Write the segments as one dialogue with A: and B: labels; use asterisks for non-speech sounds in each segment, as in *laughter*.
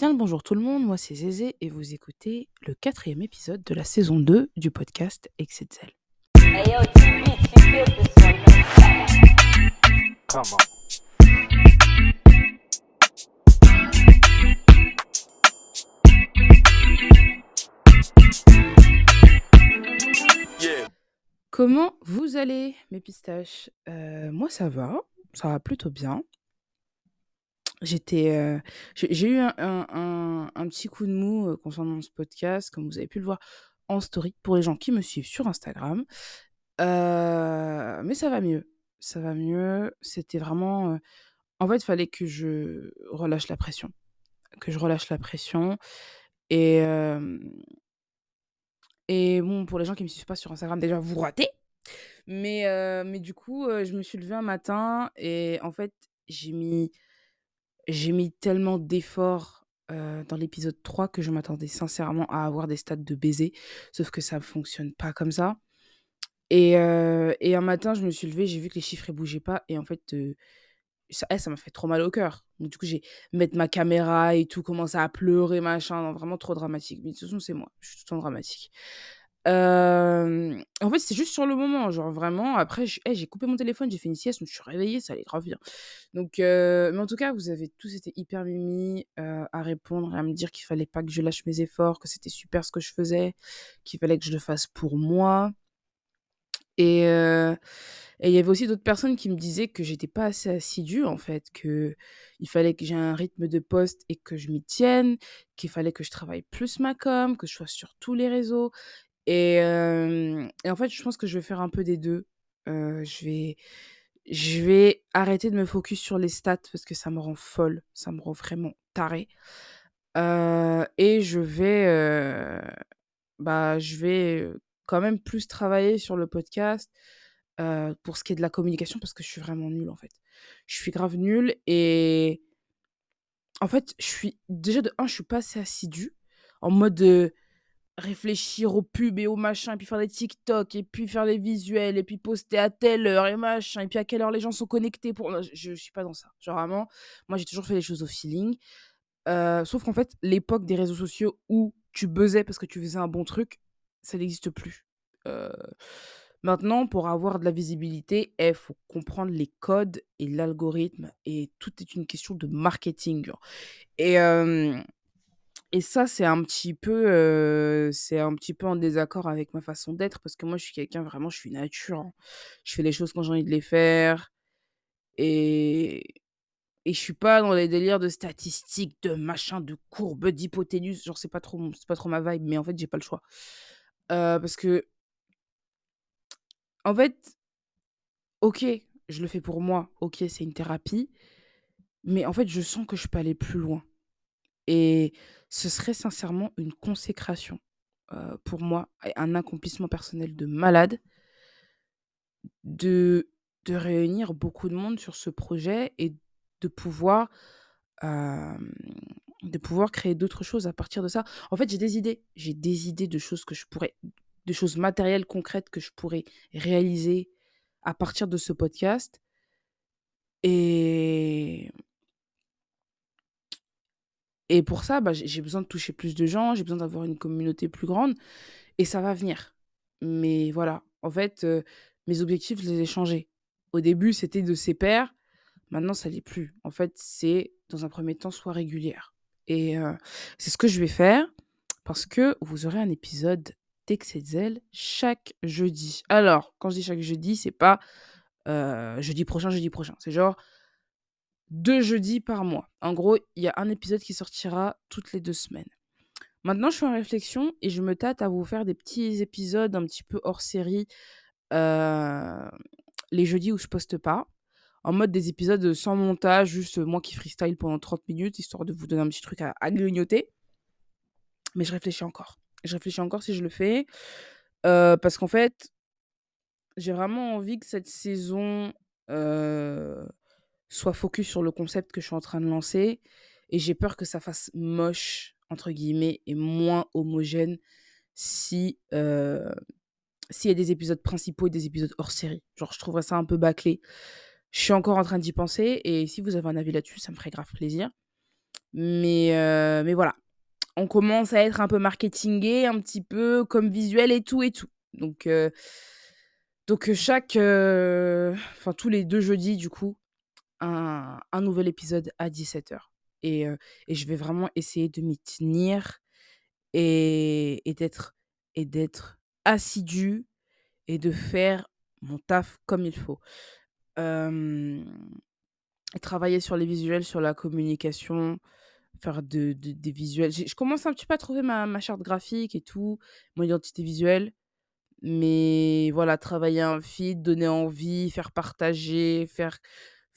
A: Bien le bonjour tout le monde, moi c'est Zézé et vous écoutez le quatrième épisode de la saison 2 du podcast
B: on. Yeah.
A: Comment vous allez mes pistaches? Euh, Moi ça va, ça va plutôt bien. J'étais, euh, j'ai eu un, un- un- petit coup de mou euh, concernant ce podcast, comme vous avez pu le voir en story pour les gens qui me suivent sur Instagram. Euh, mais ça va mieux, ça va mieux. C'était vraiment, en fait, il fallait que je relâche la pression, que je relâche la pression. Et, et bon, pour les gens qui me suivent pas sur Instagram, déjà vous ratez. Mais, mais du coup, je me suis levée un matin et en fait, j'ai mis, j'ai mis tellement d'efforts dans l'épisode 3 que je m'attendais sincèrement à avoir des stats de baiser. Sauf que ça ne fonctionne pas comme ça. Et, et un matin, je me suis levée, j'ai vu que les chiffres ne bougeaient pas. Et en fait, ça eh, ça m'a fait trop mal au cœur. Du coup, j'ai mettre ma caméra et tout, commencer à pleurer, machin. Vraiment trop dramatique. Mais de toute façon, c'est moi. Je suis tout le temps dramatique. En fait, c'est juste sur le moment, genre vraiment. Après, eh, j'ai coupé mon téléphone, j'ai fait une sieste, je me suis réveillée, ça allait grave bien. Donc, mais en tout cas, vous avez tous été hyper mimi à répondre et à me dire qu'il fallait pas que je lâche mes efforts, que c'était super ce que je faisais, qu'il fallait que je le fasse pour moi. Et il y avait aussi d'autres personnes qui me disaient que j'étais pas assez assidue, en fait, que il fallait que j'ai un rythme de poste et que je m'y tienne, qu'il fallait que je travaille plus ma com, que je sois sur tous les réseaux. Et, euh, et en fait, je pense que je vais faire un peu des deux. Euh, je vais, je vais arrêter de me focus sur les stats parce que ça me rend folle, ça me rend vraiment tarée. Euh, et je vais, euh, bah, je vais quand même plus travailler sur le podcast pour ce qui est de la communication parce que je suis vraiment nulle en fait. Je suis grave nulle et en fait, je suis déjà de un, je suis pas assez assidue en mode de réfléchir aux pubs et aux machins, et puis faire des TikTok, et puis faire les visuels, et puis poster à telle heure et machin, et puis à quelle heure les gens sont connectés pour. Je, je suis pas dans ça. Genre vraiment, moi j'ai toujours fait les choses au feeling. Euh, sauf qu'en fait, l'époque des réseaux sociaux où tu buzzais parce que tu faisais un bon truc, ça n'existe plus. Euh, maintenant, pour avoir de la visibilité, il faut comprendre les codes et l'algorithme, et tout est une question de marketing. Et, euh, et ça, c'est un petit peu, c'est un petit peu en désaccord avec ma façon d'être parce que moi, je suis quelqu'un vraiment, je suis nature, hein. Je fais les choses quand j'ai envie de les faire et et je suis pas dans les délires de statistiques, de machin, de courbes, d'hypoténuse, genre c'est pas trop c'est pas trop ma vibe, mais en fait, j'ai pas le choix. Parce que en fait, OK, je le fais pour moi, OK, c'est une thérapie, mais en fait, je sens que je peux aller plus loin et ce serait sincèrement une consécration. pour moi un accomplissement personnel de malade de de réunir beaucoup de monde sur ce projet et de pouvoir, de pouvoir créer d'autres choses à partir de ça. En fait, j'ai des idées. J'ai des idées de choses que je pourrais de choses matérielles, concrètes que je pourrais réaliser à partir de ce podcast et et pour ça, bah, j'ai besoin de toucher plus de gens, j'ai besoin d'avoir une communauté plus grande et ça va venir. Mais voilà, en fait, heu, mes objectifs, je les ai changés. Au début, c'était de ses pairs, maintenant ça l'est plus. En fait, c'est dans un premier temps, sois régulière et heu, c'est ce que je vais faire parce que vous aurez un épisode d'Excel chaque jeudi. Alors, quand je dis chaque jeudi, c'est pas, heu, jeudi prochain, jeudi prochain. C'est genre 2 jeudis par mois. En gros, il y a un épisode qui sortira toutes les 2 semaines. Maintenant, je suis en réflexion et je me tâte à vous faire des petits épisodes un petit peu hors série, heu, les jeudis où je poste pas. En mode des épisodes, sans montage, juste, moi qui freestyle pendant 30 minutes, histoire de vous donner un petit truc à à grignoter. Mais je réfléchis encore. Je réfléchis encore si je le fais, heu, parce qu'en fait, j'ai vraiment envie que cette saison, heu, soit focus sur le concept que je suis en train de lancer et j'ai peur que ça fasse «moche» entre guillemets et moins homogène si, heu, s'il y a des épisodes principaux et des épisodes hors série. Genre, je trouverais ça un peu bâclé. Je suis encore en train d'y penser et si vous avez un avis là-dessus, ça me ferait grave plaisir. Mais, mais voilà. On commence à être un peu marketingé, un petit peu comme visuel et tout et tout. Donc, heu, donc, chaque, enfin tous les 2 jeudis du coup, un nouvel épisode à 17:00 et je vais vraiment essayer de m'y tenir et d'être assidue et de faire mon taf comme il faut. Travailler sur les visuels, sur la communication, faire de de des visuels. Je commence un petit peu à trouver ma charte graphique et tout, mon identité visuelle. Mais voilà, travailler un feed, donner envie, faire partager, faire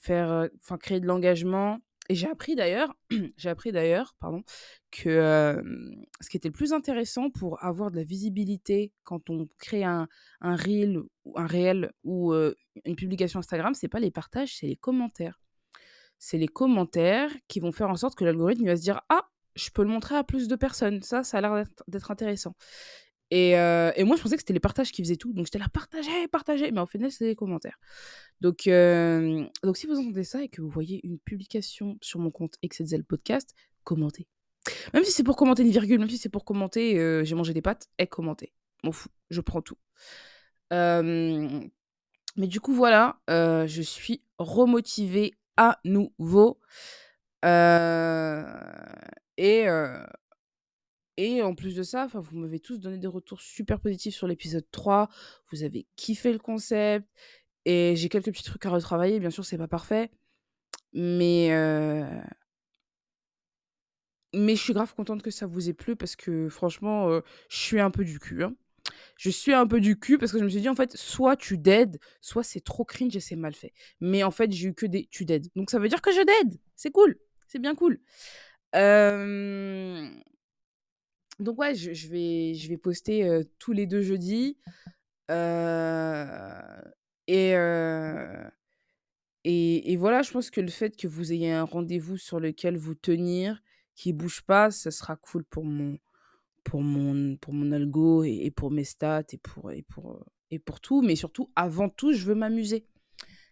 A: faire, enfin créer de l'engagement et j'ai appris d'ailleurs *clears throat* j'ai appris d'ailleurs, pardon, que, ce qui était le plus intéressant pour avoir de la visibilité quand on crée un un reel ou un réel ou, une publication Instagram, c'est pas les partages, c'est les commentaires. C'est les commentaires qui vont faire en sorte que l'algorithme, va se dire: «Ah, je peux le montrer à plus de personnes. Ça, ça a l'air d'être intéressant» et heu et moi, je pensais que c'était les partages qui faisaient tout. Donc j'étais là: «Partagez, partagez!» mais au final, c'est les commentaires. Donc hem, donc si vous entendez ça et que vous voyez une publication sur mon compte XXL Podcast, commentez. Même si c'est pour commenter une virgule, même si c'est pour commenter, heu: «J'ai mangé des pâtes», eh commentez. M'en fous, je prends tout. Mais du coup, voilà, je suis remotivée à nouveau. Et et en plus de ça, vous m'avez tous donné des retours super positifs sur l'épisode 3. Vous avez kiffé le concept et j'ai quelques petits trucs à retravailler. Bien sûr, c'est pas parfait, mais heu mais je suis grave contente que ça vous ait plu parce que franchement, heu, je suis un peu du cul, hein. Je suis un peu du cul parce que je me suis dit: «En fait, soit tu dead, soit c'est trop cringe et c'est mal fait». Mais en fait, j'ai eu que des «tu dead», donc ça veut dire que je dead! C'est cool, c'est bien cool. Hem, donc ouais, je vais je vais poster, tous les 2 jeudis, et et voilà, je pense que le fait que vous ayez un rendez-vous sur lequel vous tenir, qui bouge pas, ça sera cool pour mon pour mon pour mon algo et pour mes stats et pour et pour, et pour tout. Mais surtout, avant tout, je veux m'amuser.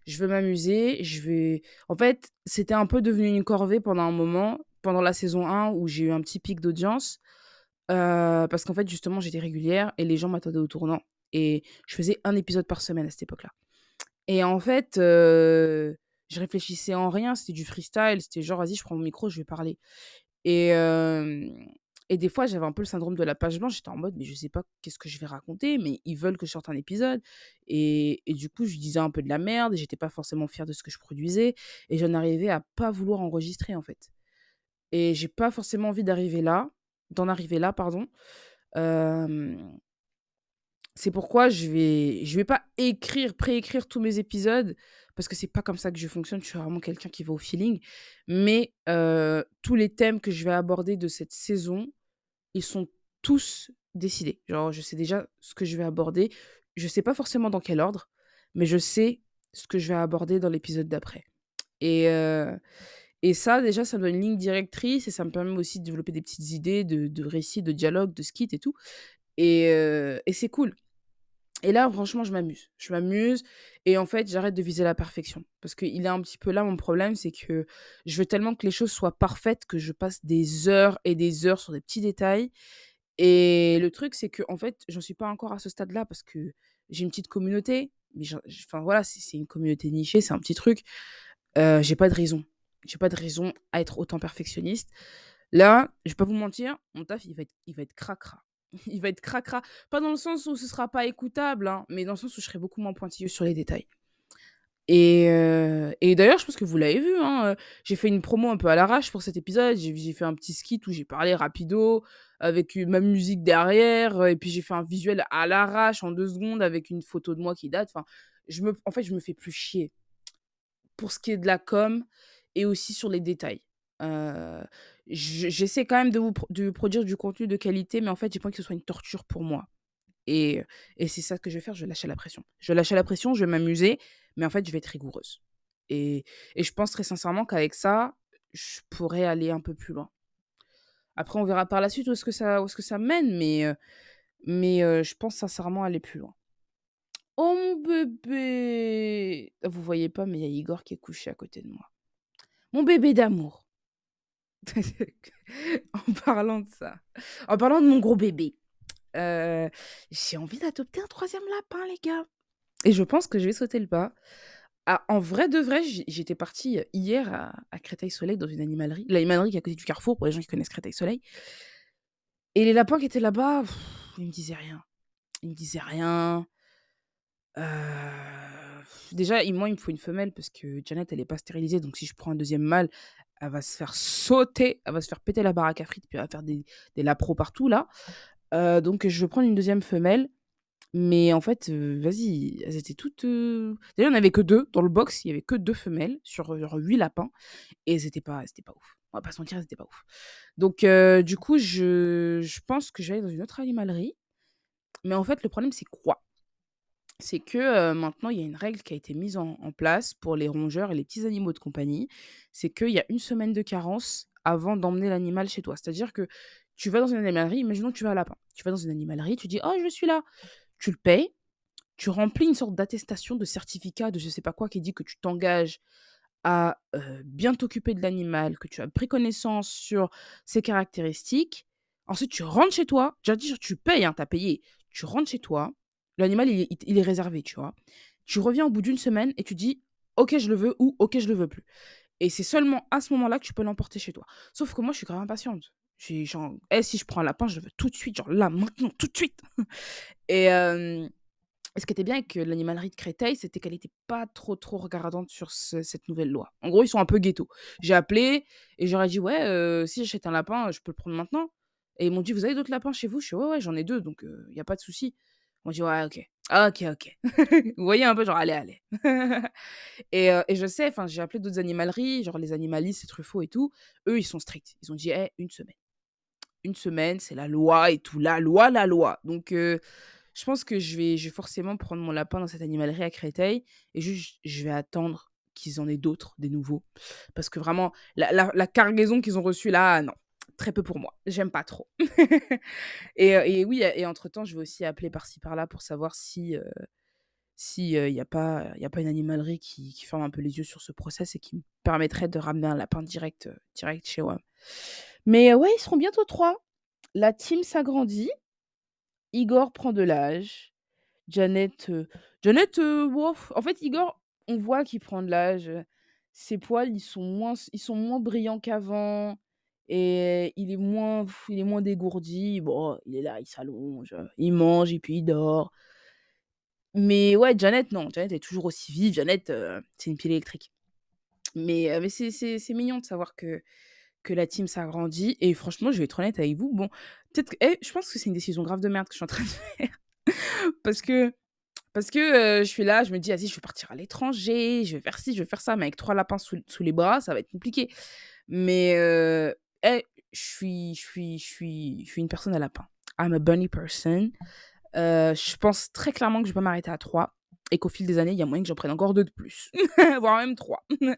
A: Je veux m'amuser, je vais en fait, c'était un peu devenu une corvée pendant un moment, pendant la saison 1 où j'ai eu un petit pic d'audience, heu, parce qu'en fait, justement, j'étais régulière et les gens m'attendaient au tournant et je faisais un épisode par semaine à cette époque-là. Et en fait, heu, je réfléchissais en rien, c'était du freestyle, c'était genre: «Vas-y, je prends mon micro, je vais parler» et et des fois, j'avais un peu le syndrome de la page blanche. J'étais en mode: «Mais je sais pas qu'est-ce que je vais raconter, mais ils veulent que je sorte un épisode» et et du coup, je disais un peu de la merde et j'étais pas forcément fière de ce que je produisais et j'en arrivais à pas vouloir enregistrer, en fait. Et j'ai pas forcément envie d'arriver là d'en arriver là, pardon. C'est pourquoi je vais je vais pas écrire, préécrire tous mes épisodes parce que c'est pas comme ça que je fonctionne. Je suis vraiment quelqu'un qui va au feeling, mais tous les thèmes que je vais aborder de cette saison, ils sont tous décidés. Genre, je sais déjà ce que je vais aborder. Je sais pas forcément dans quel ordre, mais je sais ce que je vais aborder dans l'épisode d'après et et ça, déjà, ça me donne une ligne directrice et ça me permet aussi de développer des petites idées de de récits, de dialogues, de skits et tout et heu et c'est cool et là, franchement, je m'amuse. Je m'amuse et en fait, j'arrête de viser la perfection parce qu'il est un petit peu là mon problème, c'est que je veux tellement que les choses soient parfaites que je passe des heures et des heures sur des petits détails et le truc, c'est qu'en fait, j'en suis pas encore à ce stade-là parce que j'ai une petite communauté, mais enfin, voilà, c'est une communauté nichée, c'est un petit truc. Heu, j'ai pas de raison. J'ai pas de raison à être autant perfectionniste. Là, je vais pas vous mentir, mon taf, il va être il va être cracra. *laughs* Il va être cracra. Pas dans le sens où ce sera pas écoutable, hein, mais dans le sens où je serai beaucoup moins pointilleuse sur les détails et heu et d'ailleurs, je pense que vous l'avez vu, hein, heu, j'ai fait une promo un peu à l'arrache pour cet épisode. J'ai fait un petit skit où j'ai parlé rapido avec, ma musique derrière, heu et puis j'ai fait un visuel à l'arrache en 2 secondes avec une photo de moi qui date. Enfin, je me en fait, je me fais plus chier pour ce qui est de la com et aussi sur les détails. Je j'essaie quand même de vous de produire du contenu de qualité, mais en fait, j'ai pas que ce soit une torture pour moi et et c'est ça que je vais faire, je vais lâcher la pression. Je vais lâcher la pression, je vais m'amuser, mais en fait, je vais être rigoureuse et et je pense très sincèrement qu'avec ça, je pourrais aller un peu plus loin. Après, on verra par la suite où est-ce que ça que ça mène, mais heu mais je pense sincèrement aller plus loin. Oh mon bébé! Vous voyez pas, mais il y a Igor qui est couché à côté de moi. Mon bébé d'amour. *laughs* En parlant de ça, en parlant de mon gros bébé, heu, j'ai envie d'adopter un troisième lapin, les gars et je pense que je vais sauter le pas. Ah, en vrai de vrai, j'é j'étais partie, heu, hier à Créteil-Soleil dans une animalerie. L'animalerie qui est à côté du Carrefour pour les gens qui connaissent Créteil-Soleil et les lapins qui étaient là-bas, ils me disaient rien. Ils me disaient rien. Heu, déjà, moi, il me faut une femelle parce que Janet, elle est pas stérilisée, donc si je prends un deuxième mâle, elle va se faire sauter, elle va se faire péter la baraque à frites, puis elle va faire des des partout là. Heu, donc je veux prendre une deuxième femelle, mais en fait, heu, vas-y, elles étaient toutes, heu déjà, il y en avait que 2 dans le box, il y avait que 2 femelles sur, 8 lapins et étaient pas pas ouf. On va pas se mentir, étaient pas ouf. Donc heu, du coup, je je pense que je vais aller dans une autre animalerie, mais en fait, le problème, c'est quoi? C'est que, maintenant, il y a une règle qui a été mise en place pour les rongeurs et les petits animaux de compagnie. C'est qu'il y a une semaine de carence avant d'emmener l'animal chez toi. C'est-à-dire que tu vas dans une animalerie, imaginons que tu veux un lapin. Tu vas dans une animalerie, tu dis: «Oh, je suis là». Tu le payes, tu remplis une sorte d'attestation, de certificat, de je sais pas quoi, qui dit que tu t'engages à, bien t'occuper de l'animal, que tu as pris connaissance sur ses caractéristiques. Ensuite, tu rentres chez toi, c'est-à-dire tu payes, hein, tu as payé. Tu rentres chez toi, l'animal il est réservé, tu vois? Tu reviens au bout d'une semaine et tu dis: «OK, je le veux» ou «OK, je le veux plus» et c'est seulement à ce moment-là que tu peux l'emporter chez toi. Sauf que moi, je suis grave impatiente. J'ai genre eh, si je prends un lapin, je le veux tout de suite, genre là, maintenant, tout de suite *laughs* et ce qui était bien avec, heu, l'animalerie de Créteil, c'était qu'elle était pas trop, trop regardante sur ce cette nouvelle loi. En gros, ils sont un peu ghetto. J'ai appelé et ai dit: «Ouais, heu, si j'achète un lapin, je peux le prendre maintenant?» et ils m'ont dit: «Vous avez d'autres lapins chez vous?» je fais: «Ouais, ouais, j'en ai 2 donc il y a pas de souci». M'ont dit: «Ouais, OK. OK, OK». *laughs* Vous voyez un peu genre: «Allez, allez» *laughs* et heu et je sais, enfin, j'ai appelé d'autres animaleries, genre les Animalistes et Truffaut et tout. Eux, ils sont stricts. Ils ont dit: «Eh, 1 semaine. 1 semaine, c'est la loi et tout. La loi, la loi». Donc heu, je pense que je vais je vais forcément prendre mon lapin dans cette animalerie à Créteil et juste, je vais attendre qu'ils en aient d'autres, des nouveaux. Parce que vraiment, la la la cargaison qu'ils ont reçue là, non, très peu pour moi. J'aime pas trop *laughs* et heu et oui et entre temps, je vais aussi appeler par-ci par-là pour savoir si, heu, si, heu, il y a pas une animalerie qui ferme un peu les yeux sur ce process et qui me permettrait de ramener un lapin direct, direct chez WAM. Mais ouais, ils seront bientôt 3. La team s'agrandit. Igor prend de l'âge. Janet, Janet, bof, en fait, Igor, on voit qu'il prend de l'âge, ses poils, ils sont moins ils sont moins brillants qu'avant et il est moins il est moins dégourdi. Bon, il est là, il s'allonge, il mange et puis il dort. Mais ouais, Janet, non, Janet est toujours aussi vive. Janet, heu, c'est une pile électrique. Mais heu, mais c'est mignon de savoir que que la team s'agrandit et franchement, je vais être honnête avec vous, bon, peut-être eh, je pense que c'est une décision grave de merde que je suis en train de *laughs* faire parce que parce que, heu, je suis là, je me dis: «Vas-y, je vais partir à l'étranger, je vais faire ci, je vais faire ça», mais avec 3 lapins sous sous les bras, ça va être compliqué. Mais eh, je suis je suis je suis je suis une personne à lapin. I'm a bunny person. Heu, je pense très clairement que je vais m'arrêter à 3 et qu'au fil des années, il y a moyen que j'en prenne encore 2 de plus, *laughs* voire même 3. *laughs*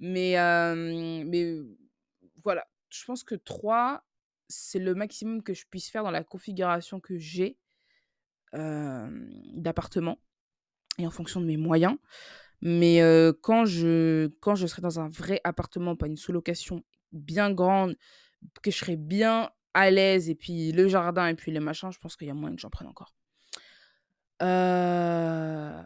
A: Mais hem, mais voilà, je pense que 3, c'est le maximum que je puisse faire dans la configuration que j'ai, hem, d'appartement et en fonction de mes moyens. Mais quand je quand je serai dans un vrai appartement, pas une sous-location bien grande, que je serai bien à l'aise et puis le jardin et puis les machins, je pense qu'il y a moyen que j'en prenne encore. Heu,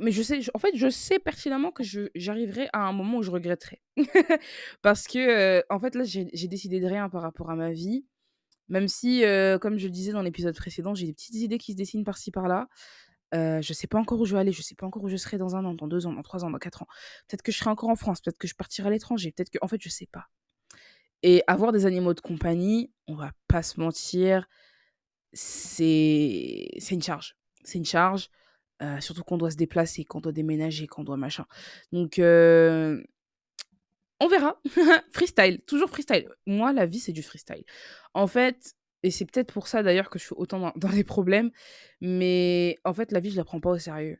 A: mais je sais, en fait, je sais pertinemment que j'arriverai à un moment où je regretterai. *laughs* Parce que, heu, en fait, là, j'ai décidé de rien par rapport à ma vie, même si, heu, comme je le disais dans l'épisode précédent, j'ai des petites idées qui se dessinent par-ci par-là. Heu, je sais pas encore où je vais aller, je sais pas encore où je serai dans 1 an, dans 2 ans, dans 3 ans, dans 4 ans. Peut-être que je serai encore en France, peut-être que je partirai à l'étranger, peut-être que en fait, je sais pas et avoir des animaux de compagnie, on va pas se mentir, c'est une charge. C'est une charge, heu, surtout qu'on doit se déplacer, qu'on doit déménager, qu'on doit machin. Donc on verra. *laughs* Freestyle, toujours freestyle. Moi, la vie, c'est du freestyle. En fait et c'est peut-être pour ça d'ailleurs que je suis autant dans *laughs* dans les problèmes, mais en fait, la vie, je la prends pas au sérieux.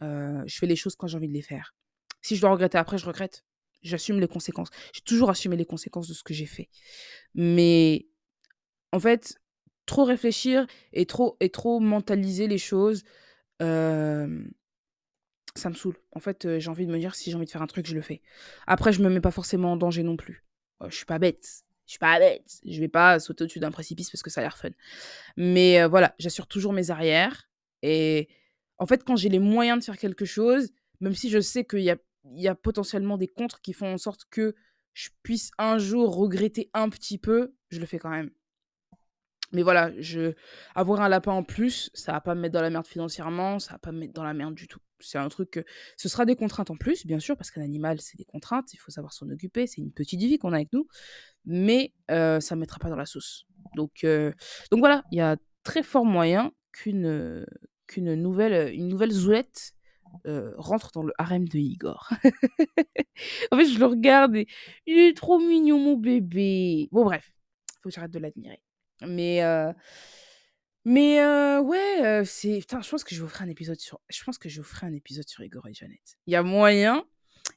A: Je fais les choses quand j'ai envie de les faire. Si je dois regretter après, je regrette. J'assume les conséquences. J'ai toujours assumé les conséquences de ce que j'ai fait. Mais en fait, trop réfléchir et trop et trop mentaliser les choses, hem, ça me saoule. En fait, heu, j'ai envie de me dire: «Si j'ai envie de faire un truc, je le fais». Après, je me mets pas forcément en danger non plus. Oh, je suis pas bête. Je suis pas bête. Je vais pas sauter au-dessus d'un précipice parce que ça a l'air fun. Mais euh, voilà, j'assure toujours mes arrières. Et en fait, quand j'ai les moyens de faire quelque chose, même si je sais qu'il y a, y a potentiellement des contres qui font en sorte que je puisse un jour regretter un petit peu, je le fais quand même. Mais voilà, avoir un lapin en plus, ça va pas me mettre dans la merde financièrement, ça va pas me mettre dans la merde du tout. C'est un truc que... Ce sera des contraintes en plus, bien sûr, parce qu'un animal, c'est des contraintes, il faut savoir s'en occuper, c'est une petite vie qu'on a avec nous, mais euh, ça ne mettra pas dans la sauce. Donc, euh, Donc voilà, il y a très fort moyen qu'une qu'une nouvelle, une nouvelle zoulette euh, rentre dans le harem de Igor. *laughs* en fait, je le regarde et il est trop mignon, mon bébé. Bon, bref, faut que j'arrête de l'admirer. Mais, euh, mais euh, ouais, c'est. Je pense que je vous ferai un épisode sur. Je pense que je ferai un épisode sur Igor et Jeannette. Il y a moyen.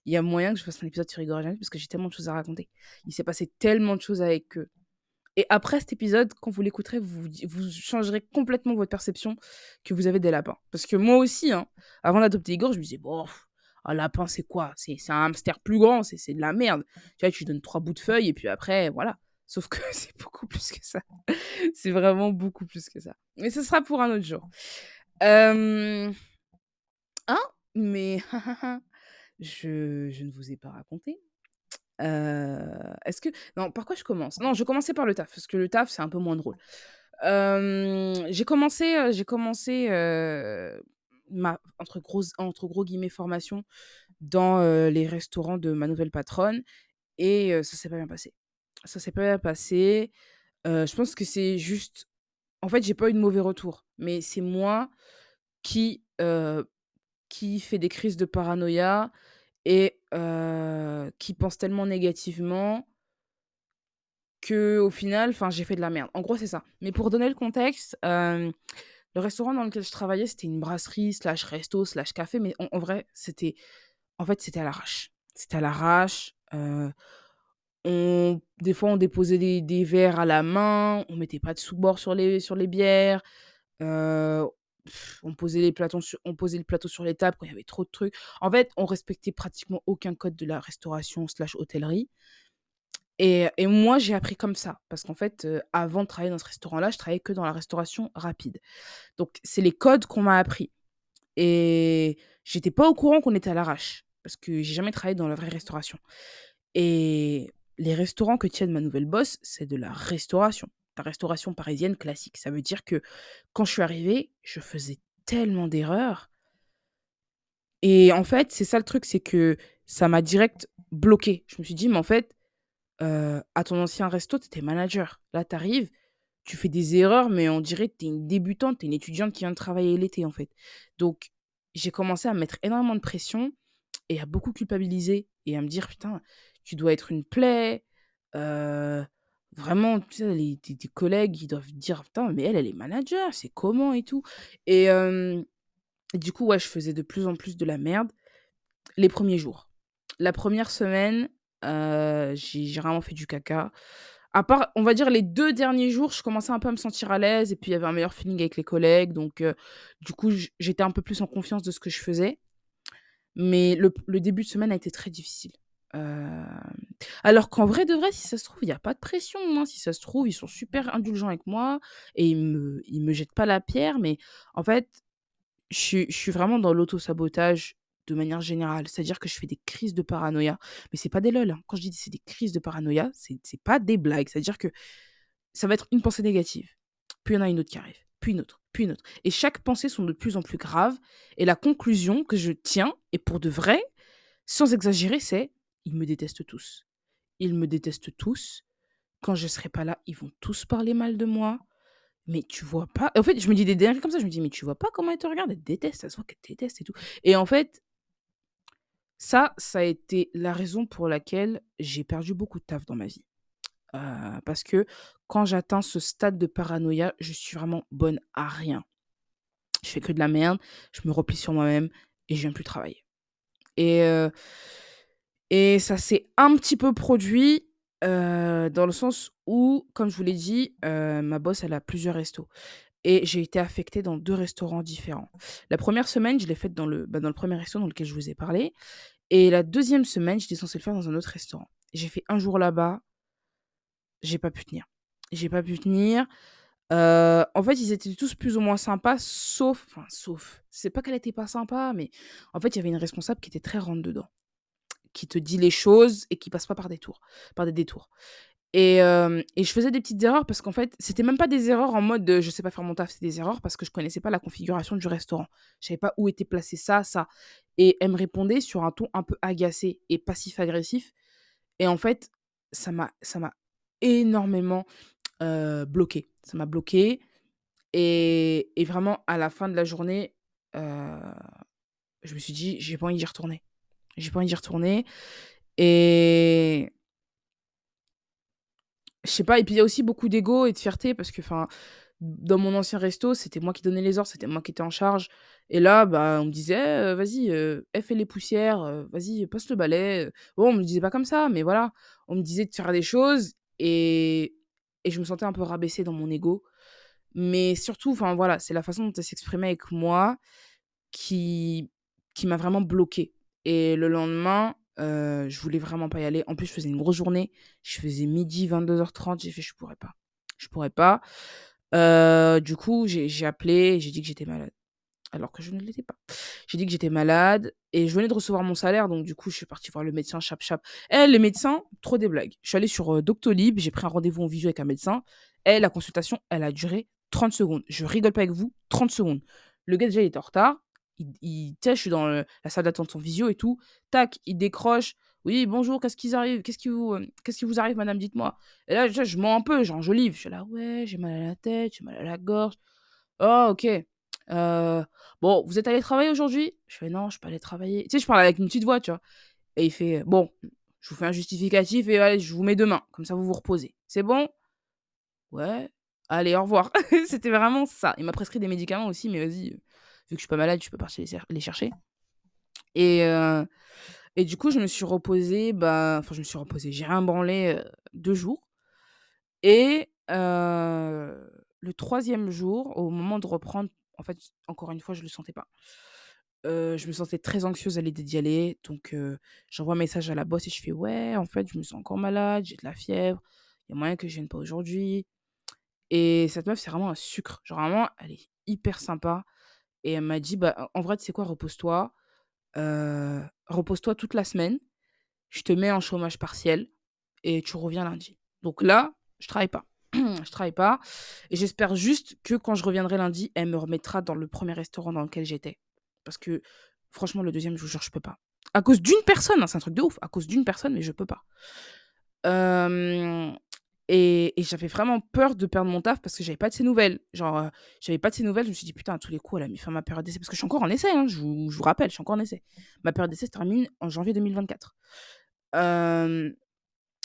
A: Il y a moyen que je fasse un épisode sur Igor et Jeannette parce que j'ai tellement de choses à raconter. Il s'est passé tellement de choses avec eux. Et après cet épisode, quand vous l'écouterez, vous, changerez complètement votre perception que vous avez des lapins. Parce que moi aussi, hein, avant d'adopter Igor, je me disais, bon, un lapin, c'est quoi? C'est un hamster plus grand, c'est de la merde. Tu vois, tu donnes trois bouts de feuilles et puis après, voilà. Sauf que *laughs* c'est beaucoup plus que ça. c'est vraiment beaucoup plus que ça. Mais ce sera pour un autre jour. Euh... Ah, mais *laughs* je, je ne vous ai pas raconté. Euh, Est-ce que... Non, par quoi je commence? Non, je commençais par le taf, parce que le taf, c'est un peu moins drôle. J'ai commencé, j'ai commencé ma, entre, gros, entre gros guillemets, formation dans les restaurants de ma nouvelle patronne, et ça s'est pas bien passé ça s'est pas bien passé. Euh, je pense que c'est juste. En fait, j'ai pas eu de mauvais retour, mais c'est moi qui, euh, qui fait des crises de paranoïa et qui pense tellement négativement que au final, enfin, j'ai fait de la merde. En gros, c'est ça. Mais pour donner le contexte, le restaurant dans lequel je travaillais, c'était une brasserie slash resto slash café, mais en, vrai, c'était, en fait, c'était à l'arrache. C'était à l'arrache. on, des fois, on déposait des, verres à la main, on mettait pas de sous-bord sur les, sur les bières, on, posait les plateaux sur, on posait le plateau sur les tables quand il y avait trop de trucs. En fait, on respectait pratiquement aucun code de la restauration slash hôtellerie. Et, moi, j'ai appris comme ça. Parce qu'en fait, euh, avant de travailler dans ce restaurant-là, je travaillais que dans la restauration rapide. Donc, c'est les codes qu'on m'a appris. Et j'étais pas au courant qu'on était à l'arrache. Parce que j'ai jamais travaillé dans la vraie restauration. Et les restaurants que tiennent ma nouvelle boss, c'est de la restauration. La restauration parisienne classique. Ça veut dire que quand je suis arrivée, je faisais tellement d'erreurs. Et en fait, c'est ça le truc, c'est que ça m'a direct bloqué. Je me suis dit, mais en fait, à ton ancien resto, tu étais manager. Là, tu arrives, tu fais des erreurs, mais on dirait que tu es une débutante, tu es une étudiante qui vient de travailler l'été, en fait. Donc, j'ai commencé à mettre énormément de pression et à beaucoup culpabiliser et à me dire, putain, tu dois être une plaie. Vraiment, tu les, collègues, ils doivent dire, putain, mais elle, elle est manager, c'est comment et tout? Et, du coup, ouais, je faisais de plus en plus de la merde les premiers jours. La première semaine, euh, j'ai vraiment fait du caca. À part, on va dire, les deux derniers jours, je commençais un peu à me sentir à l'aise et puis il y avait un meilleur feeling avec les collègues. Donc, euh, du coup, j'étais un peu plus en confiance de ce que je faisais. Mais le début de semaine a été très difficile. Euh, alors qu'en vrai de vrai, si ça se trouve, il y a pas de pression, hein. Si ça se trouve, ils sont super indulgents avec moi et ils me me jettent pas la pierre. Mais en fait, je suis vraiment dans l'auto-sabotage de manière générale. C'est-à-dire que je fais des crises de paranoïa, mais c'est pas des lol, hein. Quand je dis c'est des crises de paranoïa, c'est pas des blagues. C'est-à-dire que ça va être une pensée négative, puis il y en a une autre qui arrive, puis une autre, puis une autre. Et chaque pensée sont de plus en plus graves. Et la conclusion que je tiens, et pour de vrai, sans exagérer, c'est ils me détestent tous. Ils me détestent tous. Quand je serai pas là, ils vont tous parler mal de moi. Mais tu vois pas. En fait, je me dis des dingueries comme ça. Je me dis, mais tu vois pas comment elle te regarde Elle te déteste. Ça se voit qu'elle te déteste et tout. Et en fait, ça, ça a été la raison pour laquelle j'ai perdu beaucoup de taf dans ma vie. Euh, parce que quand j'atteins ce stade de paranoïa, je suis vraiment bonne à rien. Je fais que de la merde, je me replie sur moi-même et je viens plus travailler. Et, euh, et ça s'est un petit peu produit euh, dans le sens où, comme je vous l'ai dit, euh, ma boss, elle a plusieurs restos. Et j'ai été affectée dans deux restaurants différents. La première semaine, je l'ai faite dans le, bah, dans le premier resto dans lequel je vous ai parlé. Et la deuxième semaine, j'étais censée le faire dans un autre restaurant. J'ai fait un jour là-bas, j'ai pas pu tenir. J'ai pas pu tenir. Heu, en fait, ils étaient tous plus ou moins sympas, sauf enfin, sauf, c'est pas qu'elle était pas sympa, mais en fait, il y avait une responsable qui était très rentre dedans, qui te dit les choses et qui passe pas par des tours par des détours. Et et je faisais des petites erreurs parce qu'en fait, c'était même pas des erreurs en mode, heu, je sais pas faire mon taf, c'était des erreurs parce que je connaissais pas la configuration du restaurant. Je savais pas où était placé ça, ça et elle me répondait sur un ton un peu agacé et passif-agressif et en fait, ça m'a énormément, heu, bloquée. Ça m'a bloquée et et vraiment à la fin de la journée, je me suis dit: «J'ai pas envie d'y retourner. J'ai pas envie d'y retourner» et Je sais pas et puis il y a aussi beaucoup d'ego et de fierté parce que, enfin, dans mon ancien resto, c'était moi qui donnais les ordres, c'était moi qui étais en charge et là, bah, on me disait: «Heu, vas-y, elle fait les poussières, heu, vas-y, passe le balai». Bon, on me disait pas comme ça, mais voilà, on me disait de faire des choses et et je me sentais un peu rabaissée dans mon ego. Mais surtout, enfin, voilà, c'est la façon dont elle s'exprimait avec moi qui qui m'a vraiment bloquée et le lendemain, heu, je voulais vraiment pas y aller. En plus, je faisais une grosse journée. Je faisais 12:00-22:30. J'ai fait: «Je pourrais pas, je pourrais pas». Heu, du coup, j'ai appelé et j'ai dit que j'étais malade, alors que je ne l'étais pas. J'ai dit que j'étais malade et je venais de recevoir mon salaire, donc du coup, je suis partie voir le médecin chap chap. Eh, les médecins, trop des blagues. Je suis allée sur, heu, Doctolib, j'ai pris un rendez-vous en visio avec un médecin. Eh, la consultation, elle a duré 30 secondes. Je rigole pas avec vous, 30 secondes. Le gars, déjà, il était en retard. Il je suis dans, la salle d'attente en visio et tout. Tac, il décroche: «Oui, bonjour, qu'est-ce qui vous, hem, qu'est-ce qui vous arrive madame? Dites-moi». Et là, je mens un peu, j'enjolive. Je suis là: «Ouais, j'ai mal à la tête, j'ai mal à la gorge». «Oh, OK. Heu, bon, vous êtes allé travailler aujourd'hui?» Je fais: «Non, je suis pas allée travailler». Tu sais, je parle avec une petite voix, tu vois? Et il fait: «Bon, je vous fais un justificatif et allez, je vous mets demain, comme ça vous vous reposez. C'est bon?» «Ouais». «Allez, au revoir». *laughs* C'était vraiment ça. Il m'a prescrit des médicaments aussi, mais vas-y, heu, vu que je suis pas malade, je peux partir les chercher. Et heu et du coup, je me suis reposée, bah, je me suis reposée, j'ai rien branlé, heu, 2 jours. Et heu, le troisième jour, au moment de reprendre, en fait, encore une fois, je le sentais pas. Je me sentais très anxieuse à l'idée d'y aller, donc j'envoie un message à la boss et je fais: «Ouais, en fait, je me sens encore malade, j'ai de la fièvre, il y a moyen que je vienne pas aujourd'hui» et cette meuf, c'est vraiment un sucre. Genre vraiment, elle est hyper sympa et elle m'a dit: «Bah, en vrai, tu sais quoi? Repose-toi, heu, repose-toi toute la semaine, je te mets en chômage partiel et tu reviens lundi». Donc là, je travaille pas. *clears throat* Je travaille pas et j'espère juste que quand je reviendrai lundi, elle me remettra dans le premier restaurant dans lequel j'étais. Parce que franchement, le deuxième, je vous jure, je peux pas. À cause d'une personne, hein, c'est un truc de ouf, à cause d'une personne, mais je peux pas. Et j'avais vraiment peur de perdre mon taf parce que j'avais pas de ses nouvelles. Genre, heu, j'avais pas de ses nouvelles, je me suis dit: «Putain, à tous les coups, elle a mis fin à ma période d'essai» parce que je suis encore en essai, hein, je vous rappelle, je suis encore en essai. Ma période d'essai se termine en janvier 2024. Hem,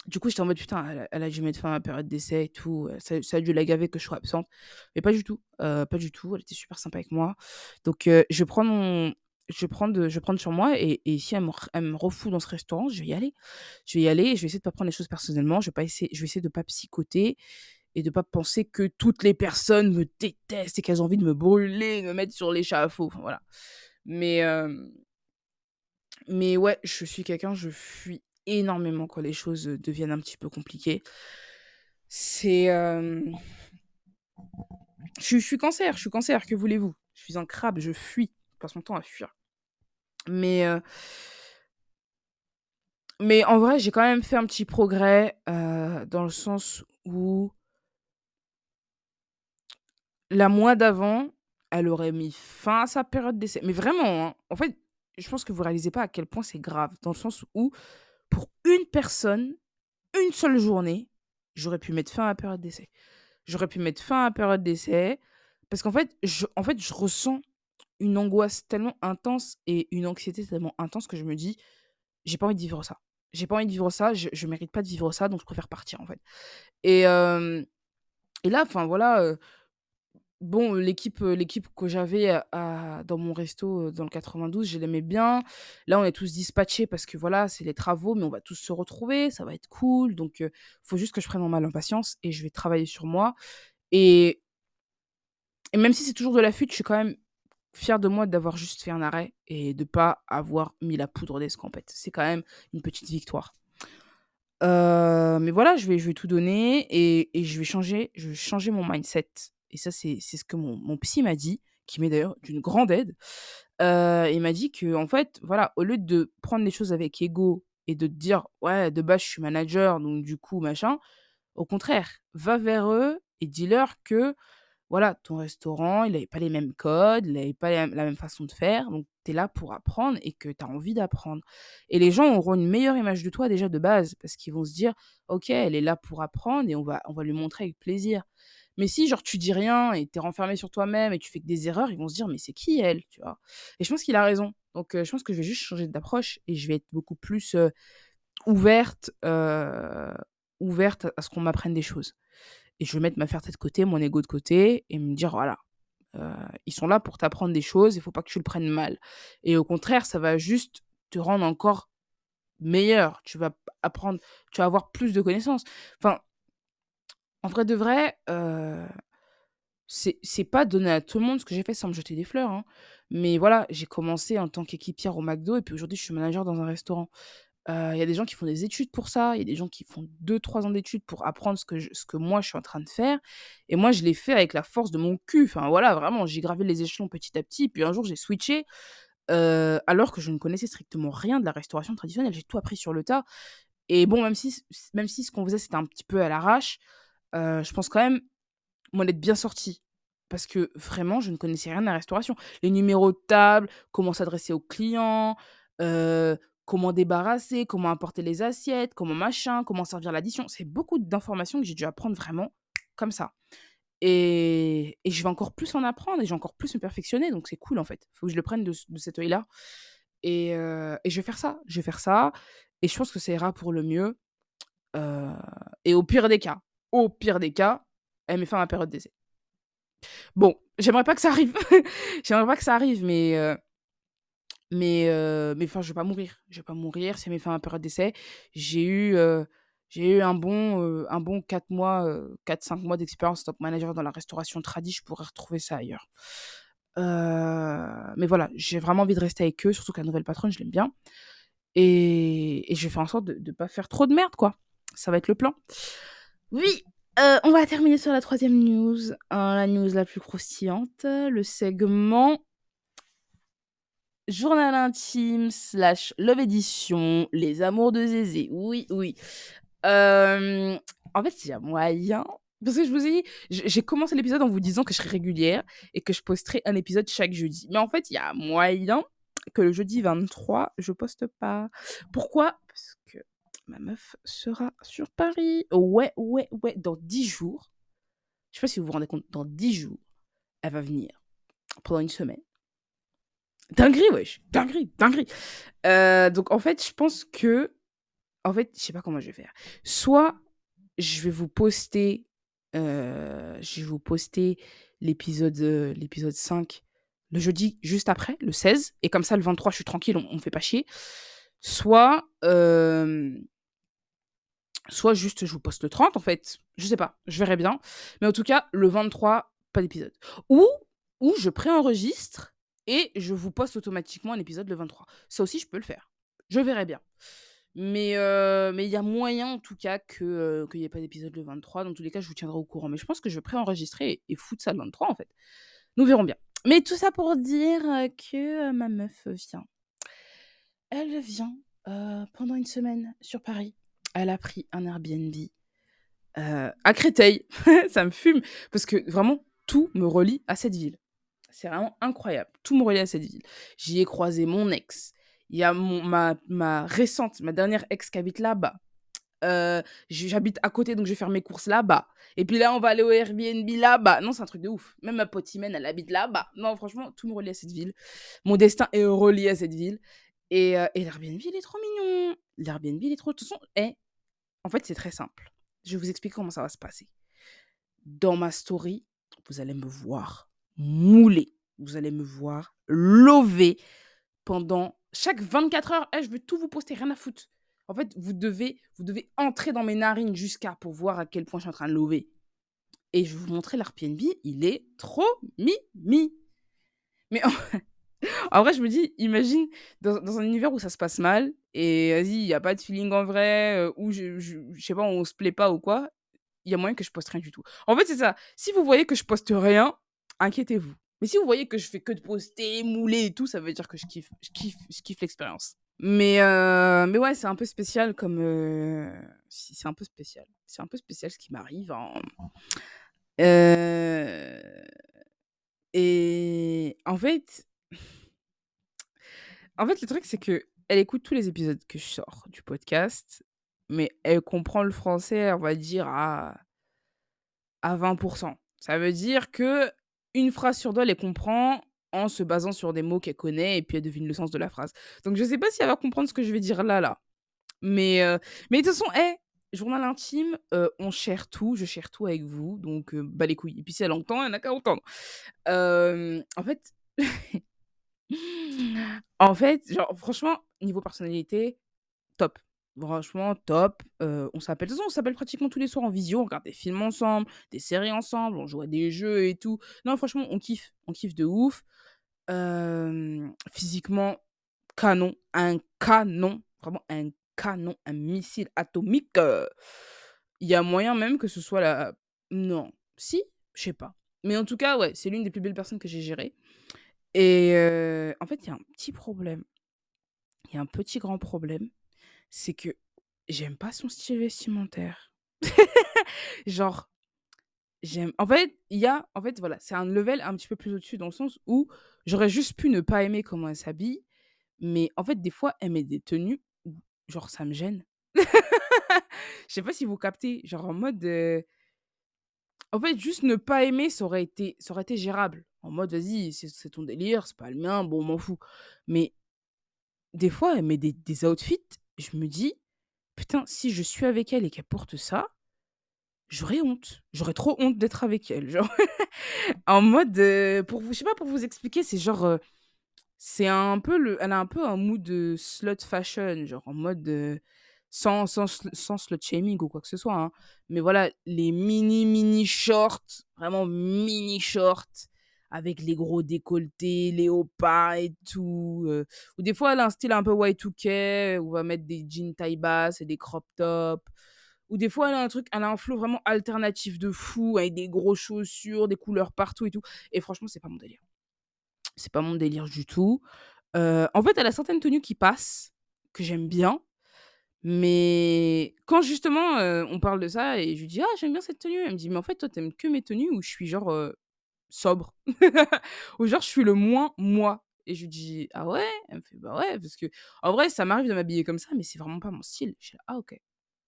A: du coup, j'étais en mode: «Putain, elle elle a dû mettre fin à ma période d'essai et tout, heu, ça a dû la gaver que je sois absente». Mais pas du tout, heu, pas du tout, elle était super sympa avec moi. Donc je prendre mon je vais prendre, je sur moi et et si elle me elle me dans ce restaurant, je vais y aller. Je vais y aller et je vais essayer de pas prendre les choses personnellement. Je vais pas essayer je vais essayer de pas psychoter et de pas penser que toutes les personnes me détestent et qu'elles ont envie de me brûler, de me mettre sur l'échafaud, voilà. Mais mais ouais, je suis quelqu'un, je fuis énormément quand les choses, deviennent un petit peu compliquées. C'est, je suis cancer, je suis cancer, que voulez-vous? Je suis un crabe, je fuis, je passe mon temps à fuir. Mais heu mais en vrai, j'ai quand même fait un petit progrès, heu, dans le sens où la mois d'avant, elle aurait mis fin à sa période d'essai. Mais vraiment, hein. En fait, je pense que vous réalisez pas à quel point c'est grave, dans le sens où, pour une personne, une seule journée, j'aurais pu mettre fin à la période d'essai. J'aurais pu mettre fin à la période d'essai parce qu'en fait, en fait, je ressens une angoisse tellement intense et une anxiété tellement intense que je me dis: «J'ai pas envie de vivre ça. J'ai pas envie de vivre ça, je je mérite pas de vivre ça, donc je préfère partir, en fait» et et là, enfin voilà, heu, bon, l'équipe, heu, l'équipe que j'avais dans mon resto, heu, dans le 92, je l'aimais bien. Là, on est tous dispatchés parce que voilà, c'est les travaux, mais on va tous se retrouver, ça va être cool, donc heu, faut juste que je prenne mon mal en patience et je vais travailler sur moi et même si c'est toujours de la fuite, je suis quand même fière de moi d'avoir juste fait un arrêt et de pas avoir mis la poudre d'escampette. C'est quand même une petite victoire. Heu, mais voilà, je vais je vais tout donner et je vais changer je vais changer mon mindset et ça, c'est ce que mon psy m'a dit, qui m'est d'ailleurs d'une grande aide. Heu, il m'a dit qu'en fait, voilà, au lieu de prendre les choses avec ego et de te dire: «Ouais, de base, je suis manager, donc du coup, machin», au contraire, va vers eux et dis-leur que, voilà, ton restaurant, il avait pas les mêmes codes, il avait pas la même façon de faire, donc tu es là pour apprendre et que tu as envie d'apprendre. Et les gens auront une meilleure image de toi déjà de base, parce qu'ils vont se dire: «OK, elle est là pour apprendre et on va on va lui montrer avec plaisir». Mais si genre tu dis rien et tu es renfermé sur toi-même et tu fais que des erreurs, ils vont se dire: «Mais c'est qui elle?» tu vois? Et je pense qu'il a raison. Donc je pense que je vais juste changer d'approche et je vais être beaucoup plus, ouverte, ouverte à ce qu'on m'apprenne des choses. Et je vais mettre ma fierté de côté, mon ego de côté et me dire: «Voilà, heu, ils sont là pour t'apprendre des choses, il faut pas que tu le prennes mal». Et au contraire, ça va juste te rendre encore meilleur. Tu vas apprendre tu vas avoir plus de connaissances. Enfin, en vrai de vrai, c'est c'est pas donné à tout le monde ce que j'ai fait sans me jeter des fleurs, hein. Mais voilà, j'ai commencé en tant qu'équipière au McDo et puis aujourd'hui, je suis manager dans un restaurant. Il y a des gens qui font des études pour ça, il y a des gens qui font deux trois ans d'études pour apprendre ce que ce que moi je suis en train de faire et moi je l'ai fait avec la force de mon cul. Enfin voilà, vraiment, j'ai gravé les échelons petit à petit, puis un jour j'ai switché, alors que je ne connaissais strictement rien de la restauration traditionnelle. J'ai tout appris sur le tas et bon, même si même si ce qu'on faisait, c'était un petit peu à l'arrache, je pense quand même m'en être bien sortie. Parce que vraiment, je ne connaissais rien de la restauration. Les numéros de table, comment s'adresser aux clients, heu, comment débarrasser, comment apporter les assiettes, comment machin, comment servir l'addition. C'est beaucoup d'informations que j'ai dû apprendre vraiment comme ça. Et et je vais encore plus en apprendre et je vais encore plus me perfectionner, donc c'est cool en fait. Faut que je le prenne de de cet œil-là et heu et je vais faire ça. Je vais faire ça et je pense que ça ira pour le mieux, heu et au pire des cas, au pire des cas, elle met fin à ma période d'essai. Bon, j'aimerais pas que ça arrive. *laughs* J'aimerais pas que ça arrive, mais heu, mais heu, mais enfin, je vais pas mourir. Je vais pas mourir, c'est mes fins à période d'essai. J'ai eu, heu, j'ai eu un bon, heu, un bon 4 mois, heu, 4-5 mois d'expérience top manager dans la restauration tradi, je pourrais retrouver ça ailleurs. Mais voilà, j'ai vraiment envie de rester avec eux, surtout que la nouvelle patronne, je l'aime bien et et je vais faire en sorte de de pas faire trop de merde, quoi. Ça va être le plan. Oui, heu, on va terminer sur la troisième news, heu, la news la plus croustillante, le segment journal intime slash love edition, les amours de Zézé. Oui, oui. En fait, il y a moyen parce que je vous ai dit, j'ai commencé l'épisode en vous disant que je serais régulière et que je posterais un épisode chaque jeudi. Mais en fait, il y a moyen que le jeudi 23, je poste pas. Pourquoi? Parce que ma meuf sera sur Paris. Ouais, ouais, ouais, dans 10 jours. Je sais pas si vous vous rendez compte, dans 10 jours, elle va venir pendant une semaine. Dinguerie, wesh! Dinguerie, dinguerie! Heu, donc en fait, je pense que en fait, je sais pas comment je vais faire. Soit je vais vous poster, heu, je vais vous poster l'épisode, heu, l'épisode 5 le jeudi juste après, le 16 et comme ça le 23 je suis tranquille, on me fait pas chier. Soit, soit juste je vous poste le 30 en fait, je sais pas, je verrai bien. Mais en tout cas, le 23, pas d'épisode. Ou ou je préenregistre et je vous poste automatiquement un épisode le 23. Ça aussi, je peux le faire. Je verrai bien. Mais heu, mais il y a moyen en tout cas que, heu, qu'il y ait pas d'épisode le 23. Dans tous les cas, je vous tiendrai au courant. Mais je pense que je vais préenregistrer et et foutre ça le 23 en fait. Nous verrons bien. Mais tout ça pour dire, heu, que, ma meuf vient. Elle vient, pendant une semaine sur Paris. Elle a pris un Airbnb, à Créteil. *laughs* Ça me fume parce que vraiment tout me relie à cette ville. C'est vraiment incroyable. Tout me relie à cette ville. J'y ai croisé mon ex. Il y a ma ma récente, ma dernière ex qui habite là-bas. Heu, j j'habite à côté, donc je vais faire mes courses là-bas. Et puis là, on va aller au Airbnb là-bas. Non, c'est un truc de ouf. Même ma pote Imen, elle habite là-bas. Non, franchement, tout me relie à cette ville. Mon destin est relié à cette ville. Et, heu, et l'Airbnb, il est trop mignon. L'Airbnb, il est trop de toute façon, eh, en fait, c'est très simple. Je vais vous expliquer comment ça va se passer. Dans ma story, vous allez me voir mouler. Vous allez me voir lover pendant chaque 24 heures. Eh, je vais tout vous poster, rien à foutre. En fait, vous devez vous devez entrer dans mes narines jusqu'à pour voir à quel point je suis en train de lover. Et je vais vous montrer l'Airbnb, il est trop mimi. Mais en *laughs* vrai, je me dis, imagine dans dans un univers où ça se passe mal et vas-y, il y a pas de feeling en vrai, heu, ou je je je sais pas, on se plaît pas ou quoi, il y a moyen que je poste rien du tout. En fait, c'est ça, si vous voyez que je poste rien, inquiétez-vous. Mais si vous voyez que je fais que de poster, mouler et tout, ça veut dire que je kiffe je kiffe je kiffe l'expérience. Mais heu, mais ouais, c'est un peu spécial comme, si c'est un peu spécial. C'est un peu spécial ce qui m'arrive. Heu et en fait en fait, le truc, c'est qu'elle écoute tous les épisodes que je sors du podcast, mais elle comprend le français, on va dire, à à 20% Ça veut dire que une phrase sur 2, elle les comprend en se basant sur des mots qu'elle connaît et puis elle devine le sens de la phrase. Donc je sais pas si elle va comprendre ce que je vais dire là, là. Mais, heu, mais de toute façon, hey, journal intime, heu, on share tout, je share tout avec vous, donc heu, bah les couilles. Et puis si elle entend, elle n'a qu'à entendre. En fait *laughs* en fait, genre franchement, niveau personnalité, top. Franchement, top. On s'appelle on s'appelle pratiquement tous les soirs en visio, on regarde des films ensemble, des séries ensemble, on joue à des jeux et tout. Non, franchement, on kiffe, on kiffe de ouf. Physiquement, canon, un canon, vraiment un canon, un missile atomique. Il y a moyen même que ce soit la non, si? Je sais pas. Mais en tout cas, ouais, c'est l'une des plus belles personnes que j'ai gérées et en fait, il y a un petit problème. Il y a un petit grand problème, c'est que j'aime pas son style vestimentaire. *laughs* Genre, j'aime en fait, il y a en fait, voilà, c'est un level un petit peu plus au-dessus dans le sens où j'aurais juste pu ne pas aimer comment elle s'habille, mais en fait, des fois, elle met des tenues où genre ça me gêne. *laughs* Je sais pas si vous captez? Genre en mode, en fait, juste ne pas aimer, ça aurait été ça aurait été gérable. En mode: «Vas-y, c'est ton délire, c'est pas le mien, bon, m'en fous». Mais des fois, elle met des des outfits, je me dis: «Putain, si je suis avec elle et qu'elle porte ça, j'aurais honte. J'aurais trop honte d'être avec elle». Genre *laughs* en mode, heu, pour vous je sais pas pour vous expliquer, c'est genre, heu, c'est un peu le elle a un peu un mood de slut fashion, genre en mode, heu, sans sans sans slut shaming ou quoi que ce soit, hein. Mais voilà, les mini, mini shorts, vraiment mini shorts avec les gros décolletés, léopard et tout, ou des fois elle a un style un peu Y2K, où on va mettre des jeans taille basse et des crop tops, ou des fois elle a un truc elle a un flow vraiment alternatif de fou avec des grosses chaussures, des couleurs partout et tout et franchement, c'est pas mon délire. C'est pas mon délire du tout. En fait, elle a certaines tenues qui passent, que j'aime bien, mais quand justement, on parle de ça et je lui dis: «Ah, j'aime bien cette tenue», elle me dit: «Mais en fait, toi, tu aimes que mes tenues où je suis genre, sobre, *laughs* où genre je suis le moins moi» et je lui dis: «Ah ouais?» elle me fait: «Bah ouais, parce que en vrai, ça m'arrive de m'habiller comme ça, mais c'est vraiment pas mon style». Je suis là: «Ah OK».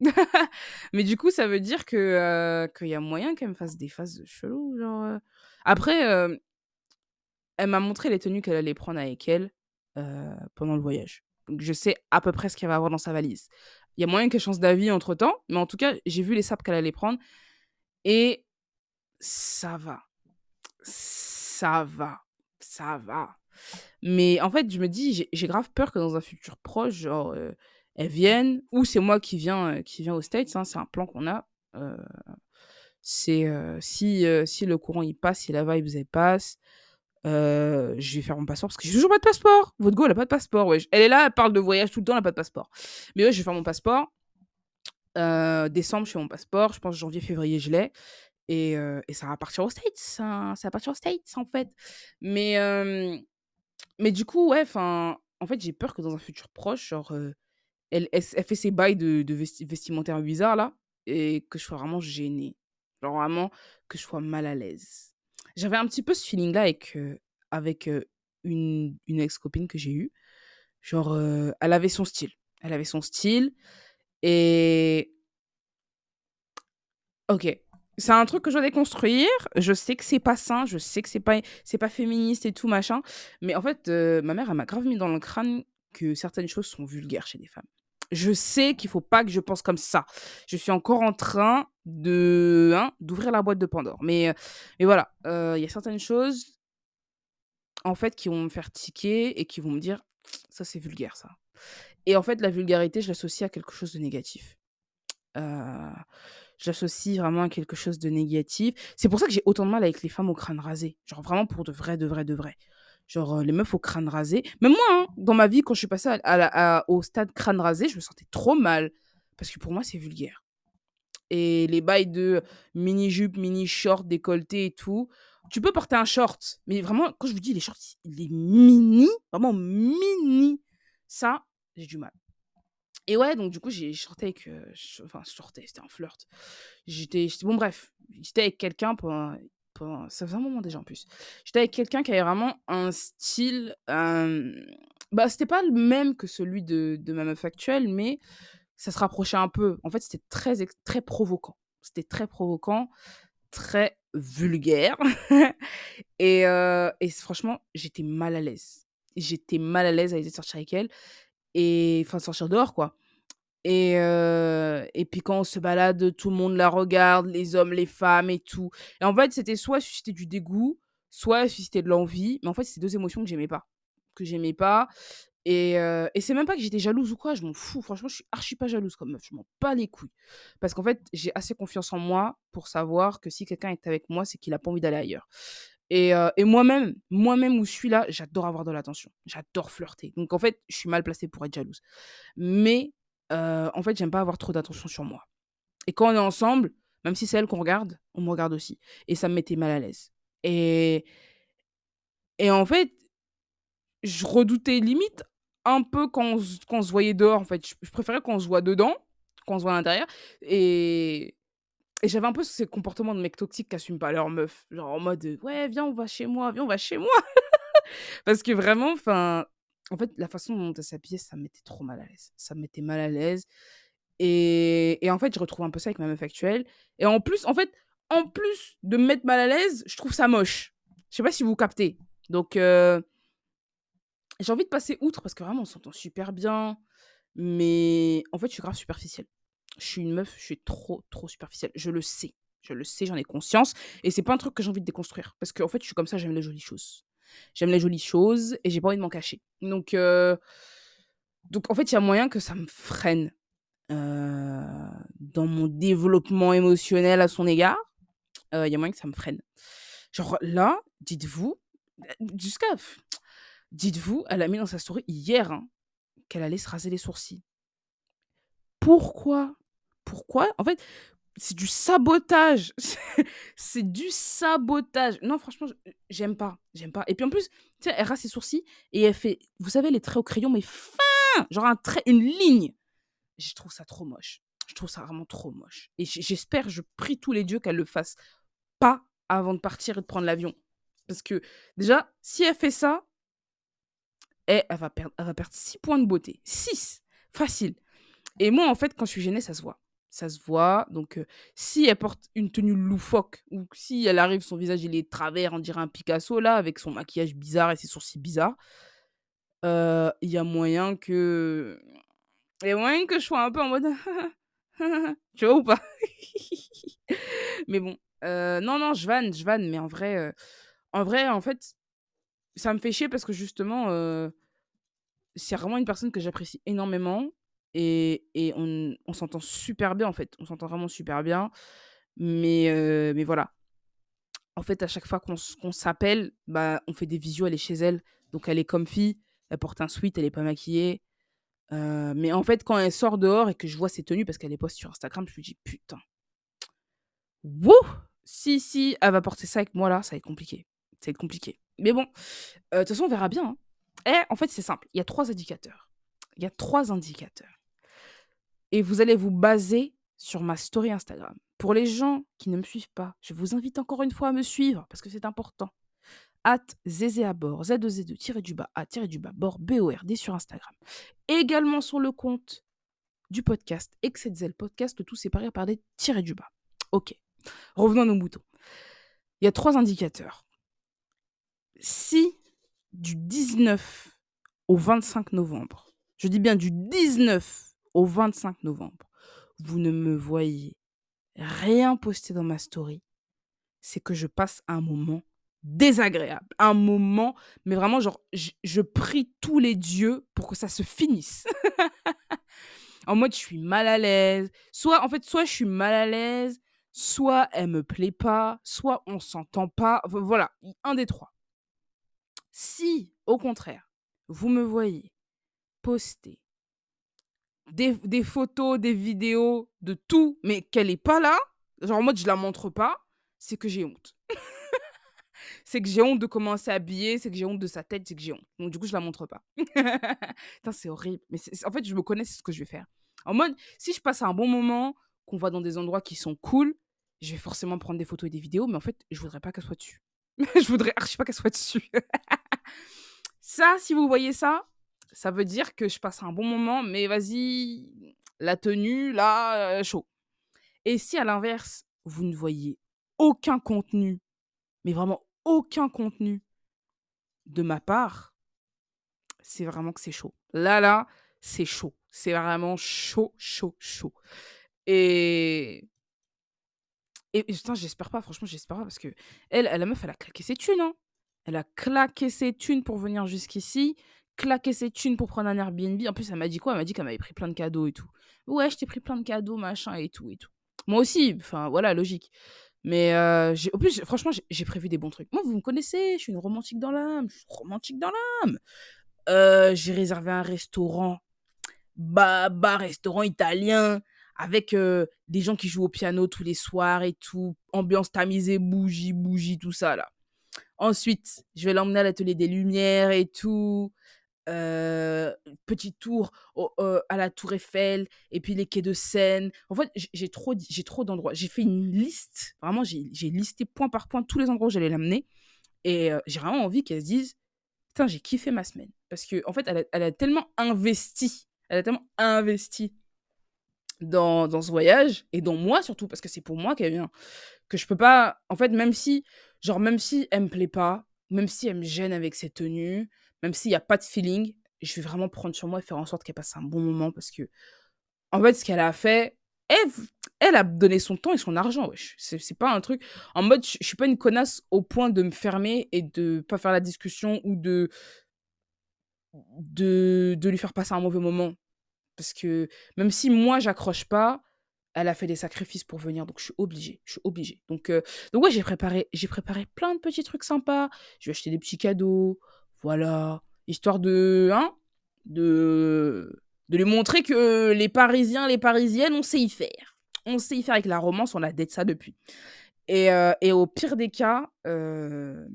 A: *laughs* Mais du coup, ça veut dire que, qu'il y a moyen qu'elle me fasse des phases de genre, après, elle m'a montré les tenues qu'elle allait prendre avec elle, pendant le voyage. Donc je sais à peu près ce qu'elle va avoir dans sa valise. Il y a moyen qu'elle change d'avis entre-temps, mais en tout cas, j'ai vu les sapes qu'elle allait prendre et ça va. Ça va, ça va. Mais en fait, je me dis, j'ai grave peur que dans un futur proche, genre, heu, elle vienne ou c'est moi qui viens, heu, qui viens aux States, hein, c'est un plan qu'on a, heu, c'est, heu, si, heu, si le courant il passe, si la vibe elle passe, je vais faire mon passeport parce que j'ai toujours pas de passeport. Votre go, elle a pas de passeport, wesh. Elle est là, elle parle de voyage tout le temps, elle a pas de passeport. Mais ouais, je vais faire mon passeport. Décembre, je fais mon passeport, je pense janvier, février, je l'ai et et ça va partir aux States, ça ça va partir aux States, en fait. Mais mais du coup, ouais, enfin, en fait, j'ai peur que dans un futur proche, genre, elle elle fait ses bails de de vesti vestimentaires bizarres là et que je sois vraiment gênée. Genre vraiment que je sois mal à l'aise. J'avais un petit peu ce feeling là avec, avec, une une ex-copine que j'ai eue. Genre, elle avait son style. Elle avait son style et OK. C'est un truc que je dois déconstruire. Je sais que c'est pas sain, je sais que c'est pas c'est pas féministe et tout machin, mais en fait, heu, ma mère, elle m'a grave mis dans le crâne que certaines choses sont vulgaires chez les femmes. Je sais qu'il faut pas que je pense comme ça. Je suis encore en train de hein, d'ouvrir la boîte de Pandore, mais heu, mais voilà, heu, il y a certaines choses, en fait, qui vont me faire tiquer et qui vont me dire: *tsk* «Ça, c'est vulgaire ça» et en fait, la vulgarité, je l'associe à quelque chose de négatif. Heu, je l'associe vraiment à quelque chose de négatif. C'est pour ça que j'ai autant de mal avec les femmes au crâne rasé. Genre vraiment pour de vrai, de vrai, de vrai. Genre, euh, les meufs au crâne rasé. Même moi, hein, dans ma vie, quand je suis passée à- au stade crâne rasé, je me sentais trop mal. Parce que pour moi, c'est vulgaire. Et les bails de mini-jupe, mini-short, décolleté et tout. Tu peux porter un short, mais vraiment, quand je vous dis les shorts, les mini, vraiment mini, ça, j'ai du mal. Et ouais, donc du coup, j'ai sorti avec. euh, enfin, je sortais, c'était un flirt. J'étais. Bon, bref, j'étais avec quelqu'un pendant, pendant. Ça faisait un moment déjà en plus. J'étais avec quelqu'un qui avait vraiment un style. euh, Bah, c'était pas le même que celui de, ma meuf actuelle, mais ça se rapprochait un peu. En fait, c'était très, très provoquant. C'était très provoquant, très vulgaire. *laughs* et, euh, et franchement, j'étais mal à l'aise. J'étais mal à l'aise à l'idée de sortir avec elle. Et enfin, sortir dehors, quoi. Et, heu et puis quand on se balade, tout le monde la regarde, les hommes, les femmes et tout. Et en fait, c'était soit susciter du dégoût, soit susciter de l'envie. Mais en fait, c'est 2 émotions que j'aimais pas. Que j'aimais pas et heu et c'est même pas que j'étais jalouse ou quoi, je m'en fous. Franchement, je suis archi pas jalouse comme meuf, je m'en bats les couilles. Parce qu'en fait, j'ai assez confiance en moi pour savoir que si quelqu'un est avec moi, c'est qu'il a pas envie d'aller ailleurs. Et heu et moi-même, moi-même où je suis là, j'adore avoir de l'attention. J'adore flirter. Donc en fait, je suis mal placée pour être jalouse. Mais heu, en fait, j'aime pas avoir trop d'attention sur moi. Et quand on est ensemble, même si c'est elle qu'on regarde, on me regarde aussi. Et ça me mettait mal à l'aise. Et en fait, je redoutais limite un peu quand on se voyait dehors, en fait. Je je préférais qu'on se voit dedans, qu'on se voit à l'intérieur et et j'avais un peu ces comportements de mecs toxiques qui assument pas leur meuf. Genre en mode, heu: «Ouais, viens, on va chez moi, viens, on va chez moi». *laughs* Parce que vraiment, enfin, en fait, la façon dont elle s'habillait, ça me mettait trop mal à l'aise. Ça me mettait mal à l'aise et en fait, je retrouve un peu ça avec ma meuf actuelle et en plus, en fait, en plus de me mettre mal à l'aise, je trouve ça moche. Je sais pas si vous captez? Donc heu, j'ai envie de passer outre parce que vraiment on s'entend super bien, mais en fait, je suis grave superficielle. Je suis une meuf, je suis trop, trop superficielle. Je le sais. Je le sais, j'en ai conscience et c'est pas un truc que j'ai envie de déconstruire parce qu'en fait, je suis comme ça, j'aime les jolies choses. J'aime les jolies choses et j'ai pas envie de m'en cacher. Donc heu, donc en fait, il y a moyen que ça me freine, heu, dans mon développement émotionnel à son égard. Heu, il y a moyen que ça me freine. Genre là, dites-vous, jusqu'à dites-vous, elle a mis dans sa story hier, hein, qu'elle allait se raser les sourcils. Pourquoi? Pourquoi? En fait, c'est du sabotage. *laughs* C'est du sabotage. Non, franchement, j'aime pas, j'aime pas et puis en plus, tu sais, elle rase ses sourcils et elle fait, vous savez, les traits au crayon, mais fins! Genre un trait, une ligne. Je trouve ça trop moche. Je trouve ça vraiment trop moche et j'e j'espère, je prie tous les dieux qu'elle le fasse pas avant de partir et de prendre l'avion. Parce que déjà, si elle fait ça, eh, elle va perdre elle va perdre 6 points de beauté. 6! Facile et moi, en fait, quand je suis gênée, ça se voit. Ça se voit donc si elle porte une tenue loufoque ou si elle arrive, son visage, il est travers, on dirait un Picasso là, avec son maquillage bizarre et ses sourcils bizarres, il y a moyen que il y a moyen que je sois un peu en mode *laughs* tu vois ou pas? *laughs* Mais bon, non, non, je vanne, je vanne, mais en vrai, en vrai, en fait, ça me fait chier parce que justement, c'est vraiment une personne que j'apprécie énormément et et on on s'entend super bien, en fait. On s'entend vraiment super bien, mais heu, mais voilà. En fait, à chaque fois qu'on s'appelle, bah, on fait des visios, elle est chez elle, donc elle est comfy, elle porte un sweat, elle est pas maquillée, heu, mais en fait, quand elle sort dehors et que je vois ses tenues parce qu'elle les poste sur Instagram, je me dis: «Putain, wouh! Si, si elle va porter ça avec moi là, ça va être compliqué, ça va être compliqué». Mais bon, heu, de toute façon, on verra bien, hein. Eh, en fait, c'est simple, il y a 3 indicateurs. Il y a 3 indicateurs et vous allez vous baser sur ma story Instagram. Pour les gens qui ne me suivent pas, je vous invite encore une fois à me suivre parce que c'est important. @zézéabord, Z-E-Z-E tiré du bas, A tiré du bas, bord, sur Instagram. Également sur le compte du podcast, Exetzel Podcast, tout séparé par des tirés du bas. OK, revenons à nos moutons. Il y a 3 indicateurs. Si du 19 au 25 novembre, je dis bien du 19 au 25 novembre, vous ne me voyez rien poster dans ma story, c'est que je passe un moment désagréable. Un moment, mais vraiment, genre, je, prie tous les dieux pour que ça se finisse. *laughs* en mode, je suis mal à l'aise. Soit, en fait, soit je suis mal à l'aise, soit elle me plaît pas, soit on s'entend pas. Vo- Voilà, un des trois. Si, au contraire, vous me voyez poster des, photos, des vidéos, de tout, mais qu'elle est pas là, genre en mode je la montre pas, c'est que j'ai honte. *laughs* c'est que j'ai honte de comment elle s'est habillée, c'est que j'ai honte de sa tête, c'est que j'ai honte. Donc du coup, je la montre pas. *laughs* C'est horrible. Mais c'est- c'est- en fait, je me connais, c'est ce que je vais faire. En mode, si je passe un bon moment, qu'on va dans des endroits qui sont cool, je vais forcément prendre des photos et des vidéos, mais en fait, je voudrais pas qu'elle soit dessus. *laughs* je voudrais archi pas qu'elle soit dessus. ça, si vous voyez ça, ça veut dire que je passe un bon moment, mais vas-y, la tenue, là, euh, chaud. Et si à l'inverse, vous ne voyez aucun contenu, mais vraiment aucun contenu de ma part, c'est vraiment que c'est chaud. Là, là, c'est chaud. C'est vraiment chaud, chaud, chaud. Et. Et putain, j'espère pas, franchement, j'espère pas parce que elle, la meuf, elle a claqué ses thunes, hein. Elle a claqué ses thunes pour venir jusqu'ici, claqué ses thunes pour prendre un Airbnb. En plus, elle m'a dit quoi? Elle m'a dit qu'elle m'avait pris plein de cadeaux et tout. Ouais, je t'ai pris plein de cadeaux, machin et tout et tout. Moi aussi, enfin voilà, logique. Mais euh, en plus, franchement, j'ai prévu des bons trucs. Moi, vous me connaissez, je suis une romantique dans l'âme. Je suis romantique dans l'âme. Euh, j'ai réservé un restaurant, bah, bar, restaurant italien, avec euh, des gens qui jouent au piano tous les soirs et tout. Ambiance tamisée, bougie, bougie, tout ça là. Ensuite, je vais l'emmener à l'atelier des Lumières et tout. Petit tour à la Tour Eiffel et puis les quais de Seine. En fait, j'ai trop, j'ai trop d'endroits. J'ai fait une liste. Vraiment, j'ai listé point par point tous les endroits où j'allais l'amener. Et j'ai vraiment envie qu'elle se dise Putain, j'ai kiffé ma semaine. Parce que en fait, elle a, elle a tellement investi. Elle a tellement investi dans, dans ce voyage et dans moi surtout parce que c'est pour moi qu'elle vient que je peux pas en fait même si genre même si elle me plaît pas même si elle me gêne avec ses tenues même s'il y a pas de feeling je vais vraiment prendre sur moi et faire en sorte qu'elle passe un bon moment parce que en fait ce qu'elle a fait elle, a donné son temps et son argent wesh. c'est pas un truc en mode je suis pas une connasse au point de me fermer et de pas faire la discussion ou de de, de lui faire passer un mauvais moment parce que même si moi, j'accroche pas, elle a fait des sacrifices pour venir, donc je suis obligée. Je suis obligée. Donc, euh, donc ouais, j'ai préparé, j'ai préparé plein de petits trucs sympas. Je vais acheter des petits cadeaux, voilà, histoire de, hein, de, de lui montrer que les Parisiens, les Parisiennes, on sait y faire. On sait y faire avec la romance, on a d'être ça depuis. Et, euh, et au pire des cas, euh,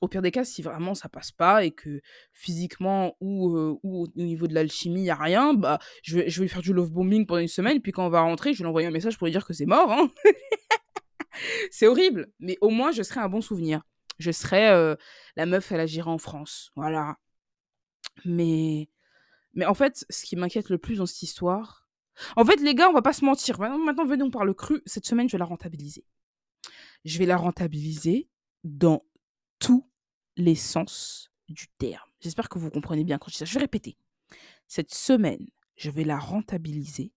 A: au pire des cas, si vraiment ça passe pas et que physiquement ou, euh, ou au au niveau de l'alchimie, il n'y a rien, bah, je vais, je vais faire du love bombing pendant une semaine. Puis quand on va rentrer, je vais lui envoyer un message pour lui dire que c'est mort. hein. *laughs* c'est horrible. Mais au moins, je serai un bon souvenir. Je serai euh, la meuf, elle agira en France. Voilà. Mais, mais en fait, ce qui m'inquiète le plus dans cette histoire. En fait, les gars, on va pas se mentir. Maintenant, maintenant venez, on parle cru. Cette semaine, je vais la rentabiliser. Je vais la rentabiliser dans tous les sens du terme. J'espère que vous comprenez bien quand je dis ça. Je vais répéter. Cette semaine, je vais la rentabiliser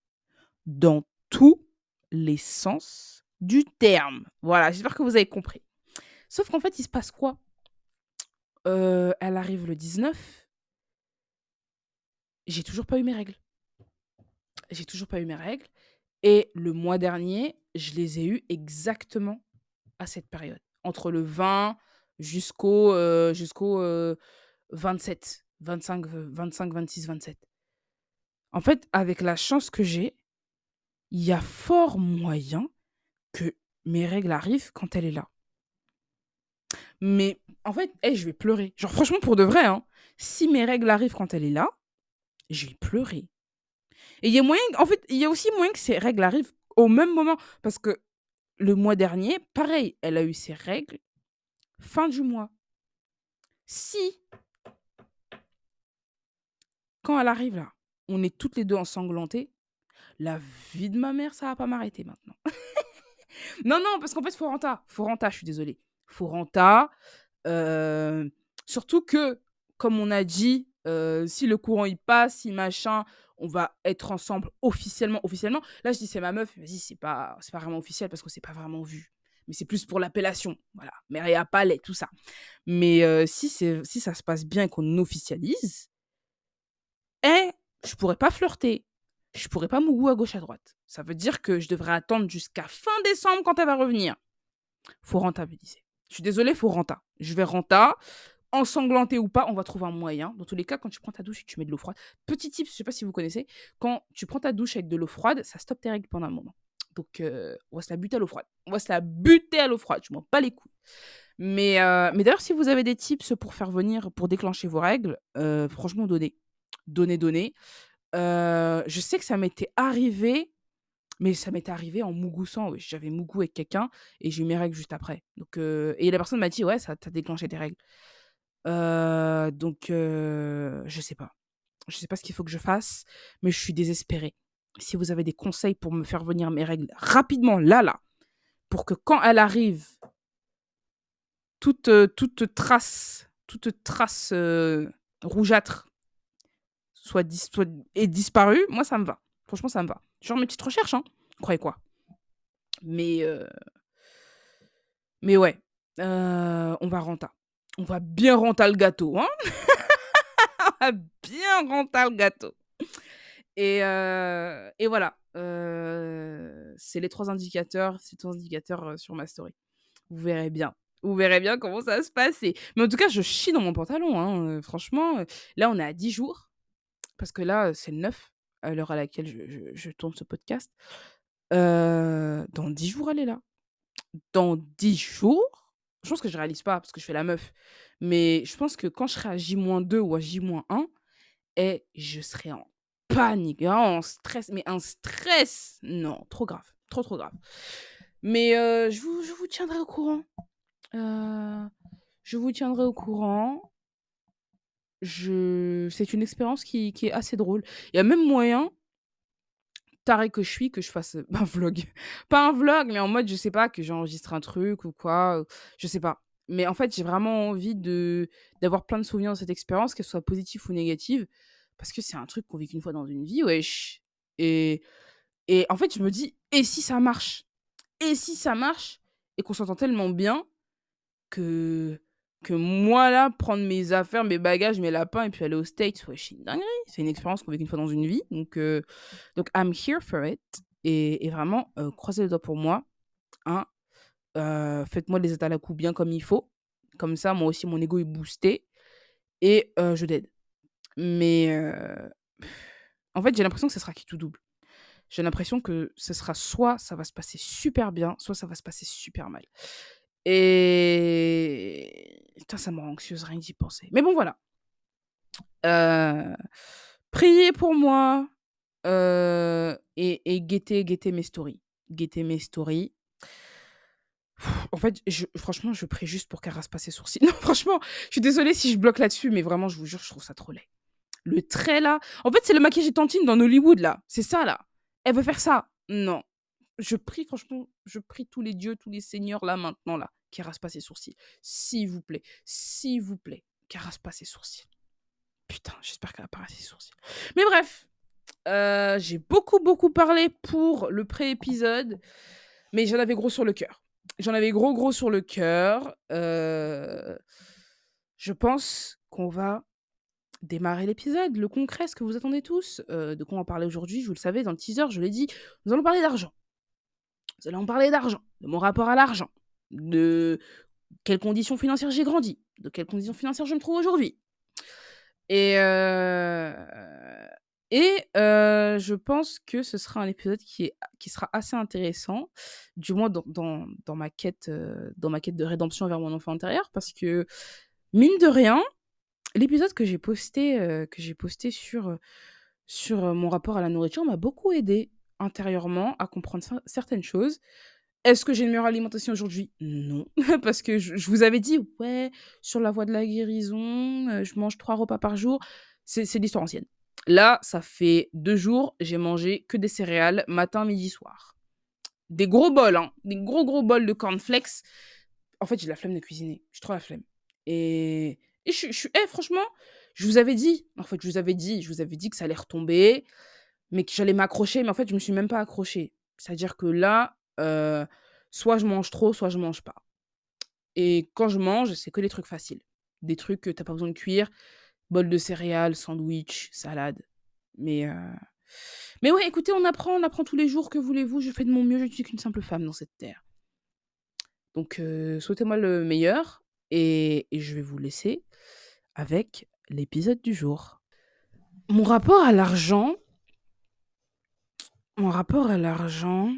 A: dans tous les sens du terme. Voilà, j'espère que vous avez compris. Sauf qu'en fait, il se passe quoi? Euh, Elle arrive le 19. J'ai toujours pas eu mes règles. J'ai toujours pas eu mes règles. Et le mois dernier, je les ai eues exactement à cette période. Entre le 20 jusqu'au euh, jusqu'au euh, 27, 25, euh, 25, 26, 27. En fait, avec la chance que j'ai, il y a fort moyen que mes règles arrivent quand elle est là. Mais en fait, je vais pleurer. Genre, franchement, pour de vrai, hein, si mes règles arrivent quand elle est là, je vais pleurer. Et il y a moyen, en fait, il y a aussi moyen que ces règles arrivent au même moment. Parce que le mois dernier, pareil, elle a eu ses règles fin du mois. Si, quand elle arrive là, on est toutes les deux ensanglantées, la vie de ma mère, ça va pas m'arrêter maintenant. *laughs* non, non, parce qu'en fait, Foranta, Foranta, je suis désolée. Foranta, euh, surtout que, comme on a dit, euh, si le courant il passe, si machin, on va être ensemble officiellement. Officiellement, là je dis c'est ma meuf, vas-y, c'est pas, c'est pas vraiment officiel parce que c'est pas vraiment vu. Mais c'est plus pour l'appellation, voilà. Maria Palais, tout ça. Mais euh, si, c'est, si ça se passe bien et qu'on officialise, eh, je pourrais pas flirter. Je pourrais pas mougou à gauche à droite. Ça veut dire que je devrais attendre jusqu'à fin décembre quand elle va revenir. Faut rentabiliser. Je suis désolée, faut renta. Je vais renta ensanglanté ou pas, on va trouver un moyen. Dans tous les cas, quand tu prends ta douche et tu mets de l'eau froide, petit tip, je sais pas si vous connaissez, quand tu prends ta douche avec de l'eau froide, ça stoppe tes règles pendant un moment. Donc, euh, on va se la buter à l'eau froide. On va se la buter à l'eau froide. Je m'en bats les couilles. Mais, euh, mais d'ailleurs, si vous avez des tips pour faire venir, pour déclencher vos règles, euh, franchement, donnez. Donnez, donnez. Je sais que ça m'était arrivé, mais ça m'était arrivé en mougoussant. J'avais mougou avec quelqu'un et j'ai eu mes règles juste après. Donc, euh, et la personne m'a dit, ouais, ça t'a déclenché tes règles. Euh, donc, euh, je sais pas. Je sais pas ce qu'il faut que je fasse, mais je suis désespérée. Si vous avez des conseils pour me faire venir mes règles rapidement, là, là, pour que quand elle arrive, toute, euh, toute trace, toute trace rougeâtre soit, dis- soit disparue, moi, ça me va. Franchement, ça me va. Genre mes petites recherches, hein. Croyez quoi? Mais, euh, mais ouais, euh, on va renta. On va bien renta le gâteau, hein. *laughs* on va bien renta le gâteau. Et, euh, voilà. c'est les trois indicateurs, ces trois indicateurs sur ma story. Vous verrez bien. Vous verrez bien comment ça se passer. Mais en tout cas, je chie dans mon pantalon. hein, franchement, là, on est à 10 jours. Parce que là, c'est le 9, à l'heure à laquelle je, tourne ce podcast. Dans 10 jours, elle est là. Dans 10 jours, je pense que je réalise pas parce que je fais la meuf. Mais je pense que quand je serai à J-2 ou à J-1, et je serai en panique, en stress, mais un stress, non, trop grave, trop trop grave. Mais je, vous, je vous tiendrai au courant. Je vous tiendrai au courant. C'est une expérience qui, est assez drôle. Il y a même moyen, taré que je suis, que je fasse euh, *laughs* un vlog. Pas un vlog, mais en mode, je sais pas, que j'enregistre un truc ou quoi. Je sais pas. Mais en fait, j'ai vraiment envie de d'avoir plein de souvenirs de cette expérience, qu'elle soit positive ou négative, parce que c'est un truc qu'on vit qu'une fois dans une vie, wesh. Et, et en fait, je me dis, et si ça marche? Et si ça marche? Et qu'on s'entend tellement bien que, que moi, là, prendre mes affaires, mes bagages, mes lapins et puis aller aux States, c'est une dinguerie. C'est une expérience qu'on vit qu'une fois dans une vie. Donc, euh, donc I'm here for it. Et, et vraiment, euh, croisez les doigts pour moi. Hein. Euh, Faites-moi des états à la coup bien comme il faut. Comme ça, moi aussi, mon ego est boosté. Et je d'aide. Mais en fait, j'ai l'impression que ce sera qui tout double. J'ai l'impression que ce sera soit ça va se passer super bien, soit ça va se passer super mal. Et putain, ça me rend anxieuse rien d'y penser. Mais bon, voilà. Euh, priez pour moi euh, et, et guettez, guettez mes stories. Guettez mes stories. En fait, franchement, je prie juste pour qu'elle rase pas ses sourcils. *laughs* Non, franchement, je suis désolée si je bloque là-dessus, mais vraiment, je vous jure, je trouve ça trop laid. Le trait là. En fait, c'est le maquillage de Tantine dans Hollywood là. C'est ça là. Elle veut faire ça. Non. Je prie, franchement, je prie tous les dieux, tous les seigneurs là maintenant là, qu'elle rase pas ses sourcils. S'il vous plaît. S'il vous plaît. Qu'elle rase pas ses sourcils. Putain, j'espère qu'elle a pas ses sourcils. Mais bref. euh, J'ai beaucoup, beaucoup parlé pour le pré-épisode. Mais j'en avais gros sur le cœur. J'en avais gros, gros sur le cœur. Euh, je pense qu'on va démarrer l'épisode, le concret, ce que vous attendez tous. Euh, de quoi on va parler aujourd'hui, vous le savez, dans le teaser, je l'ai dit, nous allons parler d'argent. Nous allons parler d'argent, de mon rapport à l'argent, de quelles conditions financières j'ai grandi, de quelles conditions financières je me trouve aujourd'hui. Et, euh, et euh, je pense que ce sera un épisode qui, est, qui sera assez intéressant, du moins dans, dans, dans ma quête, euh, dans ma quête de rédemption vers mon enfant intérieur, parce que, mine de rien, l'épisode que j'ai posté, que j'ai posté sur, sur mon rapport à la nourriture m'a beaucoup aidé intérieurement à comprendre cer- certaines choses. Est-ce que j'ai une meilleure alimentation aujourd'hui? Non. *laughs* Parce que je, vous avais dit, ouais, sur la voie de la guérison, euh, je mange trois repas par jour. C'est l'histoire ancienne. Là, ça fait deux jours, j'ai mangé que des céréales, matin, midi, soir. Des gros bols, hein. Des gros, gros bols de cornflakes. En fait, j'ai la flemme de cuisiner. J'ai trop la flemme. Et, et je, je, eh, franchement, je vous avais dit, en fait, je vous avais dit, je vous avais dit que ça allait retomber, mais que j'allais m'accrocher, mais en fait, je me suis même pas accrochée. C'est-à-dire que là, euh, soit je mange trop, soit je mange pas. Et quand je mange, c'est que des trucs faciles. Des trucs que t'as pas besoin de cuire, bol de céréales, sandwich, salade. Mais, euh, mais ouais, écoutez, on apprend, on apprend tous les jours, que voulez-vous, je fais de mon mieux, je ne suis qu'une simple femme dans cette terre. Donc, euh, souhaitez-moi le meilleur. et et je vais vous laisser avec l'épisode du jour. Mon rapport à l'argent mon rapport à l'argent,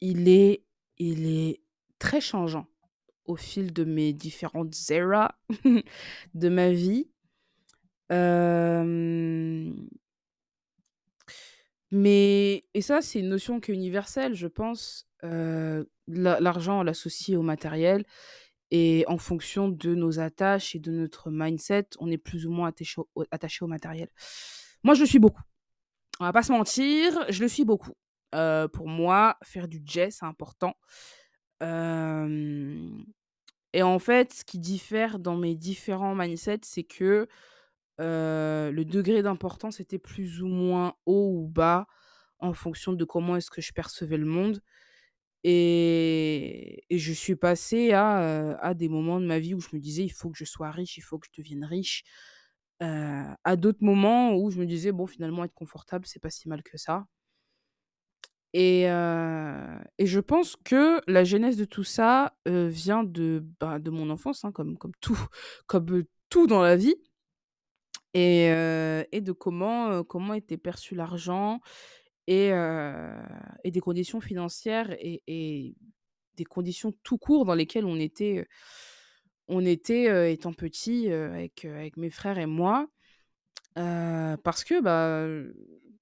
A: il est il est très changeant au fil de mes différentes eras *laughs* de ma vie. Mais et ça, c'est une notion qui est universelle, je pense. L'argent, on l'associe au matériel et en fonction de nos attaches et de notre mindset, on est plus ou moins attaché au attaché au matériel. Moi, je le suis beaucoup. On va pas se mentir, je le suis beaucoup. Heu, pour moi, faire du jet, c'est important. Et en fait, ce qui diffère dans mes différents mindsets, c'est que, le degré d'importance était plus ou moins haut ou bas en fonction de comment est-ce que je percevais le monde et je suis passée à, à des moments de ma vie où je me disais: «Il faut que je sois riche, il faut que je devienne riche». À d'autres moments où je me disais: «Bon, finalement, être confortable, c'est pas si mal que ça». Et heu et je pense que la genèse de tout ça, heu, vient de, bah, de mon enfance, hein, comme comme tout *laughs* comme, tout dans la vie et heu et de comment, comment était perçu l'argent et et des conditions financières et et des conditions tout court dans lesquelles on était, on était, étant petits, heu, avec, avec mes frères et moi. Parce que, bah,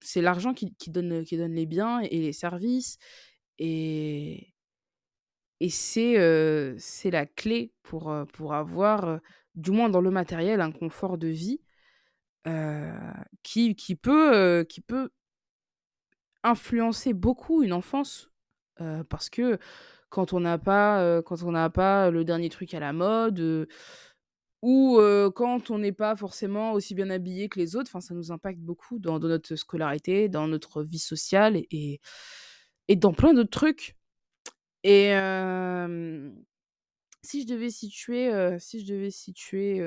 A: c'est l'argent qui donne, les biens et les services et c'est, la clé pour, avoir, du moins dans le matériel, un confort de vie, qui peut, influencer beaucoup une enfance. Parce que quand on n'a pas, le dernier truc à la mode, ou, quand on n'est pas forcément aussi bien habillé que les autres, ça nous impacte beaucoup dans notre scolarité, dans notre vie sociale et et dans plein d'autres trucs et si je devais situer, si je devais situer,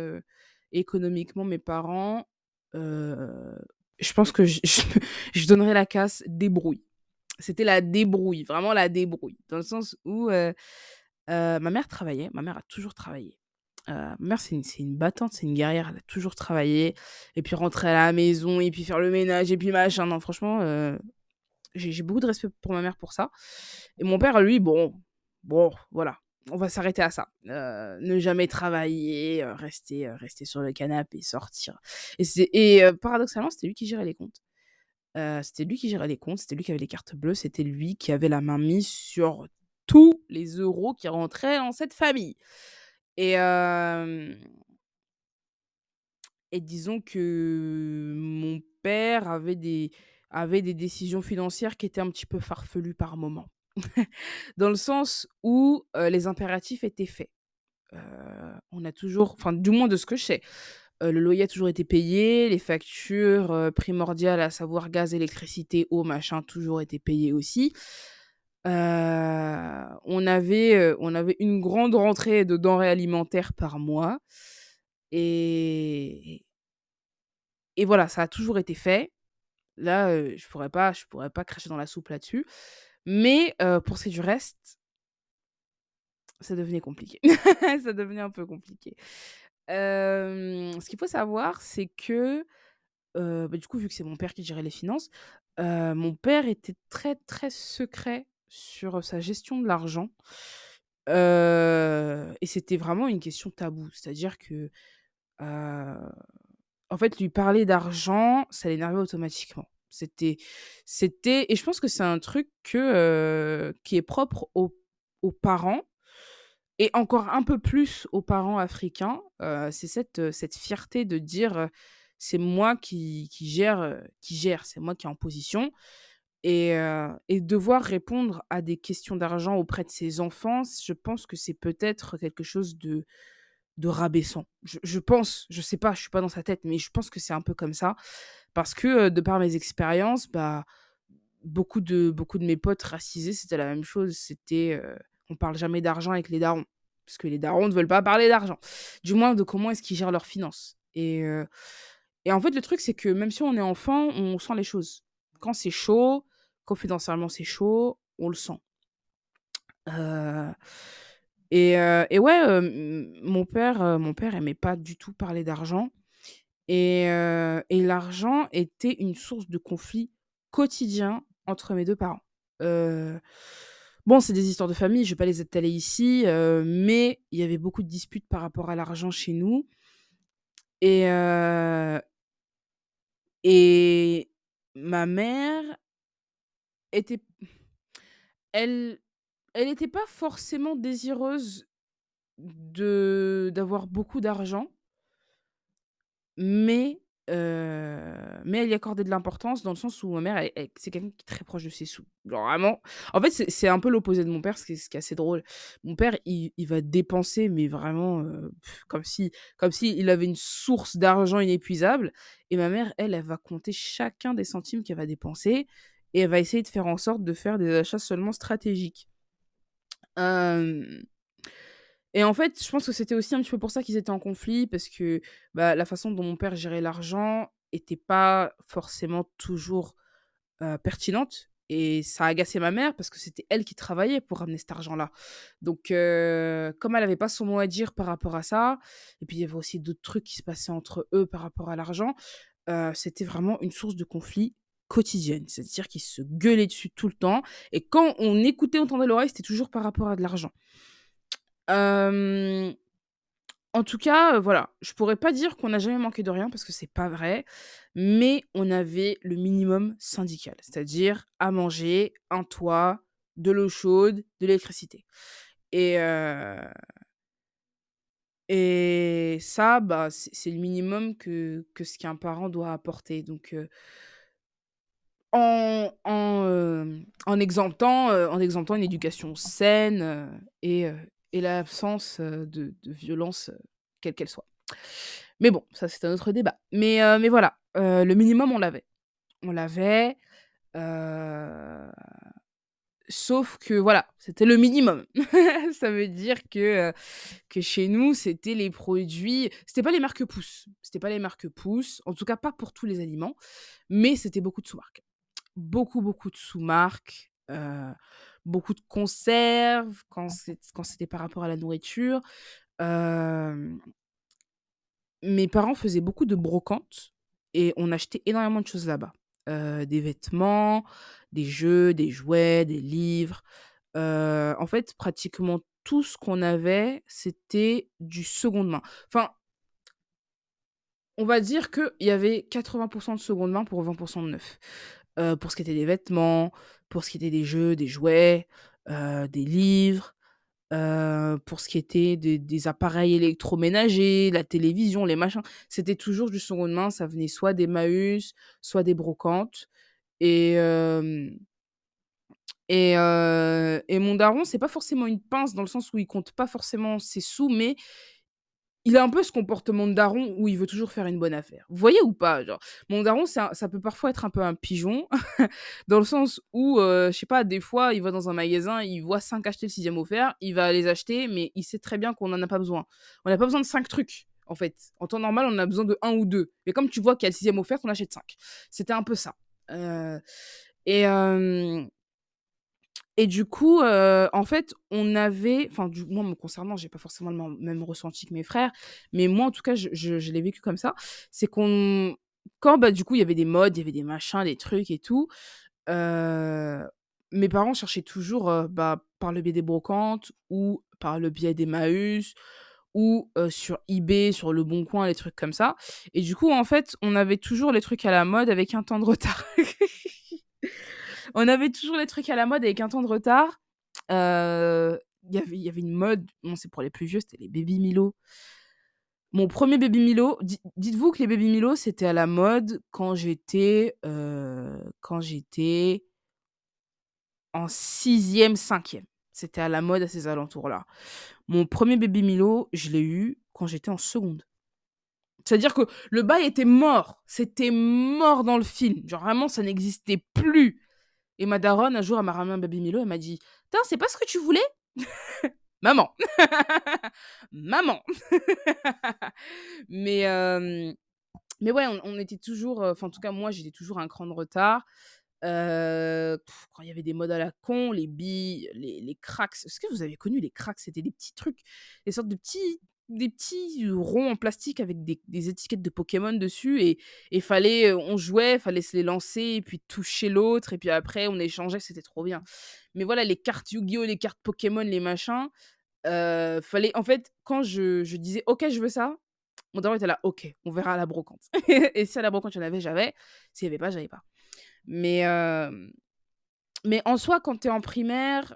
A: économiquement mes parents, je pense que je donnerais la casse débrouille. C'était la débrouille, vraiment la débrouille, dans le sens où, ma mère travaillait, ma mère a toujours travaillé. Ma mère, c'est une une battante, c'est une guerrière, elle a toujours travaillé et puis rentrer à la maison et puis faire le ménage et puis machin. Non, franchement, heu, j'ai beaucoup de respect pour ma mère pour ça et mon père, lui, bon bon, voilà, on va s'arrêter à ça. Heu, ne jamais travailler, rester, rester sur le canapé, sortir et c'est et paradoxalement, c'était lui qui gérait les comptes. C'était lui qui gérait les comptes, c'était lui qui avait les cartes bleues, c'était lui qui avait la main mise sur tous les euros qui rentraient dans cette famille et disons que mon père avait des avait des décisions financières qui étaient un petit peu farfelues par moments. *laughs* Dans le sens où, les impératifs étaient faits. On a toujours enfin, du moins de ce que je sais, le loyer a toujours été payé, les factures, primordiales, à savoir gaz, électricité, eau, machin, toujours été payées aussi. Heu, on avait, heu, on avait une grande rentrée de denrées alimentaires par mois et et voilà, ça a toujours été fait. Là, heu, je pourrais pas je pourrais pas cracher dans la soupe là-dessus. Mais pour ce qui est du reste, ça devenait compliqué. *laughs* Ça devenait un peu compliqué. Ce qu'il faut savoir, c'est que, bah, du coup, vu que c'est mon père qui gérait les finances, mon père était très, très secret sur sa gestion de l'argent. Et c'était vraiment une question taboue. C'est-à-dire que, en fait, lui parler d'argent, ça l'énervait automatiquement. C'était c'était et je pense que c'est un truc que, qui est propre aux aux parents et encore un peu plus aux parents africains, c'est cette, cette fierté de dire, «C'est moi qui qui gère, qui gère, c'est moi qui est en position» et devoir répondre à des questions d'argent auprès de ses enfants, je pense que c'est peut-être quelque chose de de rabaissant. Je pense, je sais pas, je suis pas dans sa tête, mais je pense que c'est un peu comme ça parce que, de par mes expériences, bah, beaucoup de beaucoup de mes potes racisés, c'était la même chose. C'était, heu, on parle jamais d'argent avec les darons, parce que les darons ne veulent pas parler d'argent. Du moins de comment est-ce qu'ils gèrent leurs finances et et en fait, le truc, c'est que même si on est enfant, on sent les choses. Quand c'est chaud, confidentiellement, c'est chaud, on le sent. Heu Et heu et ouais, hem, mon père, heu, mon père aimait pas du tout parler d'argent et et l'argent était une source de conflit quotidien entre mes 2 parents. Bon, c'est des histoires de famille, je vais pas les étaler ici, mais il y avait beaucoup de disputes par rapport à l'argent chez nous et et ma mère était elle elle pas forcément désireuse de d'avoir beaucoup d'argent Mais heu, mais elle y accordait de l'importance dans le sens où ma mère, elle c'est quelqu'un qui est très proche de ses sous. Vraiment en fait, c'est un peu l'opposé de mon père, ce qui est ce qui est assez drôle. Mon père, il il va dépenser, mais vraiment, heu, comme si comme s'il avait une source d'argent inépuisable et ma mère, elle, elle va compter chacun des centimes qu'elle va dépenser et elle va essayer de faire en sorte de faire des achats seulement stratégiques. Et en fait, je pense que c'était aussi un petit peu pour ça qu'ils étaient en conflit parce que, bah, la façon dont mon père gérait l'argent était pas forcément toujours, pertinente et ça agaçait ma mère parce que c'était elle qui travaillait pour ramener cet argent-là. Donc comme elle avait pas son mot à dire par rapport à ça et puis il y avait aussi d'autres trucs qui se passaient entre eux par rapport à l'argent, c'était vraiment une source de conflit quotidienne. C'est-à-dire qu'ils se gueulaient dessus tout le temps et quand on écoutait, on tendait l'oreille, c'était toujours par rapport à de l'argent. En tout cas, heu, voilà, je pourrais pas dire qu'on n'a jamais manqué de rien parce que c'est pas vrai, mais on avait le minimum syndical, c'est-à-dire à manger, un toit, de l'eau chaude, de l'électricité et heu et ça, bah, c'est le minimum que que ce qu'un parent doit apporter donc heu, en en, exemptant, heu, en exemptant une éducation saine, heu et et l'absence, de violence, quelle qu'elle soit. Mais bon, ça, c'est un autre débat. Mais mais voilà, le minimum, on l'avait. On l'avait, sauf que voilà, c'était le minimum. *laughs* Ça veut dire que, que chez nous, c'était les produits c'était pas les marques pouces, c'était pas les marques pouces, en tout cas pas pour tous les aliments, mais c'était beaucoup de sous-marques. Beaucoup, beaucoup de sous-marques, beaucoup de conserves quand c'était par rapport à la nourriture. Mes parents faisaient beaucoup de brocantes et on achetait énormément de choses là-bas. Des vêtements, des jeux, des jouets, des livres. En fait, pratiquement tout ce qu'on avait, c'était du seconde main. Enfin, on va dire qu'il y avait 80 de seconde main pour 20 de neuf. Heu, pour ce qui était des vêtements, pour ce qui était des jeux, des jouets, heu, des livres, heu, pour ce qui était des des appareils électroménagers, la télévision, les machins. C'était toujours du seconde main, ça venait soit d'Emmaüs, soit des brocantes et et et mon daron, c'est pas forcément une pince dans le sens où il compte pas forcément ses sous, mais il a un peu ce comportement de daron où il veut toujours faire une bonne affaire. Vous voyez ou pas? Genre, mon daron, ça peut parfois être un peu un pigeon, *laughs* dans le sens où, heu, je sais pas, des fois, il va dans un magasin, il voit 5 acheter, le sixième offert, il va les acheter, mais il sait très bien qu'on en a pas besoin. On a pas besoin de 5 trucs, en fait. En temps normal, on a besoin de un ou 2. Mais comme tu vois qu'il y a le sixième offert, on achète 5. C'était un peu ça. Heu et hem et du coup, heu, en fait, on avait enfin, moi, me concernant, j'ai pas forcément le même ressenti que mes frères, mais moi, en tout cas, je l'ai vécu comme ça. C'est qu'on quand, bah, du coup, il y avait des modes, il y avait des machins, des trucs et tout, heu, mes parents cherchaient toujours, heu, bah, par le biais des brocantes ou par le biais d'Emmaüs ou, heu, sur eBay, sur Le Bon Coin, les trucs comme ça et du coup, en fait, on avait toujours les trucs à la mode avec un temps de retard. *laughs* On avait toujours les trucs à la mode avec un temps de retard. Heu, il y avait une mode, bon, c'est pour les plus vieux, c'était les Baby Milo. Mon premier Baby Milo, di dites-vous que les Baby Milo, c'était à la mode quand j'étais, heu, quand j'étais en sixième, cinquième. C'était à la mode à ces alentours-là. Mon premier Baby Milo, je l'ai eu quand j'étais en seconde. C'est-à-dire que le bail était mort. C'était mort dans le film. Genre vraiment, ça n'existait plus. Et ma daronne, un jour, elle m'a ramené un Baby Milo, elle m'a dit: «Tin, c'est pas ce que tu voulais?» *laughs* «Maman!» *laughs* «Maman!» *laughs* Mais mais ouais, on était toujours, enfin, en tout cas, moi, j'étais toujours un cran de retard. Quand il y avait des modes à la con, les billes, les les cracks. Est-ce que vous avez connu les cracks? C'était des petits trucs, des sortes de petits des petits ronds en plastique avec des étiquettes de Pokémon dessus et et fallait, on jouait, fallait se les lancer et puis toucher l'autre et puis après on échangeait, c'était trop bien. Mais voilà, les cartes Yu-Gi-Oh! les cartes Pokémon, les machins, fallait en fait, quand je disais: «OK, je veux ça», mon daron était là: «OK, on verra à la brocante» *laughs* et si à la brocante il y en avait, j'avais, s'il y avait pas, j'avais pas. Mais mais en soi, quand tu es en primaire,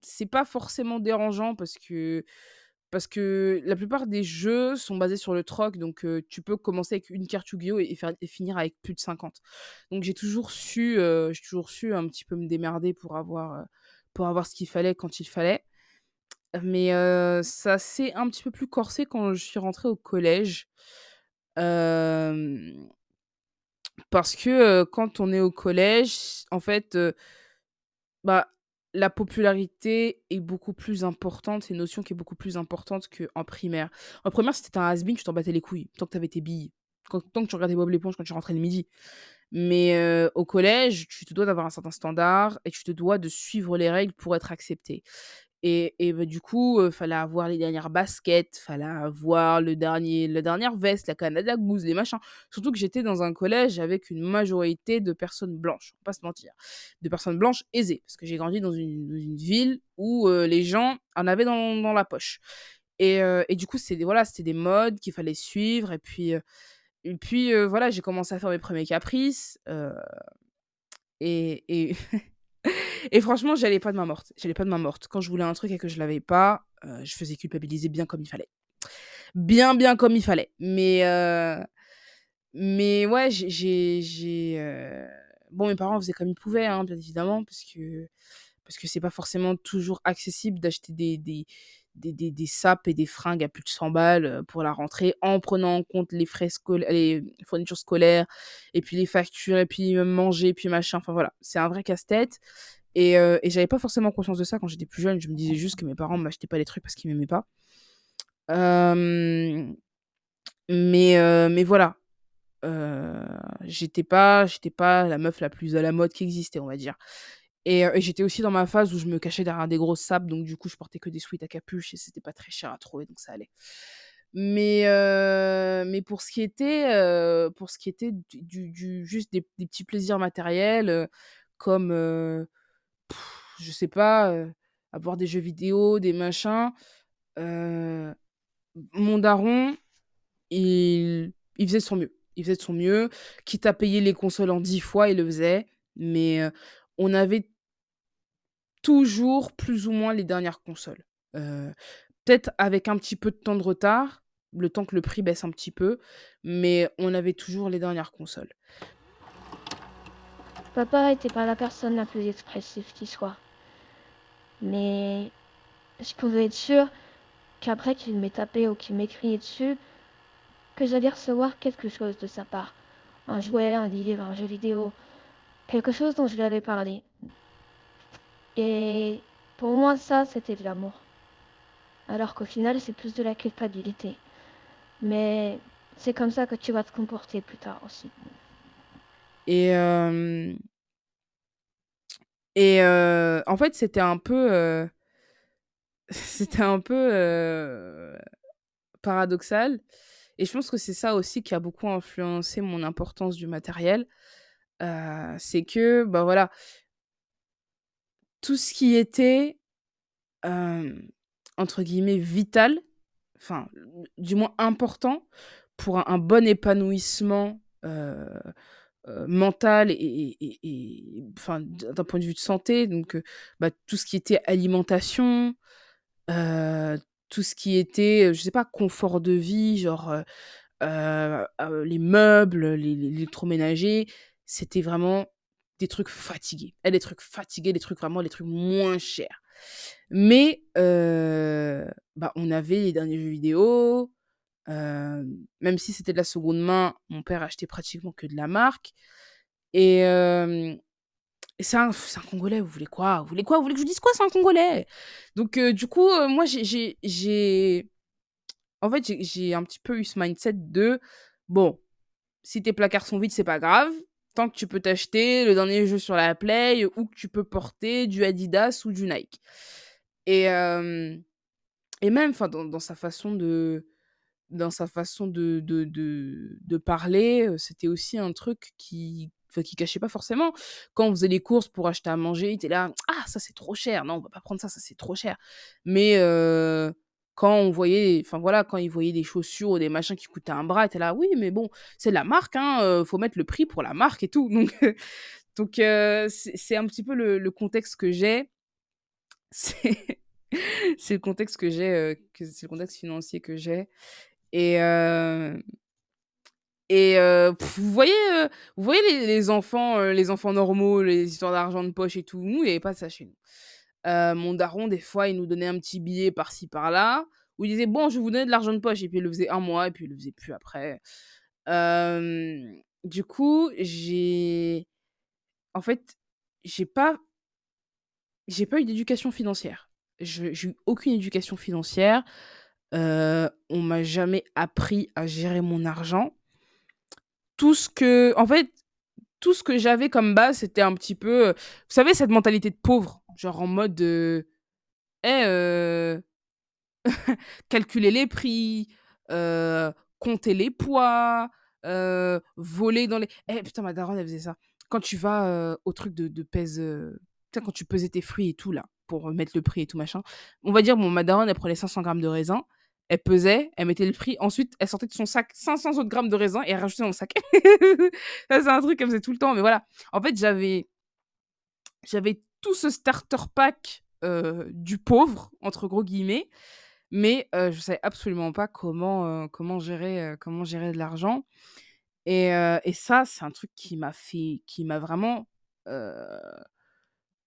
A: c'est pas forcément dérangeant parce que parce que la plupart des jeux sont basés sur le troc, donc tu peux commencer avec une carte Yu-Gi-Oh! et finir avec plus de 50. Donc j'ai toujours su, j'ai toujours su un petit peu me démerder pour avoir, pour avoir ce qu'il fallait quand il fallait. Mais ça s'est un petit peu plus corsé quand je suis rentrée au collège. Parce que, quand on est au collège, en fait, bah, la popularité est beaucoup plus importante, c'est une notion qui est beaucoup plus importante qu'en primaire. En primaire, si tu un has-been, tu t'en battais les couilles, tant que tu avais tes billes, quand tant que tu regardais Bob l'éponge quand tu rentrais le midi. Mais heu, au collège, tu te dois d'avoir un certain standard et tu te dois de suivre les règles pour être accepté. Et et bah, du coup, heu, fallait avoir les dernières baskets, fallait avoir le dernier la dernière veste, la Canada Goose, les machins. Surtout que j'étais dans un collège avec une majorité de personnes blanches, va pas se mentir. De personnes blanches aisées, parce que j'ai grandi dans une ville où, les gens en avaient dans dans la poche. Et et du coup, des voilà, c'était des modes qu'il fallait suivre et puis, et puis, voilà, j'ai commencé à faire mes premiers caprices, et *laughs* Et franchement, j'allais pas de main morte. J'allais pas de main morte. Quand je voulais un truc et que je l'avais pas, heu, je faisais culpabiliser bien comme il fallait. Bien, bien comme il fallait. Mais heu, mais ouais, j'ai heu bon, mes parents faisaient comme ils pouvaient, hein, bien évidemment, parce que parce que pas forcément toujours accessible d'acheter des des des des des sapes et des fringues à plus de 100 balles, heu, pour la rentrée, en prenant en compte les frais scol les fournitures scolaires et puis les factures et puis, manger, puis machin, enfin voilà, c'est un vrai casse-tête et heu et j'avais pas forcément conscience de ça quand j'étais plus jeune. Je me disais juste que mes parents m'achetaient pas les trucs parce qu'ils m'aimaient pas. Mais heu, mais voilà, j'étais pas j'étais pas la meuf la plus à la mode qui existait, on va dire et j'étais aussi dans ma phase où je me cachais derrière des grosses sapes, donc du coup, je portais que des sweats à capuche et c'était pas très cher à trouver, donc ça allait. Mais mais pour ce qui était, pour ce qui était du du juste des des petits plaisirs matériels, comme, heu je sais pas, avoir des jeux vidéo, des machins. Mon daron, il il faisait de son mieux. Il faisait de son mieux, quitte à payer les consoles en 10 fois, il le faisait. Mais, on avait toujours plus ou moins les dernières consoles. Heu, peut-être avec un petit peu de temps de retard, le temps que le prix baisse un petit peu, mais on avait toujours les dernières consoles.
C: Papa était pas la personne la plus expressive qui soit. Mais je pouvais être sûre qu'après qu'il m'ait tapé ou qu'il m'ait crié dessus, que j'allais recevoir quelque chose de sa part. Un jouet, un livre, un jeu vidéo. Quelque chose dont je lui avais parlé. Et pour moi, ça, c'était de l'amour. Alors qu'au final, c'est plus de la culpabilité. Mais c'est comme ça que tu vas te comporter plus tard aussi.
A: Et hem et heu, en fait, c'était un peu, heu, *laughs* c'était un peu, paradoxal et je pense que c'est ça aussi qui a beaucoup influencé mon importance du matériel. C'est que, bah, voilà, tout ce qui était, entre guillemets «vital», enfin, du moins important pour un bon épanouissement, mental et d'un point de vue de santé, bah, tout ce qui était alimentation, tout ce qui était, je sais pas, confort de vie, genre, les meubles, les les c'était vraiment des trucs fatigués. Et des trucs fatigués, des trucs vraiment les trucs moins chers. Mais heu, bah, on avait les derniers jeux vidéo, hem, même si c'était de la seconde main, mon père achetait pratiquement que de la marque et et c'est un un Congolais, vous voulez quoi? Vous voulez quoi? Vous voulez que je vous dise quoi? C'est un Congolais! Donc heu, du coup, moi j'ai en fait, j'ai un petit peu eu ce mindset de: «Bon, si tes placards sont vides, c'est pas grave, tant que tu peux t'acheter le dernier jeu sur la Play ou que tu peux porter du Adidas ou du Nike. Et, hem et même, dans dans sa façon de dans sa façon de de de parler, heu, c'était aussi un truc qui qui cachait pas forcément. Quand on faisait les courses pour acheter à manger, il était là: «Ah ça c'est trop cher, non on va pas prendre ça, ça c'est trop cher». Mais heu, quand on voyait enfin voilà, quand il voyait des chaussures ou des machins qui coûtaient un bras, était là: «Oui mais bon, c'est la marque hein, heu, faut mettre le prix pour la marque et tout». Donc *laughs* donc heu, c'est un petit peu le contexte que j'ai. *laughs* C'est le contexte que j'ai, que c'est le contexte financier que j'ai et et vous voyez, vous voyez les enfants, les enfants normaux, les histoires d'argent de poche et tout, nous, il y avait pas ça chez nous. Mon daron, des fois, il nous donnait un petit billet par-ci par-là, où il disait: «Bon, je vais vous donner de l'argent de poche» et puis il le faisait un mois et puis il le faisait plus après. Du coup, j'ai en fait, j'ai pas j'ai pas eu d'éducation financière. J'ai eu aucune éducation financière. Heu, on m'a jamais appris à gérer mon argent. Tout ce que en fait, tout ce que j'avais comme base, c'était un petit peu, vous savez cette mentalité de pauvre? Genre en mode, «Eh, heu, *laughs* calculer les prix, compter les poids, voler dans les» eh putain ma daronne elle faisait ça. Quand tu vas, au truc de de pèse, quand tu pesais tes fruits et tout là, pour, mettre le prix et tout machin. On va dire, bon ma daronne elle prenait 500 grammes de raisin, elle pesait, elle mettait le prix, ensuite elle sortait de son sac 500 autres grammes de raisin et elle rajoutait dans le sac. *laughs* Ça c'est un truc qu'elle faisait tout le temps, mais voilà. En fait j'avais j'avais tout ce starter pack, «du pauvre» entre gros guillemets, mais je savais absolument pas comment, comment gérer, comment gérer de l'argent et et ça, c'est un truc qui m'a fait qui m'a vraiment,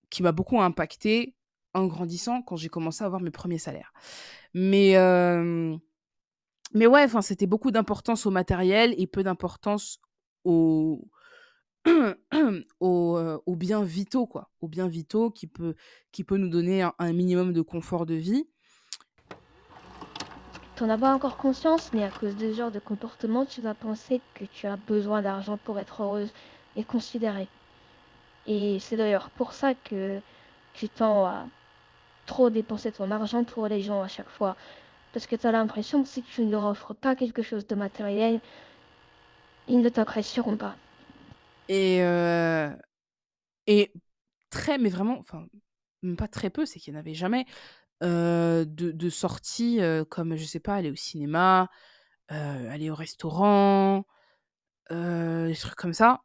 A: qui m'a beaucoup impactée en grandissant quand j'ai commencé à avoir mes premiers salaires. Mais mais ouais, c'était beaucoup d'importance au matériel et peu d'importance aux aux, aux biens vitaux, quoi. Aux biens vitaux qui peut qui peut nous donner un un minimum de confort de vie.
C: T'en as pas encore conscience, mais à cause de ce genre de comportement, tu vas penser que tu as besoin d'argent pour être heureuse et considérée. Et c'est d'ailleurs pour ça que tu tends à trop dépenser ton argent pour les gens à chaque fois. Parce que tu as l'impression que si tu ne leur offres pas quelque chose de matériel, ils ne t'apprécieront pas.
A: Et et très mais vraiment, enfin, même pas très peu, c'est qu'il y en avait jamais, de de sorties, comme, je sais pas, aller au cinéma, aller au restaurant, des trucs comme ça.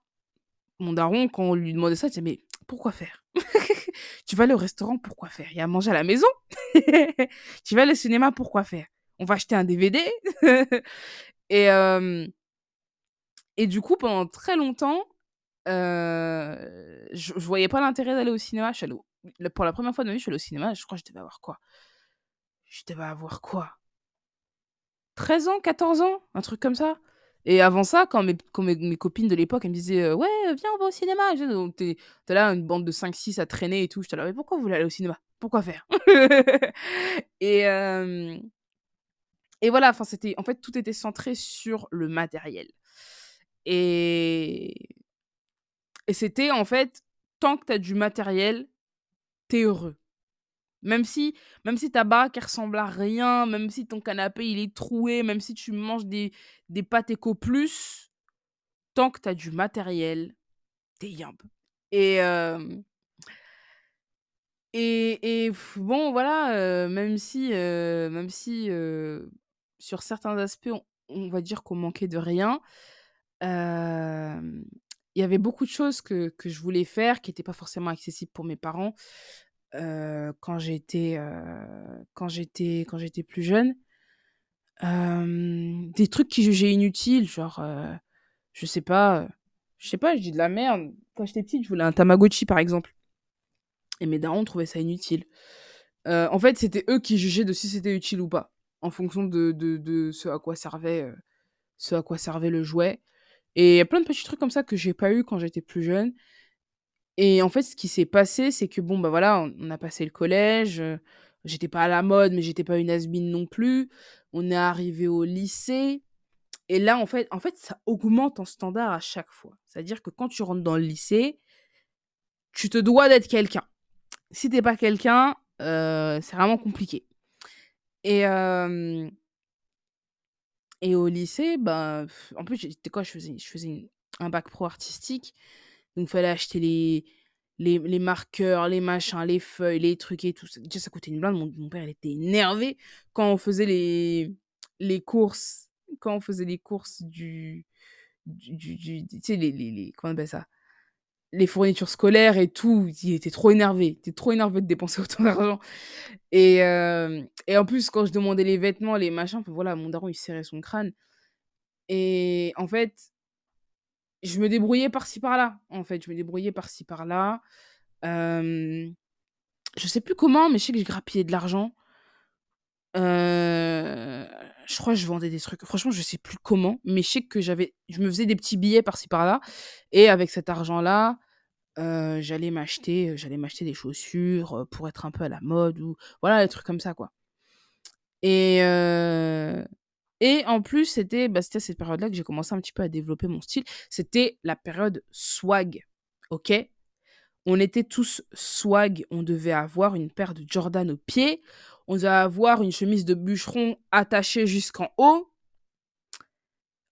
A: Mon daron, quand on lui demandait ça, il disait: «Mais pourquoi faire? *laughs* Tu vas aller au restaurant, pourquoi faire? Il y a à manger à la maison? *laughs* Tu vas aller au cinéma, pourquoi faire? On va acheter un DVD?» *laughs* et et du coup, pendant très longtemps, je je voyais pas l'intérêt d'aller au cinéma. Je pour la première fois de ma vie, je suis allée au cinéma, je crois que je devais avoir quoi? Je devais avoir quoi? 13 ans, 14 ans, un truc comme ça. Et avant ça, quand mes quand mes copines de l'époque, me disaient, «Ouais, viens, on va au cinéma». Je donc tu es tu es là, une bande de 5-6 à traîner et tout. J'étais là: «Mais pourquoi vous voulez aller au cinéma? Pourquoi faire?» *laughs* et et voilà, en fait, tout était centré sur le matériel et et c'était en fait, tant que tu as du matériel, tu es heureux. Même si même si ta baraque, ressemble à rien, même si ton canapé, est troué, même si tu manges des des pâtes Eco Plus, tant que tu as du matériel, tu es yamb et et bon, voilà, même si, même si, sur certains aspects, on on va dire qu'on manquait de rien, il y avait beaucoup de choses que que je voulais faire qui étaient pas forcément accessibles pour mes parents, quand j'étais, quand j'étais quand j'étais plus jeune. Des trucs qu'ils jugeaient inutiles, genre, je sais pas, je sais pas, je dis de la merde. Quand j'étais petite, je voulais un Tamagotchi, par exemple et mes darons trouvaient ça inutile. En fait, c'était eux qui jugeaient de si c'était utile ou pas, en fonction de de de ce à quoi servait, ce à quoi servait le jouet et il y a plein de petits trucs comme ça que j'ai pas eu quand j'étais plus jeune et en fait, ce qui s'est passé, c'est que bon, bah, voilà, on a passé le collège, heu, j'étais pas à la mode, mais j'étais pas une has-been non plus. On est arrivé au lycée Et là, en fait, en fait, ça augmente en standard à chaque fois. C'est-à-dire que quand tu rentres dans le lycée, tu te dois d'être quelqu'un. Si t'es pas quelqu'un, euh, c'est vraiment compliqué. Et, euh, et au lycée, pff, en plus, j'étais quoi? Je faisais, je faisais un bac pro artistique. Donc, il fallait acheter les, les, les marqueurs, les machins, les feuilles, les trucs et tout. Ça- Déjà, ça coûtait une blinde. Mon, père, il était énervé quand on faisait les, les courses. Quand on faisait les courses du. du, tu sais, les, les- Comment on appelle ça? Les fournitures scolaires et tout. Il était trop énervé. Il était trop énervé de dépenser *laughs* autant d'argent. Et, euh, et en plus, quand je demandais les vêtements, les machins, voilà, mon daron, il serrait son crâne. Et en fait, je me débrouillais par-ci par-là. En fait, je me débrouillais par-ci par-là. Je sais plus comment, mais je sais que j'ai grappillé de l'argent. Euh, je crois que je vendais des trucs. Franchement, je sais plus comment, mais je sais que j'avais, je me faisais des petits billets par-ci par-là. Et avec cet argent-là, euh, j'allais m'acheter, j'allais m'acheter des chaussures euh, pour être un peu à la mode ou voilà, des trucs comme ça, quoi. Et, euh, en plus, c'était bah, c'était à cette période-là que j'ai commencé un petit peu à développer mon style. C'était la période swag. Ok? On était tous swag. On devait avoir une paire de Jordan au pied. On devait avoir une chemise de bûcheron attachée jusqu'en haut.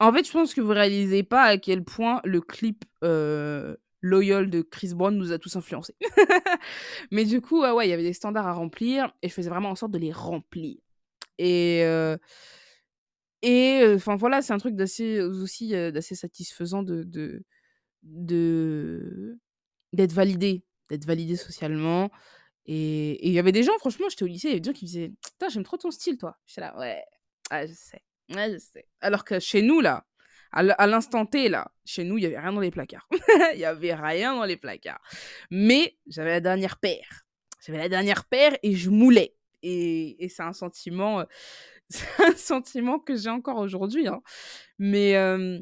A: En fait, je pense que vous réalisez pas à quel point le clip euh, Loyal de Chris Brown nous a tous influencés. *laughs* Mais du coup, ouais, il y avait des standards à remplir et je faisais vraiment en sorte de les remplir. Et, euh, et enfin voilà, c'est un truc d'assez aussi euh, d'assez satisfaisant de de- d'être validé, d'être validé socialement. Et il y avait des gens, franchement, j'étais au lycée, il y avait des gens qui me disaient Putain, j'aime trop ton style, toi. J'étais là, ouais, ouais, je sais, ouais, je sais. Alors que chez nous, là, à l'instant T, là, chez nous, il y avait rien dans les placards. *laughs* Il y avait rien dans les placards. Mais j'avais la dernière paire. J'avais la dernière paire et je moulais. Et, c'est un sentiment, euh, *laughs* c'est un sentiment que j'ai encore aujourd'hui. hein. Mais, euh,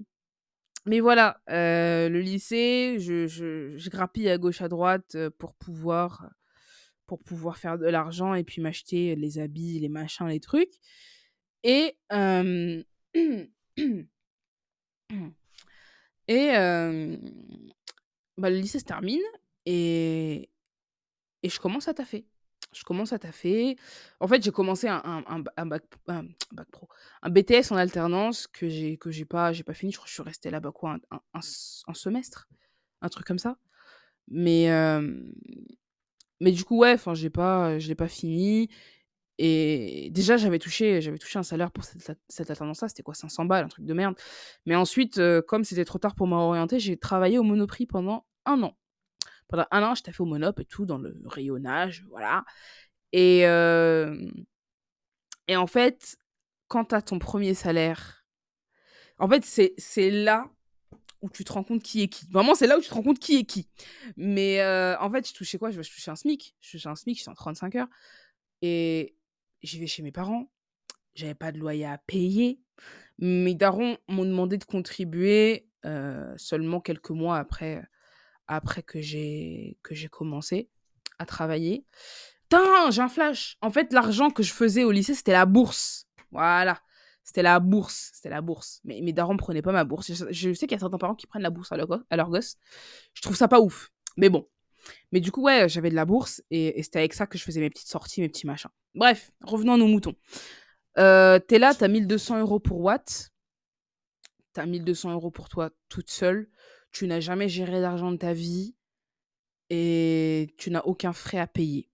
A: mais voilà, euh, le lycée, je, grappille à gauche à droite pour pouvoir, pour pouvoir faire de l'argent et puis m'acheter les habits, les machins, les trucs. Et, *clears throat* et bah, le lycée se termine et, et je commence à taffer. Je commence à taffer. En fait, j'ai commencé un, un, un, ba- un bac, pro, un BTS en alternance que j'ai que j'ai pas j'ai pas fini. Je crois que je suis restée là-bas quoi un, semestre, un truc comme ça. Mais mais du coup ouais, enfin j'ai pas je l'ai pas fini. Et déjà j'avais touché j'avais touché un salaire pour cette, cette alternance-là. C'était quoi 500 balles, un truc de merde. Mais ensuite, euh, comme c'était trop tard pour m'orienter, j'ai travaillé au Monoprix pendant un an. Pendant un an, je fait au Monop et tout, dans le rayonnage, voilà. Et, euh, et en fait, quand tu as ton premier salaire, en fait, c'est là où tu te rends compte qui est qui. Vraiment, c'est là où tu te rends compte qui est qui. Mais euh, en fait, je touchais quoi? Je je touchais un SMIC. Je touchais un SMIC, j'étais en 35 heures. Et j'y vais chez mes parents. J'avais pas de loyer à payer. Mes darons m'ont demandé de contribuer euh, seulement quelques mois après, après que j'ai que j'ai commencé à travailler. Putain, j'ai un flash. En fait, l'argent que je faisais au lycée, c'était la bourse. Voilà. C'était la bourse. C'était la bourse. Mais mes darons prenaient pas ma bourse. Je, sais qu'il y a certains parents qui prennent la bourse à leur, à gosse. Je trouve ça pas ouf. Mais bon. Mais du coup, ouais, j'avais de la bourse et, et c'était avec ça que je faisais mes petites sorties, mes petits machins. Bref, revenons à nos moutons. Euh, T'es là, t'as 1200 euros pour Watt. T'as 1200 euros pour toi toute seule. Tu n'as jamais géré d'argent de ta vie et tu n'as aucun frais à payer.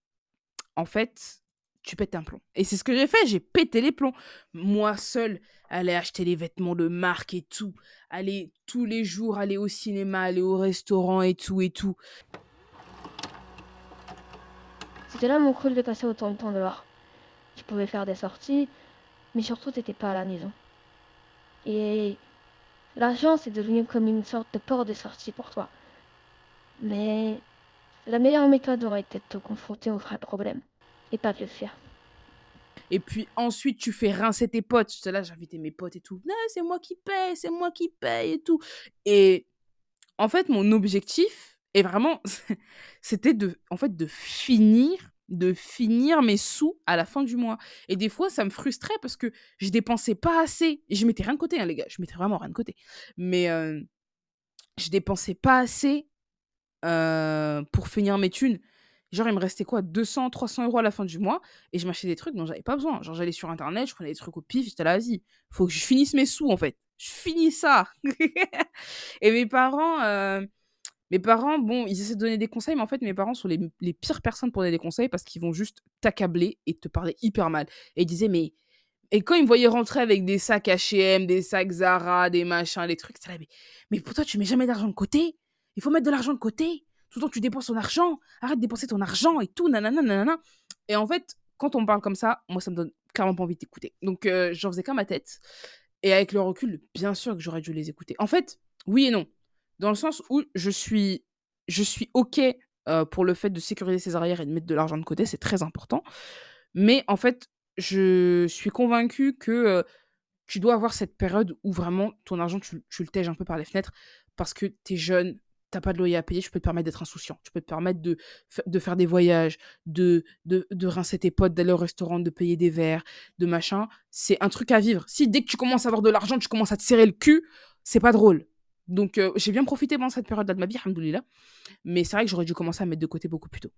A: En fait, tu pètes un plomb. Et c'est ce que j'ai fait, j'ai pété les plombs. Moi seule, aller acheter les vêtements de marque et tout, aller tous les jours, aller au cinéma, aller au restaurant et tout et tout.
C: C'était là mon cool de passer autant de temps dehors. Tu pouvais faire des sorties, mais surtout t'étais pas à la maison. Et l'argent c'est devenu comme une sorte de port de sortie pour toi. Mais la meilleure méthode aurait été de te confronter aux vrais problèmes et pas le faire.
A: Et puis ensuite, tu fais rincer tes potes. Là, j'invitais mes potes et tout. C'est moi qui paye, c'est moi qui paye et tout. Et en fait, mon objectif est vraiment, *laughs* c'était de, en fait, de finir de finir mes sous à la fin du mois. Et des fois, ça me frustrait parce que je dépensais pas assez. Et je mettais rien de côté, hein, les gars. Je mettais vraiment rien de côté. Mais euh, je dépensais pas assez euh, pour finir mes thunes. Genre, il me restait quoi 200, 300 euros à la fin du mois et je m'achetais des trucs dont j'avais pas besoin. Genre, j'allais sur internet, je prenais des trucs au pif, j'étais là, vas-y, faut que je finisse mes sous en fait. Je finis ça. *laughs* et mes parents, euh, mes parents, bon, ils essaient de donner des conseils, mais en fait, mes parents sont les, les pires personnes pour donner des conseils parce qu'ils vont juste t'accabler et te parler hyper mal. Et ils disaient, mais. Et quand ils me voyaient rentrer avec des sacs HM, des sacs Zara, des machins, des trucs, c'était là, mais, mais pour toi, tu mets jamais d'argent de côté? Il faut mettre de l'argent de côté tout le temps tu dépenses ton argent, arrête de dépenser ton argent et tout, nanana, nanana. Et en fait, quand on parle comme ça, moi, ça me donne carrément pas envie d'écouter. Donc, euh, j'en faisais qu'à ma tête. Et avec le recul, bien sûr que j'aurais dû les écouter. En fait, oui et non. Dans le sens où je suis, je suis OK euh, pour le fait de sécuriser ses arrières et de mettre de l'argent de côté, c'est très important. Mais en fait, je suis convaincue que euh, tu dois avoir cette période où vraiment ton argent, tu, tu le tèges un peu par les fenêtres parce que tu es jeune, t'as pas de loyer à payer, tu peux te permettre d'être insouciant. Tu peux te permettre de, de faire des voyages, de, de, de rincer tes potes, d'aller au restaurant, de payer des verres, de machin. C'est un truc à vivre. Si dès que tu commences à avoir de l'argent, tu commences à te serrer le cul, c'est pas drôle. Donc, euh, j'ai bien profité pendant cette période-là de ma vie, alhamdoulilah. Mais c'est vrai que j'aurais dû commencer à mettre de côté beaucoup plus tôt.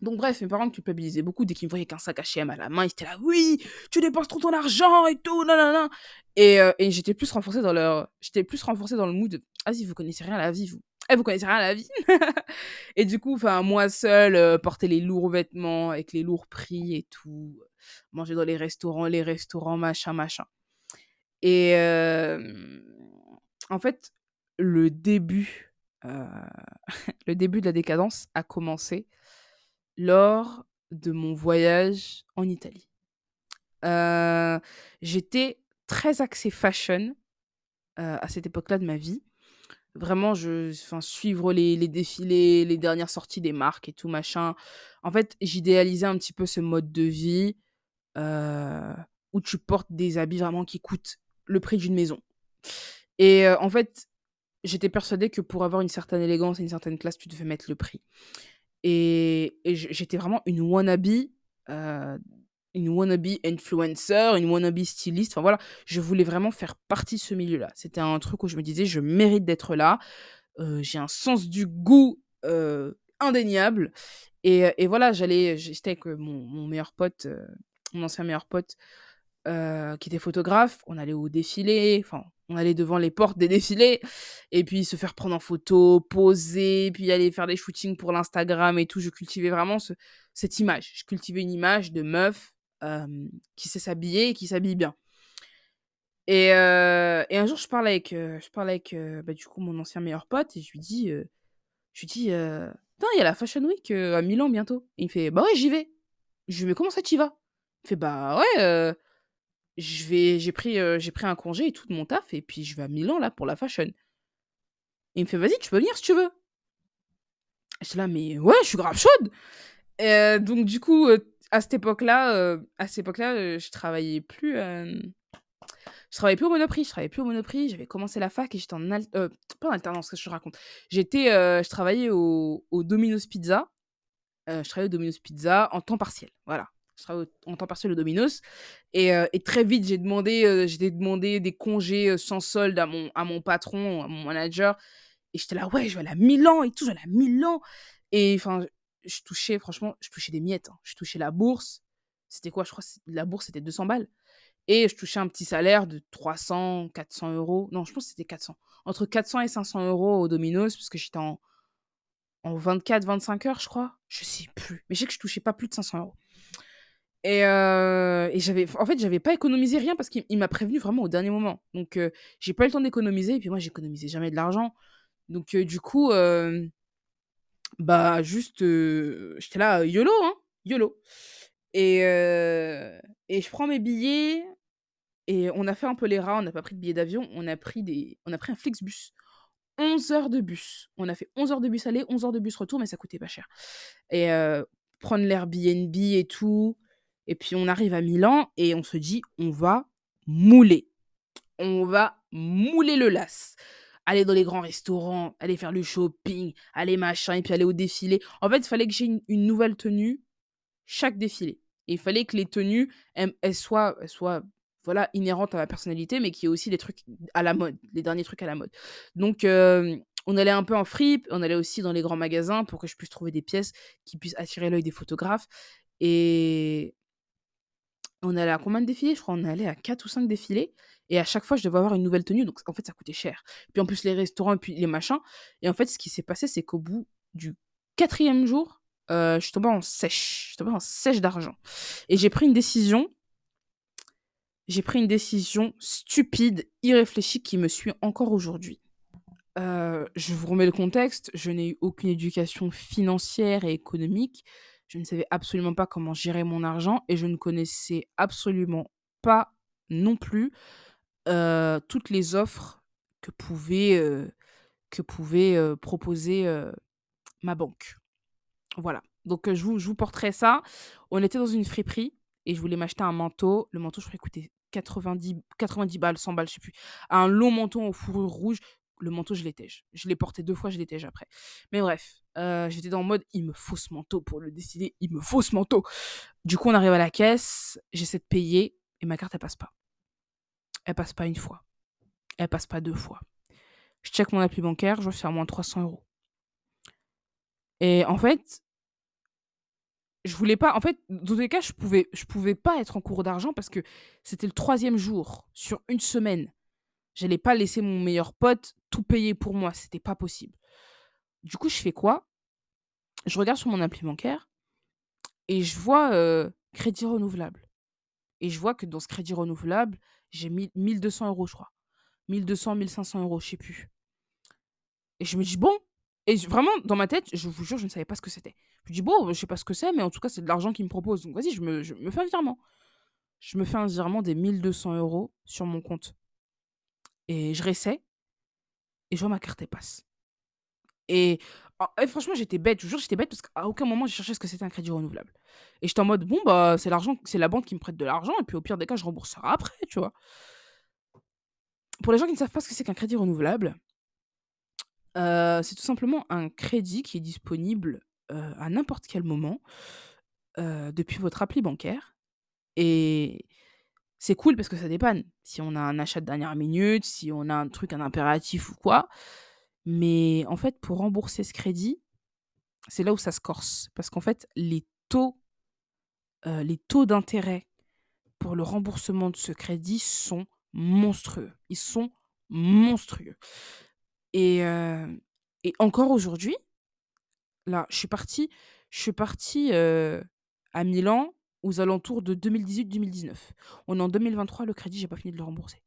A: Donc bref, mes parents culpabilisaient beaucoup dès qu'ils me voyaient qu'un sac H&M à la main, ils étaient là, oui, tu dépenses trop ton argent et tout, nanana. Et, euh, et j'étais plus renforcée dans leur, j'étais plus renforcée dans le mood, ah si vous connaissez rien à la vie, vous, eh, vous connaissez rien à la vie. *laughs* et du coup, enfin, moi seule, euh, porter les lourds vêtements avec les lourds prix et tout, manger dans les restaurants, les restaurants, machin, machin. Et euh, en fait, le début, euh, *laughs* le début de la décadence a commencé lors de mon voyage en Italie. J'étais très axée fashion à cette époque-là de ma vie. Vraiment, je enfin, suivre les les défilés, les dernières sorties des marques et tout machin. En fait, j'idéalisais un petit peu ce mode de vie, heu, où tu portes des habits vraiment qui coûtent le prix d'une maison. Et heu, en fait, j'étais persuadée que pour avoir une certaine élégance et une certaine classe, tu devais mettre le prix. Et j'étais vraiment une wannabe, heu une wannabe influencer, une wannabe styliste. Enfin voilà, je voulais vraiment faire partie de ce milieu-là. C'était un truc où je me disais, je mérite d'être là. Euh, j'ai un sens du goût euh, indéniable. Et, et voilà, j'allais, j'étais avec mon, mon meilleur pote, euh, mon ancien meilleur pote, qui était photographe. On allait au défilé, enfin, on allait devant les portes des défilés, et puis se faire prendre en photo, poser, puis aller faire des shootings pour l'Instagram et tout. Je cultivais vraiment ce, cette image. Je cultivais une image de meuf qui sait s'habiller et qui s'habille bien. Et, et, un jour, je parle avec, je parle avec bah, du coup, mon ancien meilleur pote et je lui dis, je dis, il y a la Fashion Week à Milan bientôt. Et il me fait, bah ouais, j'y vais. Je lui dis, mais comment ça, tu y vas? Il fait, bah ouais, je j'ai pris, j'ai pris un congé et tout de mon taf et puis je vais à Milan là pour la Fashion. Et il me fait, vas-y, tu peux venir si tu veux. J'étais là, mais ouais, je suis grave chaude. Et, donc, du coup, à cette époque-là, euh, à cette époque-là, euh, je travaillais plus. Euh, je travaillais plus au Monoprix. Je travaillais plus au Monoprix. J'avais commencé la fac et j'étais en pas en alternance. Que je raconte? J'étais, je travaillais au, Domino's Pizza. je travaillais au Domino's Pizza en temps partiel. Voilà. Je travaillais en temps partiel au Domino's. Et, et très vite, j'ai demandé, j'ai demandé des congés sans solde à mon, à mon patron, à mon manager. Et j'étais là, ouais, je vais aller à Milan et tout, je vais aller à Milan. Et enfin, je touchais, franchement, je touchais des miettes. Hein. Je touchais la bourse. C'était quoi? Je crois que la bourse, c'était 200 balles. Et je touchais un petit salaire de 300, 400 euros. Non, je pense que c'était 400. Entre 400 et 500 euros au Domino's, parce que j'étais en, en 24, 25 heures, je crois. Je sais plus. Mais je sais que je touchais pas plus de 500 euros. Et, euh, et j'avais, en fait, j'avais pas économisé rien parce qu'il m'a prévenu vraiment au dernier moment. Donc, euh, j'ai pas eu le temps d'économiser. Et puis moi, j'économisais jamais de l'argent. Donc, euh, du coup, bah, juste, j'étais là, YOLO, hein, YOLO. Et, et je prends mes billets et on a fait un peu les rats, on n'a pas pris de billets d'avion, on a pris des on a pris un Flixbus. 11 heures de bus. On a fait 11 heures de bus aller, 11 heures de bus retour, mais ça coûtait pas cher. Et prendre l'Airbnb et tout. Et puis on arrive à Milan et on se dit, on va mouler. On va mouler le las aller dans les grands restaurants, aller faire le shopping, aller machin, et puis aller au défilé. En fait, il fallait que j'ai une, nouvelle tenue chaque défilé. Et il fallait que les tenues, elles, soient, soient voilà, inhérentes à ma personnalité, mais qu'il y ait aussi des trucs à la mode, les derniers trucs à la mode. Donc, on allait un peu en fripe, on allait aussi dans les grands magasins pour que je puisse trouver des pièces qui puissent attirer l'œil des photographes. Et on allait à combien de défilés? Je crois qu'on allait à 4 ou 5 défilés. Et à chaque fois, je devais avoir une nouvelle tenue. Donc, en fait, ça coûtait cher. Puis en plus, les restaurants et puis les machins. Et en fait, ce qui s'est passé, c'est qu'au bout du quatrième jour, euh, je suis tombée en sèche. Je suis tombée en sèche d'argent. Et j'ai pris une décision. J'ai pris une décision stupide, irréfléchie, qui me suit encore aujourd'hui. Euh, je vous remets le contexte. Je n'ai eu aucune éducation financière et économique. Je ne savais absolument pas comment gérer mon argent et je ne connaissais absolument pas non plus euh, toutes les offres que pouvait, euh, que pouvait euh, proposer ma banque. Voilà. Donc, je vous, je vous porterai ça. On était dans une friperie et je voulais m'acheter un manteau. Le manteau, je crois, coûtait 90, 90 balles, 100 balles, je sais plus. Un long manteau en fourrure rouge. Le manteau, je l'étège. Je l'ai porté deux fois, je l'étège après. Mais bref, j'étais dans le mode, il me faut ce manteau pour le décider. Il me faut ce manteau. Du coup, on arrive à la caisse. J'essaie de payer et ma carte, elle passe pas. Elle passe pas une fois. Elle passe pas deux fois. Je check mon appli bancaire, je vois faire moins 300 euros. Et en fait, je voulais pas. En fait, dans tous les cas, je pouvais, je pouvais pas être en cours d'argent parce que c'était le troisième jour sur une semaine. J'allais pas laisser mon meilleur pote tout payer pour moi. C'était pas possible. Du coup, je fais quoi? Je regarde sur mon appli bancaire et je vois euh, crédit renouvelable. Et je vois que dans ce crédit renouvelable, j'ai mis 1200 euros, je crois. 1200, 1500 euros, je sais plus. Et je me dis, bon. Et vraiment, dans ma tête, je vous jure, je ne savais pas ce que c'était. Je me dis, bon, je sais pas ce que c'est, mais en tout cas, c'est de l'argent qu'il me propose. Donc, vas-y, je me, je me fais un virement. Je me fais un virement des 1200 euros sur mon compte. Et je réessaie. Et je vois ma carte, elle passe. Et, ah, et franchement, j'étais bête. Je j'étais bête parce qu'à aucun moment, j'ai cherché ce que c'était un crédit renouvelable. Et j'étais en mode, bon, bah, c'est l'argent, c'est la banque qui me prête de l'argent. Et puis, au pire des cas, je rembourserai après, tu vois. Pour les gens qui ne savent pas ce que c'est qu'un crédit renouvelable, euh, c'est tout simplement un crédit qui est disponible euh, à n'importe quel moment euh, depuis votre appli bancaire. Et c'est cool parce que ça dépanne. Si on a un achat de dernière minute, si on a un truc, un impératif ou quoi. Mais en fait, pour rembourser ce crédit, c'est là où ça se corse. Parce qu'en fait, les taux, euh, taux d'intérêt pour le remboursement de ce crédit sont monstrueux. Ils sont monstrueux. Et, euh, et encore aujourd'hui, là, je suis partie, je suis euh, à Milan aux alentours de 2018-2019. On est en 2023, le crédit, j'ai pas fini de le rembourser.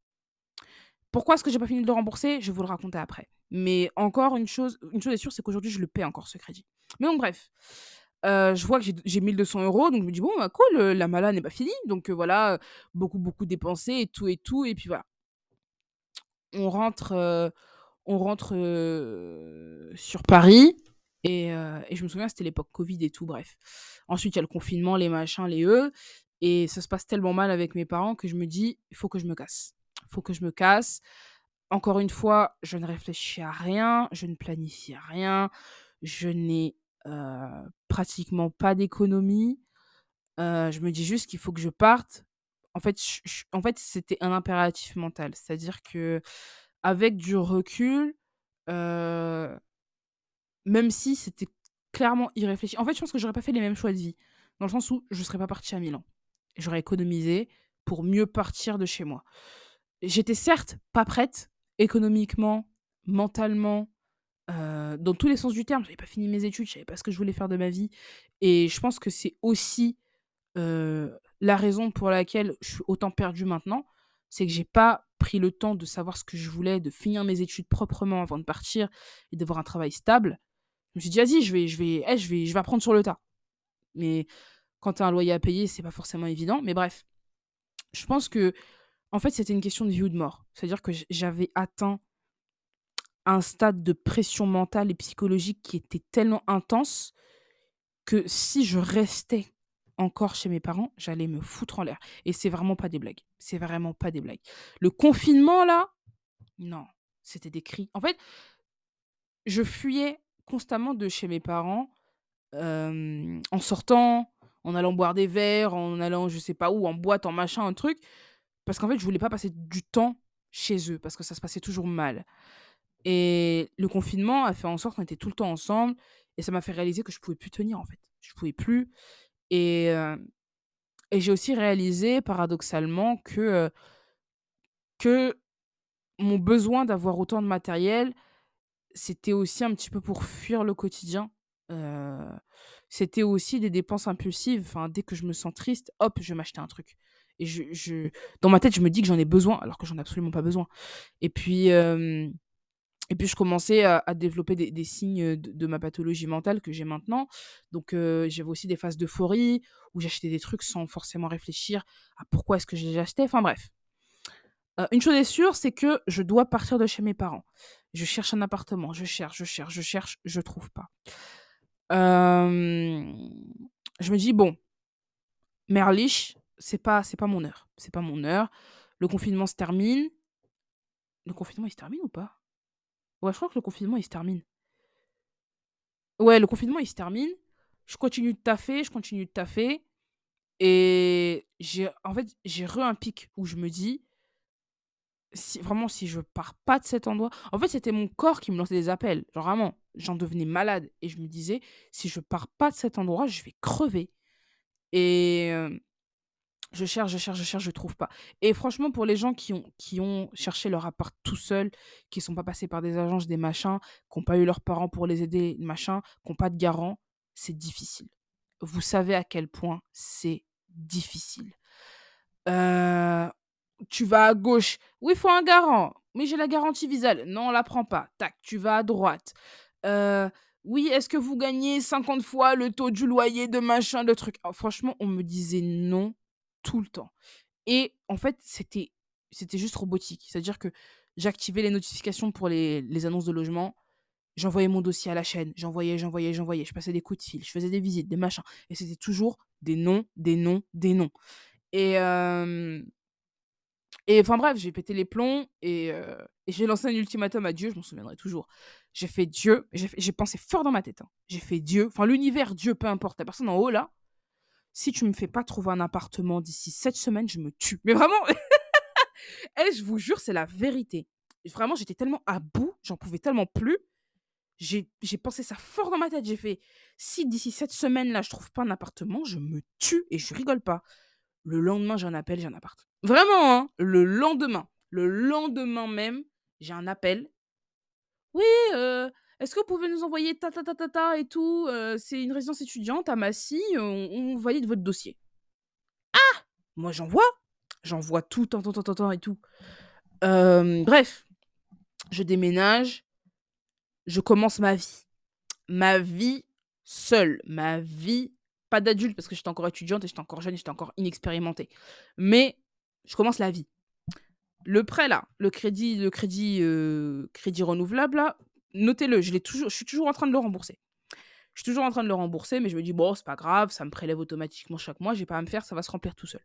A: Pourquoi est-ce que j'ai pas fini de le rembourser Je vous le raconter après. Mais encore une chose, une chose est sûre, c'est qu'aujourd'hui, je le paie encore ce crédit. Mais donc, bref. Euh, je vois que j'ai- j'ai 1200 euros, donc je me dis, bon, bah, cool, euh, la mala n'est pas finie. Donc euh, voilà, beaucoup, beaucoup dépensé et tout et tout. Et puis voilà. On rentre, sur Paris. Et, et je me souviens, c'était l'époque Covid et tout, bref. Ensuite, il y a le confinement, les machins, les E. Et ça se passe tellement mal avec mes parents que je me dis, il faut que je me casse. Faut que je me casse. Encore une fois, je ne réfléchis à rien, je ne planifie rien, je n'ai pratiquement pas d'économie. Je me dis juste qu'il faut que je parte. En fait, c'était un impératif mental. C'est-à-dire que avec du recul, même si c'était clairement irréfléchi. En fait, je pense que j'aurais pas fait les mêmes choix de vie. Dans le sens où je serais pas partie à Milan. J'aurais économisé pour mieux partir de chez moi. J'étais certes pas prête, économiquement, mentalement, euh, dans tous les sens du terme. J'avais pas fini mes études, je savais pas ce que je voulais faire de ma vie. Et je pense que c'est aussi euh, la raison pour laquelle je suis autant perdue maintenant. C'est que j'ai pas pris le temps de savoir ce que je voulais, de finir mes études proprement avant de partir et d'avoir un travail stable. Je me suis dit, vas-y, je vais, je, vais, eh, je, vais, je vais apprendre sur le tas. Mais quand tu as un loyer à payer, c'est pas forcément évident. Mais bref, je pense que en fait, c'était une question de vie ou de mort. C'est-à-dire que j'avais atteint un stade de pression mentale et psychologique qui était tellement intense que si je restais encore chez mes parents, j'allais me foutre en l'air. Et c'est vraiment pas des blagues. C'est vraiment pas des blagues. Le confinement, là, non, c'était des cris. En fait, je fuyais constamment de chez mes parents euh, en sortant, en allant boire des verres, en allant je sais pas où, en boîte, en machin, un truc. Parce qu'en fait, je voulais pas passer du temps chez eux, parce que ça se passait toujours mal. Et le confinement a fait en sorte qu'on était tout le temps ensemble. Et ça m'a fait réaliser que je pouvais plus tenir, en fait. Je pouvais plus. Et, euh, et j'ai aussi réalisé, paradoxalement, que, euh, que mon besoin d'avoir autant de matériel, c'était aussi un petit peu pour fuir le quotidien. Heu, c'était aussi des dépenses impulsives. Enfin, dès que je me sens triste, hop, je vais m'acheter un truc. Et dans ma tête, je me dis que j'en ai besoin, alors que j'en ai absolument pas besoin. Et puis, hem et puis je commençais à développer des signes, de ma pathologie mentale que j'ai maintenant. Donc, heu, j'avais aussi des phases d'euphorie où j'achetais des trucs sans forcément réfléchir à pourquoi est-ce que je les achetais. Enfin bref. Heu, une chose est sûre, c'est que je dois partir de chez mes parents. Je cherche un appartement, je cherche, je cherche, je cherche, je trouve pas. Je me dis: «Bon, Merlich, c'est pas c'est pas mon heure, c'est pas mon heure. Le confinement se termine». Le confinement, il se termine ou pas? Ouais, je crois que le confinement, il se termine. Ouais, le confinement, il se termine. Je continue de taffer, je continue de taffer et j'ai en fait, j'ai re un pic où je me dis: si vraiment, si je pars pas de cet endroit en fait, c'était mon corps qui me lançait des appels. Genre vraiment, j'en devenais malade et je me disais: «Si je pars pas de cet endroit, je vais crever» et hem, je cherche, je cherche, je cherche, je trouve pas et franchement, pour les gens qui ont qui ont cherché leur appart tout seuls, qui sont pas passés par des agences, des machins, qui ont pas eu leurs parents pour les aider, machin, qui ont pas de garant, c'est difficile. Vous savez à quel point c'est difficile. Heu tu vas à gauche. Oui, il faut un garant. Mais j'ai la garantie Visale. Non, on la prend pas. Tac, tu vas à droite. Heu, oui, est-ce que vous gagnez 50 fois le taux du loyer de machin, de truc? Ah, franchement, on me disait non tout le temps. Et en fait, c'était c'était juste robotique. C'est-à-dire que j'activais les notifications pour les annonces de logement, j'envoyais mon dossier à la chaîne, j'envoyais, j'envoyais, j'envoyais, je passais des coups de fil, je faisais des visites, des machins et c'était toujours des non, des non, des non. Et et enfin bref, j'ai pété les plombs et, j'ai lancé un ultimatum à Dieu, je m'en souviendrai toujours. J'ai fait: «Dieu» j'ai pensé fort dans ma tête, hein. J'ai fait: «Dieu», enfin l'univers, Dieu, peu importe, la personne en haut là, si tu me fais pas trouver un appartement d'ici 7 semaines, je me tue. Mais vraiment, *laughs* eh, je vous jure, c'est la vérité. Vraiment, j'étais tellement à bout, j'en pouvais tellement plus. J'ai pensé ça fort dans ma tête. J'ai fait: «Si d'ici cette semaine là, je trouve pas un appartement, je me tue» et je rigole pas. Le lendemain, j'ai un appel, j'ai un appart. Vraiment, hein, le lendemain, le lendemain même, j'ai un appel. Oui, heu, est-ce que vous pouvez nous envoyer ta ta ta ta ta et tout, heu, c'est une résidence étudiante à Massy, on on valide votre dossier. Moi, j'envoie, j'envoie tout, tant, tant, tant, tant, et tout. Hem, bref, je déménage, je commence ma vie. Ma vie seule, ma vie pas d'adulte parce que j'étais encore étudiante et j'étais encore jeune et j'étais encore inexpérimentée. Mais je commence la vie. Le prêt là, le crédit le crédit, heu, crédit renouvelable là, notez-le, je suis toujours en train de le rembourser. Je suis toujours en train de le rembourser, mais je me dis: «Bon, c'est pas grave, ça me prélève automatiquement chaque mois, j'ai pas à me faire, ça va se remplir tout seul».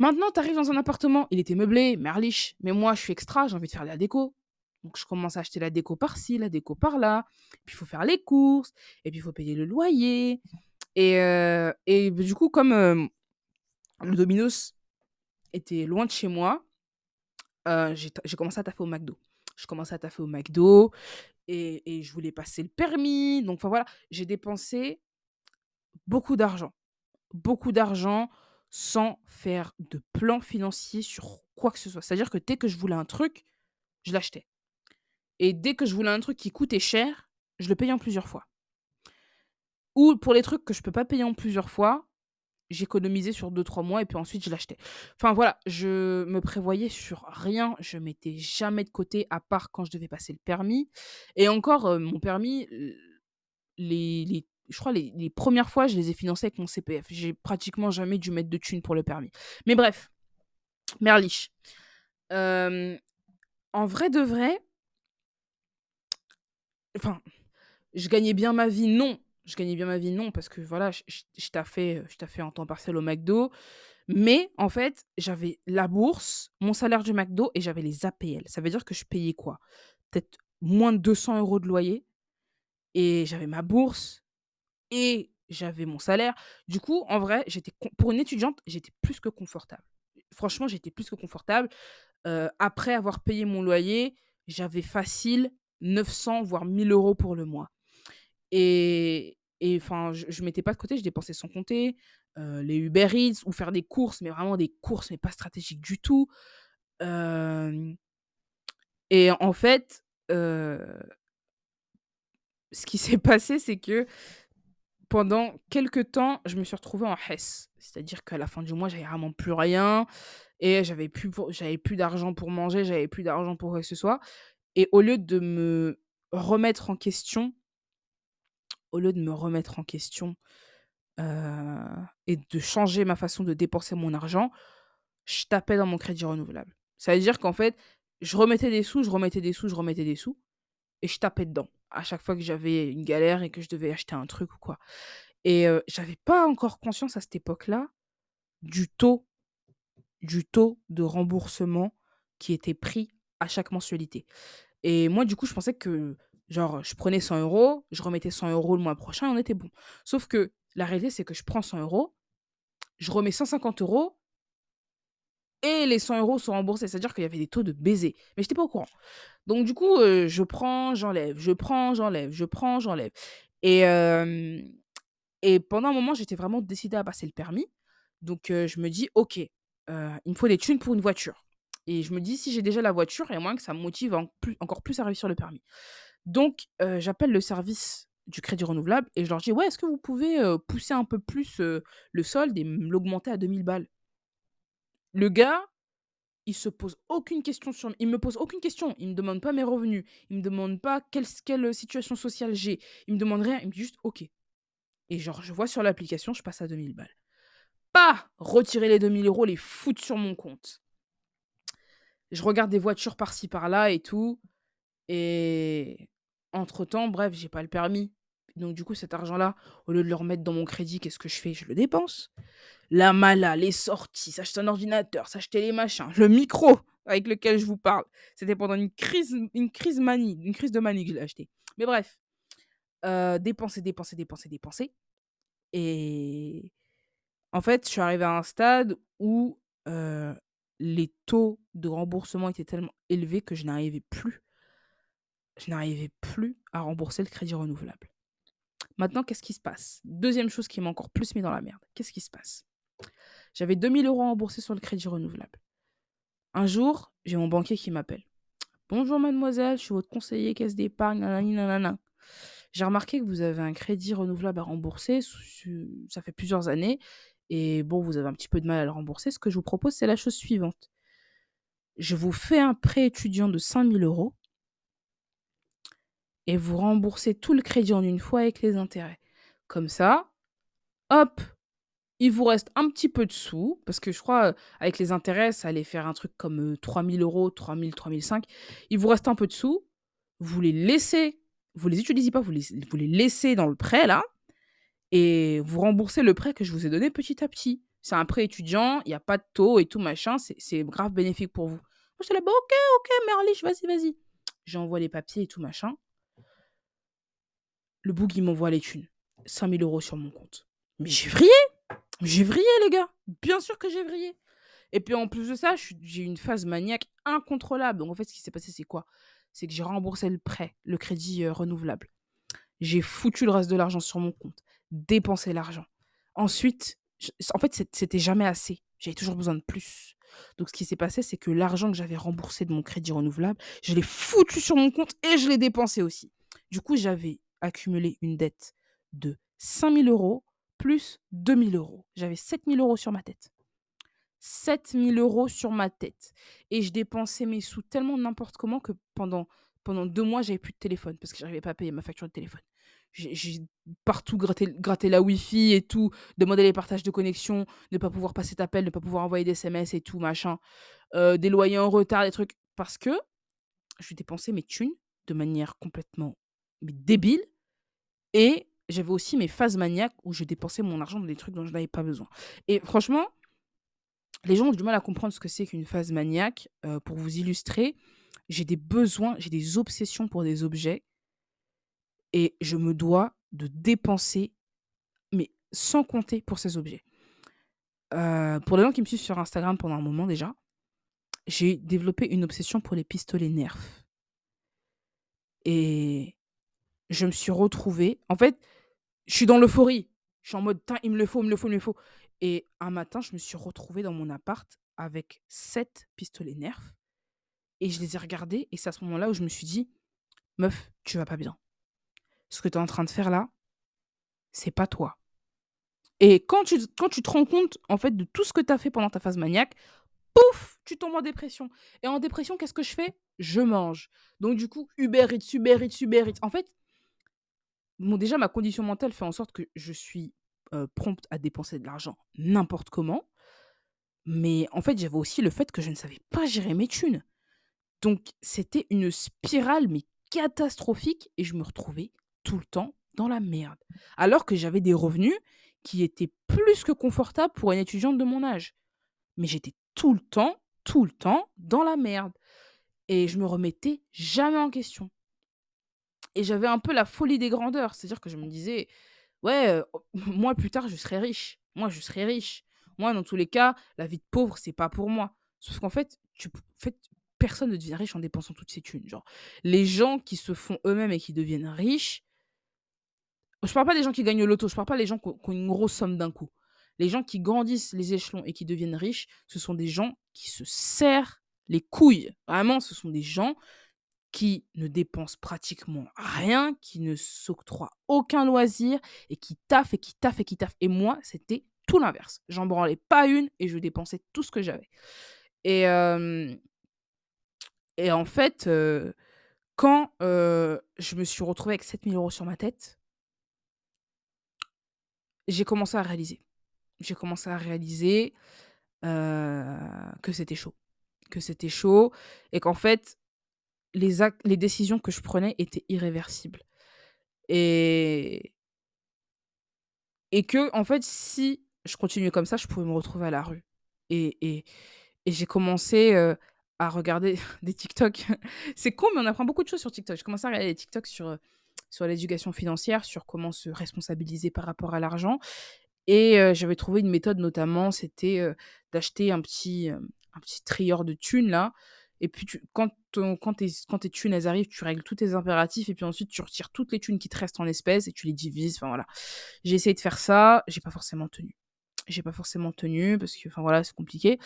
A: Maintenant, tu arrives dans un appartement, il était meublé, merliche, mais moi je suis extra, j'ai envie de faire de la déco. Donc je commence à acheter la déco par-ci, la déco par-là, puis il faut faire les courses et puis il faut payer le loyer et bah, du coup comme, hem, le Domino's était loin de chez moi, ta j'ai commencé à taffer au McDo. Je commençais à taffer au McDo et je voulais passer le permis, donc enfin voilà, j'ai dépensé beaucoup d'argent. Beaucoup d'argent sans faire de plan financier sur quoi que ce soit. C'est-à-dire que dès que je voulais un truc, je l'achetais et dès que je voulais un truc qui coûtait cher, je le payais en plusieurs fois. Ou pour les trucs que je peux pas payer en plusieurs fois, j'économisais sur deux trois mois et puis ensuite je l'achetais. Enfin voilà, je me prévoyais sur rien, je mettais jamais de côté à part quand je devais passer le permis et encore, heu, mon permis, les les je crois les les 1 fois, je les ai financés avec mon CPF. J'ai pratiquement jamais dû mettre de thunes pour le permis. Mais bref, merliche. Hem, en vrai de vrai enfin, je gagnais bien ma vie, non. Je gagnais bien ma vie, non, parce que voilà, je je je taffais en temps partiel au McDo. Mais en fait, j'avais la bourse, mon salaire du McDo et j'avais les APL. Ça veut dire que je payais quoi? Peut-être moins de 200 euros de loyer et j'avais ma bourse et j'avais mon salaire. Du coup, en vrai, j'étais pour une étudiante, j'étais plus que confortable. Franchement, j'étais plus que confortable. Heu, après avoir payé mon loyer, j'avais facile 900 voire 1 000 € pour le mois et et enfin, je je mettais pas de côté, je dépensais sans compter, heu, les Uber Eats ou faire des courses, mais vraiment des courses, mais pas stratégiques du tout. Et en fait, ce qui *laughs* s'est passé, c'est que pendant quelque temps, je me suis retrouvée en HES. C'est-à-dire qu'à la fin du mois, j'avais vraiment plus rien et j'avais plus j'avais plus d'argent pour manger, j'avais plus d'argent pour quoi que ce soit et au lieu de me remettre en question au lieu de me remettre en question, et de changer ma façon de dépenser mon argent, je tapais dans mon crédit renouvelable. Ça veut dire qu'en fait, je remettais des sous, je remettais des sous, je remettais des sous et je tapais dedans à chaque fois que j'avais une galère et que je devais acheter un truc ou quoi et heu, j'avais pas encore conscience à cette époque-là du taux du taux de remboursement qui était pris à chaque mensualité et moi, du coup, je pensais que, genre, je prenais 100 €, je remettais 100 € le mois prochain on était bon. Sauf que la réalité, c'est que je prends 100 €, je remets 150 € et les 100 € sont remboursés. C'est-à-dire qu'il y avait des taux de baiser, mais j'étais pas au courant. Donc du coup, heu, je prends, j'enlève, je prends, j'enlève, je prends, j'enlève et pendant un moment, j'étais vraiment décidée à passer le permis. Donc heu, je me dis: «OK, heu, il me faut des thunes pour une voiture» et je me dis: «Si j'ai déjà la voiture, il y a que ça me motive encore plus à réussir le permis». Donc j'appelle le service du crédit renouvelable et je leur dis: «Ouais, est-ce que vous pouvez, pousser un peu plus, le solde et me l'augmenter à 2 000 balles?» Le gars, il se pose aucune question sur il me pose aucune question. Il me demande pas mes revenus, il me demande pas quelle quelle, situation sociale j'ai, il me demande rien, il me dit juste: «OK» et genre je vois sur l'application, je passe à 2 000 balles. Pas Retirer les 2 000 €, les foutre sur mon compte. Je regarde des voitures par-ci par-là et tout et entre temps, bref, j'ai pas le permis. Donc du coup, cet argent-là, au lieu de le remettre dans mon crédit, qu'est-ce que je fais? Je le dépense. La mala, les sorties, s'acheter un ordinateur, s'acheter les machins, le micro avec lequel je vous parle. C'était pendant une crise une crise manie, une crise de manie que je l'ai acheté. Mais bref, heu, dépenser, dépenser, dépenser, dépenser et en fait, je suis arrivée à un stade où, heu, les taux de remboursement étaient tellement élevés que je n'arrivais plus je n'arrivais plus à rembourser le crédit renouvelable. Maintenant, qu'est-ce qui se passe? Deuxième chose qui m'a encore plus mis dans la merde. Qu'est-ce qui se passe? J'avais 2 000 € à rembourser sur le crédit renouvelable. Un jour, j'ai mon banquier qui m'appelle. «Bonjour mademoiselle, je suis votre conseiller caisse d'épargne, nanana. J'ai remarqué que vous avez un crédit renouvelable à rembourser, ça fait plusieurs années et bon, vous avez un petit peu de mal à le rembourser. Ce que je vous propose, c'est la chose suivante. Je vous fais un prêt étudiant de 5 000 € et vous remboursez tout le crédit en une fois avec les intérêts. Comme ça, hop, il vous reste un petit peu de sous parce que je crois, heu, avec les intérêts, ça allait faire un truc comme, heu, 3 000 €, 3 000, 3 500. Il vous reste un peu de sous, vous les laissez vous les utilisez pas, vous les vous les laissez dans le prêt là et vous remboursez le prêt que je vous ai donné petit à petit. C'est un prêt étudiant, il y a pas de taux et tout machin, c'est c'est grave bénéfique pour vous. Moi j'étais là: «Bah OK, OK Merlich, vas-y, vas-y». J'envoie les papiers et tout machin. Le boug, il m'envoie les thunes. 5 000 € sur mon compte. Mais j'ai vrillé! J'ai vrillé les gars! Bien sûr que j'ai vrillé et puis en plus de ça, j'ai une phase maniaque incontrôlable. Donc en fait, ce qui s'est passé, c'est quoi? C'est que j'ai remboursé le prêt, le crédit, heu, renouvelable. J'ai foutu le reste de l'argent sur mon compte, dépensé l'argent. Ensuite, en fait, c'ét c'était jamais assez. J'avais toujours besoin de plus. Donc ce qui s'est passé, c'est que l'argent que j'avais remboursé de mon crédit renouvelable, je l'ai foutu sur mon compte et je l'ai dépensé aussi. Du coup, j'avais accumulé une dette de 5 000 € plus 2 000 €. J'avais 7 000 € sur ma tête. 7 000 € sur ma tête et je dépensais mes sous tellement n'importe comment que pendant pendant 2 mois, j'avais plus de téléphone parce que j'arrivais pas à payer ma facture de téléphone. J'ai partout gratté gratté la wifi et tout, demandé les partages de connexion, ne pas pouvoir passer d'appels, ne pas pouvoir envoyer des SMS et tout machin, heu, des loyers en retard, des trucs parce que je dépensais mes thunes de manière complètement débile et j'avais aussi mes phases maniaques où je dépensais mon argent dans des trucs dont je n'avais pas besoin et franchement, les gens ont du mal à comprendre ce que c'est qu'une phase maniaque. Heu, pour vous illustrer, j'ai des besoins, j'ai des obsessions pour des objets et je me dois de dépenser mais sans compter pour ces objets. Heu, pour les gens qui me suivent sur Instagram pendant un moment déjà, j'ai développé une obsession pour les pistolets Nerf et je me suis retrouvée en fait, je suis dans l'euphorie. Je suis en mode: «Tain, il me le faut, il me le faut, il me le faut» et un matin, je me suis retrouvée dans mon appart avec 7 pistolets Nerf et je les ai regardés et c'est à ce moment-là où je me suis dit: «Meuf, tu vas pas bien. Ce que tu es en train de faire là, c'est pas toi». Et quand tu quand tu te rends compte, en fait, de tout ce que tu as fait pendant ta phase maniaque, pouf, tu tombes en dépression. Et en dépression, qu'est-ce que je fais? Je mange. Donc du coup, Uber Eats, Uber Eats, Uber Eats. En fait, déjà, ma condition mentale fait en sorte que je suis prompte à dépenser de l'argent n'importe comment. Mais en fait, j'avais aussi le fait que je ne savais pas gérer mes thunes. Donc, c'était une spirale, mais catastrophique. Et je me retrouvais tout le temps dans la merde. Alors que j'avais des revenus qui étaient plus que confortables pour une étudiante de mon âge. Mais j'étais tout le temps, tout le temps dans la merde. Et je me remettais jamais en question. Et j'avais un peu la folie des grandeurs. C'est-à-dire que je me disais, ouais, euh, *laughs* moi plus tard, je serai riche. Moi, je serai riche. Moi, dans tous les cas, la vie de pauvre, c'est pas pour moi. Sauf qu'en fait, tu, personne ne devient riche en dépensant toutes ses thunes. Genre, les gens qui se font eux-mêmes et qui deviennent riches, je parle pas des gens qui gagnent au loto, je parle pas des gens qui ont une grosse somme d'un coup. Les gens qui grandissent les échelons et qui deviennent riches, ce sont des gens qui se serrent les couilles. Vraiment, ce sont des gens qui ne dépensent pratiquement rien, qui ne s'octroient aucun loisir et qui taffent et qui taffent et qui taffent. Et moi, c'était tout l'inverse. J'en branlais pas une et je dépensais tout ce que j'avais. Et, euh, et en fait, euh, quand euh, je me suis retrouvée avec 7000 euros sur ma tête, j'ai commencé à réaliser. J'ai commencé à réaliser que c'était chaud. Que c'était chaud et qu'en fait, les, les décisions que je prenais étaient irréversibles. Et, et que, en fait, si je continuais comme ça, je pouvais me retrouver à la rue. Et, et, et j'ai commencé à regarder *laughs* des TikTok. C'est con, mais on apprend beaucoup de choses sur TikTok. J'ai commencé à regarder des TikTok sur, sur l'éducation financière, sur comment se responsabiliser par rapport à l'argent. Et j'avais trouvé une méthode notamment, c'était, d'acheter un petit, un petit trieur de thunes là et puis quand quand tes quand tes thunes, arrivent, tu règles tous tes impératifs et puis ensuite tu retires toutes les thunes qui te restent en espèces et tu les divises, enfin voilà. J'ai essayé de faire ça, j'ai pas forcément tenu. J'ai pas forcément tenu parce que, enfin voilà, c'est compliqué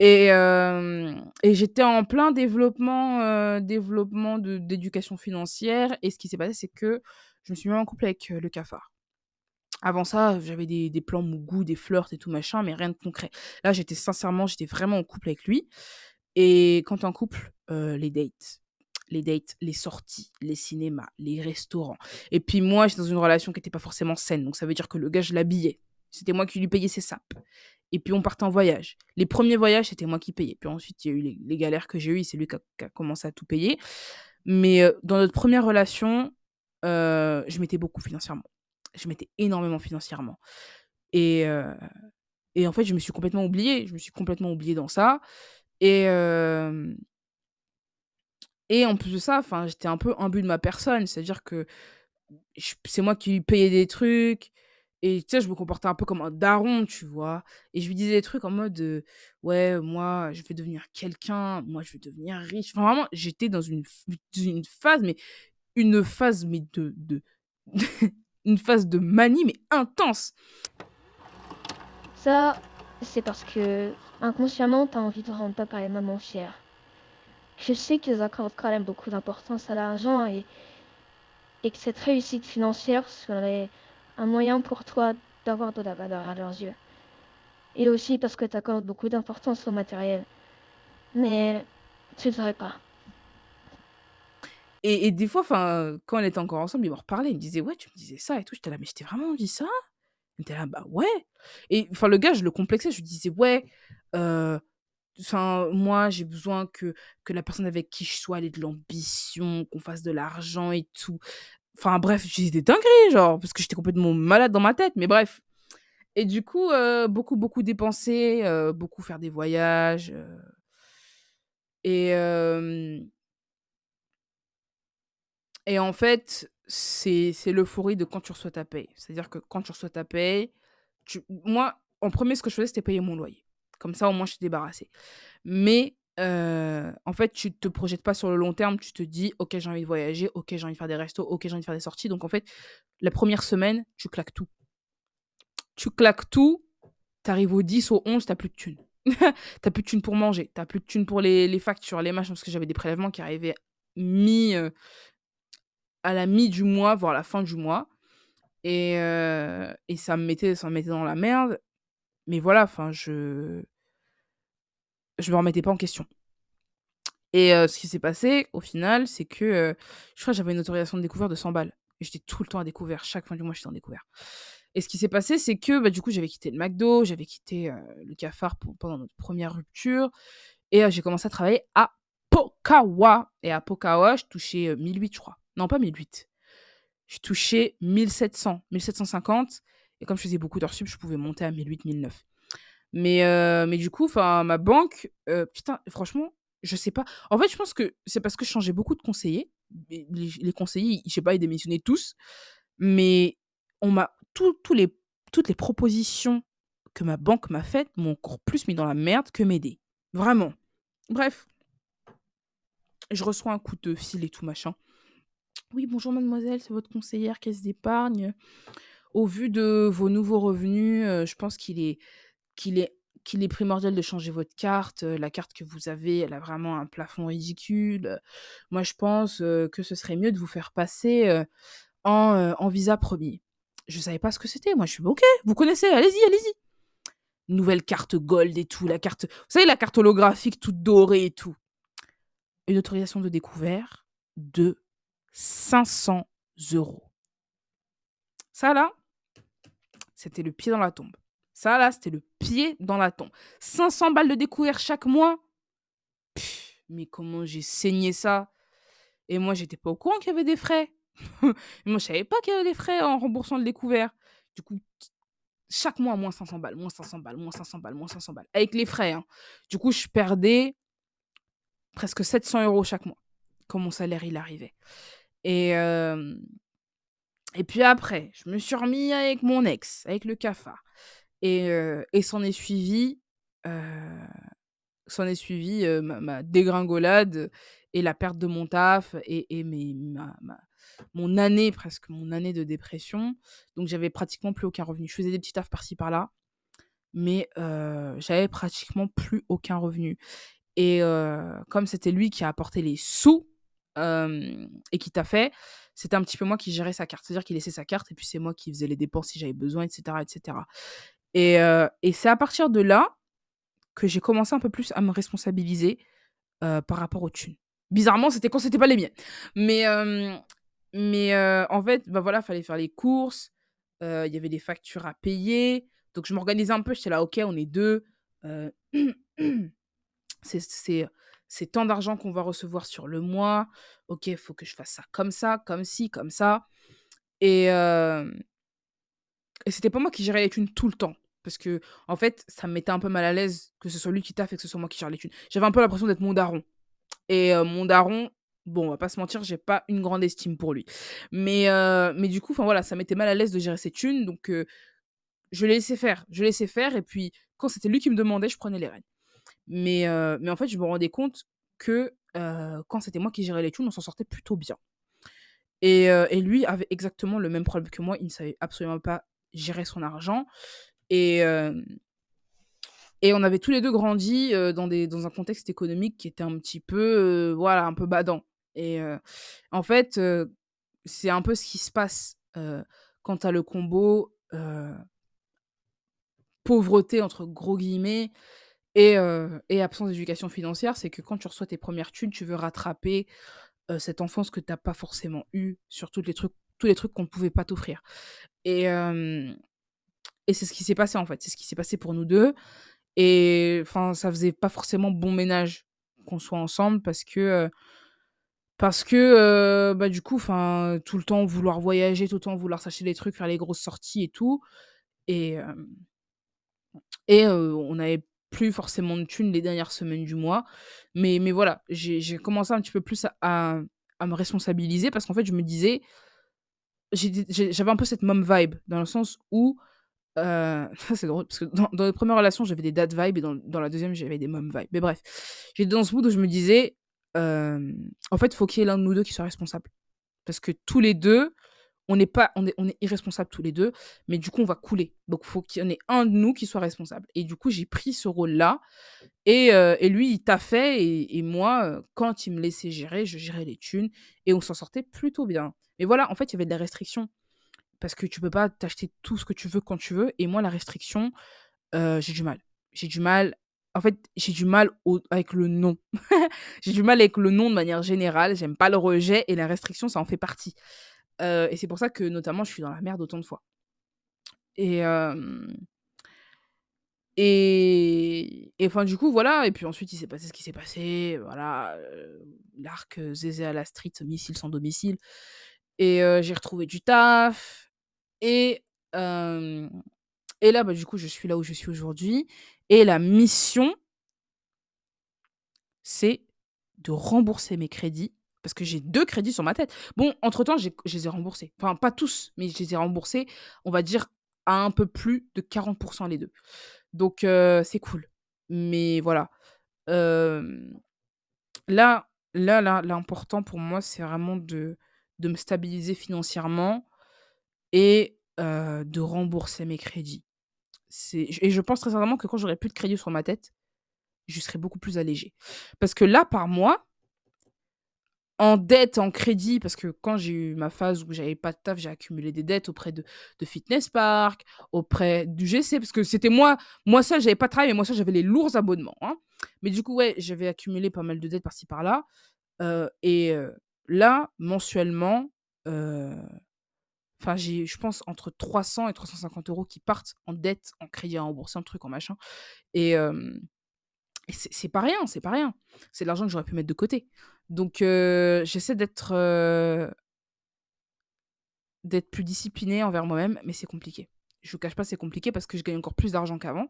A: et hem et j'étais en plein développement, heu, développement d'éducation financière et ce qui s'est passé, c'est que je me suis mis en couple avec, heu, le cafard. Avant ça, j'avais des des plans mougou, des flirts et tout machin, mais rien de concret. Là, j'étais sincèrement, j'étais vraiment en couple avec lui et quand en couple, heu, les dates les dates, les sorties, les cinémas, les restaurants et puis moi, j'étais dans une relation qui était pas forcément saine, donc ça veut dire que le gars, je l'habillais. C'était moi qui lui payais ses sapes et puis on partait en voyage. Les premiers voyages, c'était moi qui payais. Puis ensuite, il y a eu les galères que j'ai eues c'est lui qui a commencé à tout payer. Mais, heu, dans notre première relation, heu, je m'étais beaucoup financièrement. Je m'étais énormément financièrement et et en fait, je me suis complètement oubliée. Je me suis complètement oubliée dans ça et et en plus de ça, j'étais un peu imbue de ma personne. C'est-à-dire que c'est moi qui lui payais des trucs et tu sais, je me comportais un peu comme un daron, tu vois? Et je lui disais des trucs en mode, «Ouais, moi, je vais devenir quelqu'un, moi, je vais devenir riche». Enfin, vraiment, j'étais dans une une phase, mais une phase, mais de de *laughs* une phase de manie, mais intense.
C: Ça, c'est parce que inconsciemment, tu as envie de rendre papa et maman fiers. Je sais qu'ils accordent quand même beaucoup d'importance à l'argent et, et que cette réussite financière serait un moyen pour toi d'avoir de la valeur à leurs yeux. Et aussi parce que tu accordes beaucoup d'importance au matériel. Mais tu ne devrais pas.
A: Et des fois, quand on était encore ensemble, il me reparlait, il me disait: «Ouais, tu me disais ça et tout». J'étais là: «Mais je t'ai vraiment dit ça?» Était là: «Bah ouais» et enfin, le gars, je le complexais, je lui disais: «Ouais, enfin, moi, j'ai besoin que que la personne avec qui je sois, ait de l'ambition, qu'on fasse de l'argent et tout». Enfin bref, disais des dingueries, genre, parce que j'étais complètement malade dans ma tête, mais bref. Et du coup, heu, beaucoup, beaucoup dépenser, heu, beaucoup faire des voyages, heu et et en fait, c'est l'euphorie de quand tu reçois ta paye. C'est-à-dire que quand tu reçois ta paye, tu moi, en premier ce que je faisais, c'était payer mon loyer. Comme ça, au moins, je suis débarrassée. Mais heu, en fait, tu te projettes pas sur le long terme. Tu te dis: «OK, j'ai envie de voyager. OK, j'ai envie de faire des restos. OK, j'ai envie de faire des sorties». Donc en fait, la première semaine, tu claques tout. Tu claques tout, tu arrives au 10, au 11, tu plus de thunes. *laughs* tu plus de thunes pour manger, tu plus de thunes pour les les factures, les machins, parce que j'avais des prélèvements qui arrivaient mi, heu, à la mi du mois, voire la fin du mois et heu et ça me mettait ça me mettait dans la merde. Mais voilà, enfin, je je me remettais pas en question. Et heu, ce qui s'est passé, au final, c'est que, heu, je crois que j'avais une autorisation de découvert de 100 balles et j'étais tout le temps à découvert. Chaque fin du mois, j'étais en découvert. Et ce qui s'est passé, c'est que, bah, du coup, j'avais quitté le McDo, j'avais quitté, le Cafard pour pendant notre première rupture et j'ai commencé à travailler à Pokawa et à Pokawa, je touchais, heu, 1 je crois. Non, pas 1 Je touchais 1 700, 1 750 et comme je faisais beaucoup d'heures sup, je pouvais monter à 1 800-1 Mais heu, mais du coup, ma banque, heu, putain, franchement, je sais pas. En fait, je pense que c'est parce que je changeais beaucoup de conseillers. Les conseillers, je sais pas, ils démissionnaient tous, mais on m'a tous les toutes les propositions que ma banque m'a faites m'ont encore plus mis dans la merde que m'aider. Vraiment. Bref. Je reçois un coup de fil et tout machin. «Oui, bonjour mademoiselle, c'est votre conseillère caisse d'épargne. Au vu de vos nouveaux revenus, heu, je pense qu'il est qu'il est qu'il est primordial de changer votre carte. la carte que vous avez, elle a vraiment un plafond ridicule. moi, je pense, que ce serait mieux de vous faire passer, en, en visa premier. Je savais pas ce que c'était. Moi, je suis: «OK, vous connaissez, allez-y, allez-y». Nouvelle carte gold et tout, la carte vous savez, la carte holographique toute dorée et tout. Une autorisation de découvert de 500 euros. Ça, là, c'était le pied dans la tombe. Ça, là, c'était le pied dans la tombe. 500 balles de découvert chaque mois? mais comment j'ai saigné ça? Et moi, j'étais pas au courant qu'il y avait des frais. *laughs* moi, je savais pas qu'il y avait des frais en remboursant le découvert. Du coup, chaque mois, moins 500 balles, moins 500 balles, moins 500 balles, moins 500 balles. Avec les frais. Hein. Du coup, je perdais presque 700 euros chaque mois quand mon salaire, il arrivait. Et, et puis après, je me suis remis avec mon ex, avec le cafard. Et, et s'en est suivi, s'en est suivi ma, dégringolade et la perte de mon taf et, et mes, ma, mon année, presque mon année de dépression. Donc j'avais pratiquement plus aucun revenu. Je faisais des petits tafs par-ci par-là, mais j'avais pratiquement plus aucun revenu. Et comme c'était lui qui a apporté les sous, et qui t'a fait, c'était un petit peu moi qui gérais sa carte. C'est-à-dire qu'il laissait sa carte et puis c'est moi qui faisais les dépenses si j'avais besoin, etc. etc. Et, et c'est à partir de là que j'ai commencé un peu plus à me responsabiliser par rapport aux thunes. Bizarrement, c'était quand c'était pas les miennes. Mais, mais en fait, bah voilà, fallait faire les courses, il y avait des factures à payer. Donc je m'organisais un peu, j'étais là, ok, on est deux. *clears throat* c'est c'est tant d'argent qu'on va recevoir sur le mois. Ok, il faut que je fasse ça comme ça, comme ci, comme ça. Et, et c'était pas moi qui gérais les thunes tout le temps. Parce que, en fait, ça me mettait un peu mal à l'aise que ce soit lui qui taffe et que ce soit moi qui gère les thunes. J'avais un peu l'impression d'être mon daron. Et mon daron, bon, on va pas se mentir, j'ai pas une grande estime pour lui. Mais, mais du coup, enfin voilà, ça m'était mal à l'aise de gérer ses thunes. Donc, je laissais faire. Je laissais faire. Et puis, quand c'était lui qui me demandait, je prenais les rênes. Mais, mais en fait, je me rendais compte que quand c'était moi qui gérais les thunes, on s'en sortait plutôt bien. Et, et, lui avait exactement le même problème que moi. Il ne savait absolument pas gérer son argent. Et, et on avait tous les deux grandi dans, des, dans un contexte économique qui était un petit peu, voilà, un peu badant. Et en fait, c'est un peu ce qui se passe quand tu le combo pauvreté, entre gros guillemets, et, et absence d'éducation financière, c'est que quand tu reçois tes premières thunes, tu veux rattraper cette enfance que tu n'as pas forcément eue sur tous les trucs, tous les trucs qu'on ne pouvait pas t'offrir. Et, et c'est ce qui s'est passé en fait. C'est ce qui s'est passé pour nous deux. Et enfin, ça faisait pas forcément bon ménage qu'on soit ensemble parce que parce que bah du coup, enfin, tout le temps vouloir voyager, tout le temps vouloir s'acheter des trucs, faire les grosses sorties et tout. Et et on avait plus forcément de thunes les dernières semaines du mois. Mais, mais voilà, j'ai commencé un petit peu plus à, à, me responsabiliser parce qu'en fait, je me disais, j'avais un peu cette mom vibe dans le sens où, *laughs* heu, c'est drôle parce que dans les premières relations, j'avais des dad vibes et dans dans la deuxième j'avais des mom vibes. Mais bref, j'étais dans ce mood où je me disais, hem: «En fait, faut qu'il y ait l'un de nous 2 qui soit responsable». Parce que tous les 2 on n'est pas on est on est irresponsables tous les 2 mais du coup, on va couler. Donc faut qu'il y en ait un de nous qui soit responsable et du coup, j'ai pris ce rôle-là et heu et lui, il taffait et et moi, heu, quand il me laissait gérer, je gérais les thunes et on s'en sortait plutôt bien. Mais voilà, en fait, il y avait de la restriction parce que tu peux pas t'acheter tout ce que tu veux quand tu veux et moi, la restriction, heu, j'ai du mal. J'ai du mal en fait, j'ai du mal au avec le non. *laughs* J'ai du mal avec le non de manière générale, j'aime pas le rejet et la restriction, ça en fait partie. Heu et c'est pour ça que, notamment, je suis dans la merde autant de fois. Et et enfin, du coup, voilà. Et puis ensuite, il s'est passé ce qui s'est passé, voilà, heu, l'arc, heu, Zézé à la street, missile sans domicile. Et j'ai retrouvé du taf. Et et là, bah, du coup, je suis là où je suis aujourd'hui. Et la mission c'est de rembourser mes crédits parce que j'ai 2 crédits sur ma tête. Bon, entre temps, j'ai je les ai remboursés. Enfin, pas tous, mais je les ai remboursés, on va dire, à un peu plus de 40% les 2. Donc heu, c'est cool. Mais voilà, hem, là là là, l'important pour moi, c'est vraiment de de me stabiliser financièrement et heu, de rembourser mes crédits. Et je pense très sincèrement que quand j'aurai plus de crédits sur ma tête, je serai beaucoup plus allégée. Parce que là, par mois en dette, en crédit, parce que quand j'ai eu ma phase où j'avais pas de taf, j'ai accumulé des dettes auprès de de Fitness Park, auprès d'UGC, parce que c'était moi moi seule, j'avais pas de travail, mais moi seule, j'avais les lourds abonnements, hein. Mais du coup, ouais, j'avais accumulé pas mal de dettes par-ci par-là, heu et heu, là, mensuellement, heu, enfin, j'ai, je pense, entre 300 et 350 € qui partent en dette, en crédit à rembourser, en truc, en machin et c'est pas rien, c'est pas rien. C'est de l'argent que j'aurais pu mettre de côté. Donc heu, j'essaie d'être, heu d'être plus disciplinée envers moi-même, mais c'est compliqué. Je vous cache pas, c'est compliqué parce que je gagne encore plus d'argent qu'avant.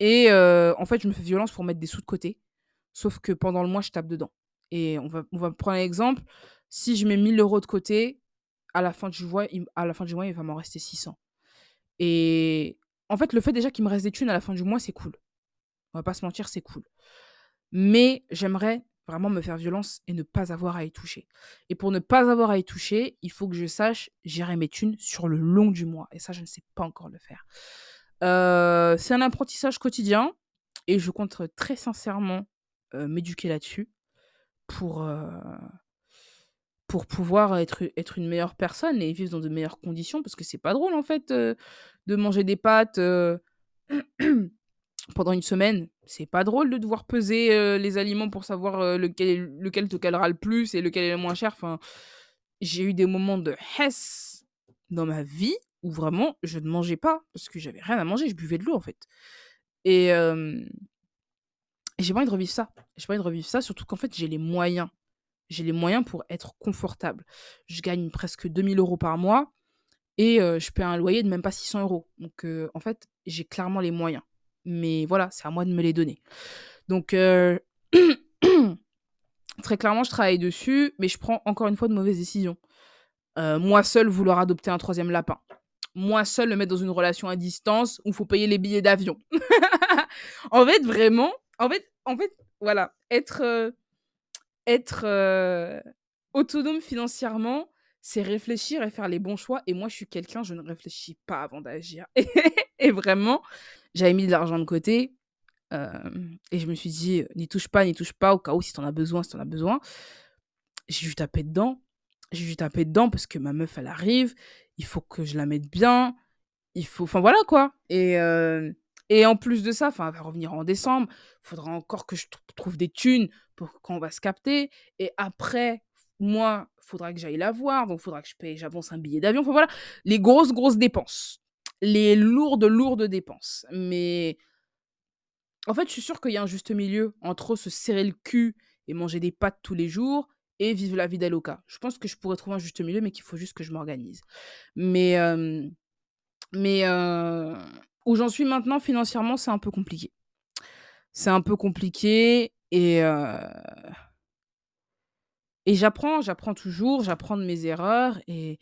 A: Et en fait, je me fais violence pour mettre des sous de côté, sauf que pendant le mois, je tape dedans et on va on va prendre un exemple, si je mets 1 000 € de côté, à la fin du mois, il à la fin du mois, il va m'en rester 600 et en fait, le fait déjà qu'il me reste des thunes à la fin du mois, c'est cool. On va pas se mentir, c'est cool. Mais j'aimerais vraiment me faire violence et ne pas avoir à y toucher et pour ne pas avoir à y toucher, il faut que je sache gérer mes thunes sur le long du mois et ça, je ne sais pas encore le faire. Heu, c'est un apprentissage quotidien et je compte, très sincèrement, heu, m'éduquer là-dessus pour, heu, pour pouvoir être être une meilleure personne et vivre dans de meilleures conditions parce que c'est pas drôle, en fait, heu, de manger des pâtes, heu, *clears throat* pendant une semaine. C'est pas drôle de devoir peser, heu, les aliments pour savoir, lequel lequel te calera le plus et lequel est le moins cher. Enfin, j'ai eu des moments de hess dans ma vie où vraiment je ne mangeais pas parce que j'avais rien à manger, je buvais de l'eau, en fait et j'ai pas envie de revivre ça. J'ai pas envie de revivre ça, surtout qu'en fait, j'ai les moyens. J'ai les moyens pour être confortable. Je gagne presque 2 000 € par mois et heu, je paie un loyer de même pas 600 €. Donc heu, en fait, j'ai clairement les moyens. Mais voilà, c'est à moi de me les donner. Donc heu, *clears throat* très clairement, je travaille dessus, mais je prends encore une fois de mauvaises décisions. Moi seule vouloir adopter un 3e lapin. Moi seule le mettre dans une relation à distance où il faut payer les billets d'avion. *laughs* En fait, vraiment, en fait en fait, voilà, être, être, autonome financièrement, c'est réfléchir et faire les bons choix et moi, je suis quelqu'un, je ne réfléchis pas avant d'agir. *laughs* Et vraiment, j'avais mis de l'argent de côté, et je me suis dit: «N'y touche pas, n'y touche pas au cas où si tu en as besoin, si tu en as besoin». J'ai dû taper dedans, j'ai dû taper dedans parce que ma meuf, elle arrive, il faut que je la mette bien, il faut enfin voilà, quoi. Et et en plus de ça, enfin, elle va revenir en décembre, faudra encore que je tr trouve des thunes pour quand on va se capter et après, moi, faudra que j'aille la voir, donc faudra que je paye j'avance un billet d'avion, enfin voilà, les grosses, grosses dépenses. Les lourdes, lourdes dépenses. Mais en fait, je suis sûre qu'il y a un juste milieu entre se serrer le cul et manger des pâtes tous les jours et vivre la vida loca. Je pense que je pourrais trouver un juste milieu, mais qu'il faut juste que je m'organise. Mais mais où j'en suis maintenant financièrement, c'est un peu compliqué. C'est un peu compliqué et et j'apprends, j'apprends toujours, j'apprends de mes erreurs et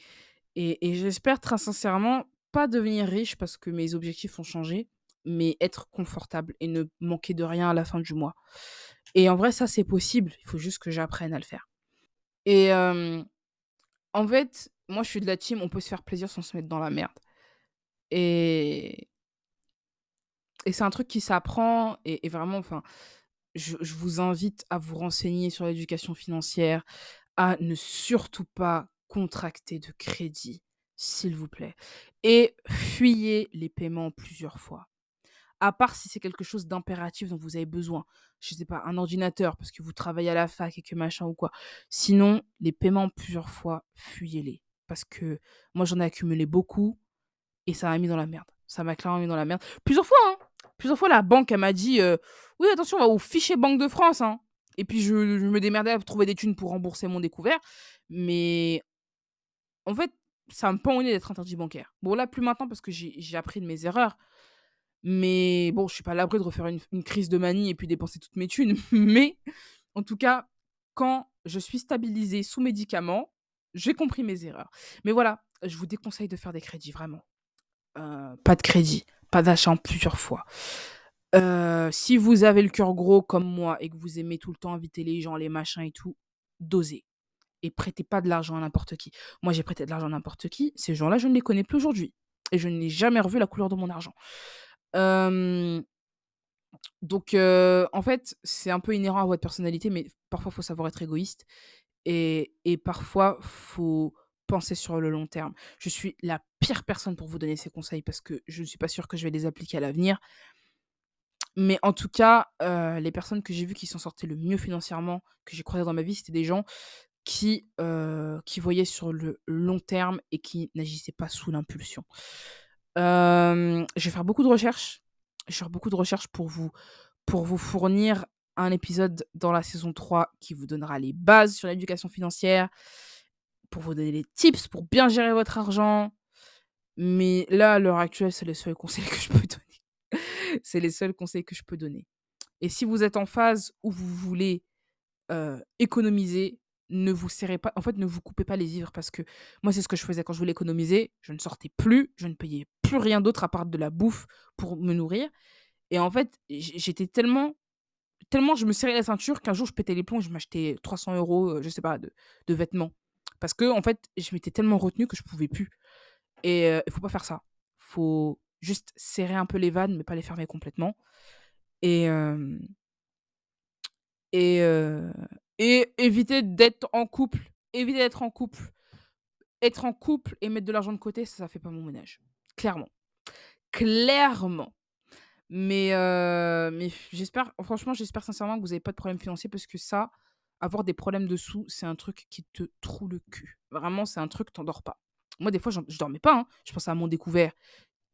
A: et et j'espère très sincèrement pas devenir riche parce que mes objectifs ont changé, mais être confortable et ne manquer de rien à la fin du mois. Et en vrai, ça, c'est possible. Il faut juste que j'apprenne à le faire. Et en fait, moi, je suis de la team, on peut se faire plaisir sans se mettre dans la merde. Et et c'est un truc qui s'apprend et vraiment, enfin, je vous invite à vous renseigner sur l'éducation financière, à ne surtout pas contracter de crédit, s'il vous plaît. Et fuyez les paiements plusieurs fois. À part si c'est quelque chose d'impératif dont vous avez besoin. Je sais pas, un ordinateur parce que vous travaillez à la fac et que machin ou quoi. Sinon, les paiements plusieurs fois, fuyez-les. Parce que moi, j'en ai accumulé beaucoup et ça m'a mis dans la merde. Ça m'a clairement mis dans la merde. Plusieurs fois, hein. Plusieurs fois, la banque, elle m'a dit euh, Oui, attention, on va au fichier Banque de France. Hein. Et puis, je, me démerdais à trouver des thunes pour rembourser mon découvert. Mais en fait, ça me pend au nez d'être interdit bancaire. Bon, là, plus maintenant parce que j'ai appris de mes erreurs. Mais bon, je suis pas l'abri de refaire une, une crise de manie et puis dépenser toutes mes thunes. *laughs* Mais en tout cas, quand je suis stabilisée sous médicaments, j'ai compris mes erreurs. Mais voilà, je vous déconseille de faire des crédits, vraiment. Euh, pas de crédit, pas d'achat en plusieurs fois. Euh, si vous avez le cœur gros comme moi et que vous aimez tout le temps inviter les gens, les machins et tout, dosez. Et prêtez pas de l'argent à n'importe qui. Moi, j'ai prêté de l'argent à n'importe qui. Ces gens-là, je ne les connais plus aujourd'hui. Et je n'ai jamais revu la couleur de mon argent. Donc, euh, en fait, c'est un peu inhérent à votre personnalité, mais parfois, il faut savoir être égoïste. Et, et parfois, faut penser sur le long terme. Je suis la pire personne pour vous donner ces conseils parce que je ne suis pas sûre que je vais les appliquer à l'avenir. Mais en tout cas, euh, les personnes que j'ai vues qui s'en sortaient le mieux financièrement, que j'ai croisées dans ma vie, c'était des gens qui, euh, qui voyaient sur le long terme et qui n'agissaient pas sous l'impulsion. Je vais faire beaucoup de recherches. Je vais faire beaucoup de recherches pour vous, pour vous fournir un épisode dans la saison 3 qui vous donnera les bases sur l'éducation financière, pour vous donner les tips pour bien gérer votre argent. Mais là, à l'heure actuelle, c'est les seuls conseils que je peux *laughs* donner. c'est les seuls conseils que je peux donner. Et si vous êtes en phase où vous voulez euh, économiser, ne vous serrez pas, en fait, ne vous coupez pas les vivres parce que moi, c'est ce que je faisais quand je voulais économiser. Je ne sortais plus, je ne payais plus rien d'autre à part de la bouffe pour me nourrir. Et en fait, j'étais tellement, tellement, je me serrais la ceinture qu'un jour, je pétais les plombs, je m'achetais 300 euros, euh, je sais pas, de, de vêtements. Parce que, en fait, je m'étais tellement retenue que je pouvais plus. Et il faut pas faire ça. faut juste serrer un peu les vannes, mais pas les fermer complètement. Et, éviter d'être en couple. Éviter d'être en couple. Être en couple et mettre de l'argent de côté, ça, ça fait pas mon ménage. Clairement. Clairement. Mais, mais j'espère, franchement, j'espère sincèrement que vous n'avez pas de problème financier parce que ça, avoir des problèmes de sous, c'est un truc qui te troue le cul. Vraiment, c'est un truc, t'endors pas. Moi, des fois, je dormais pas. hein. Je pensais à mon découvert,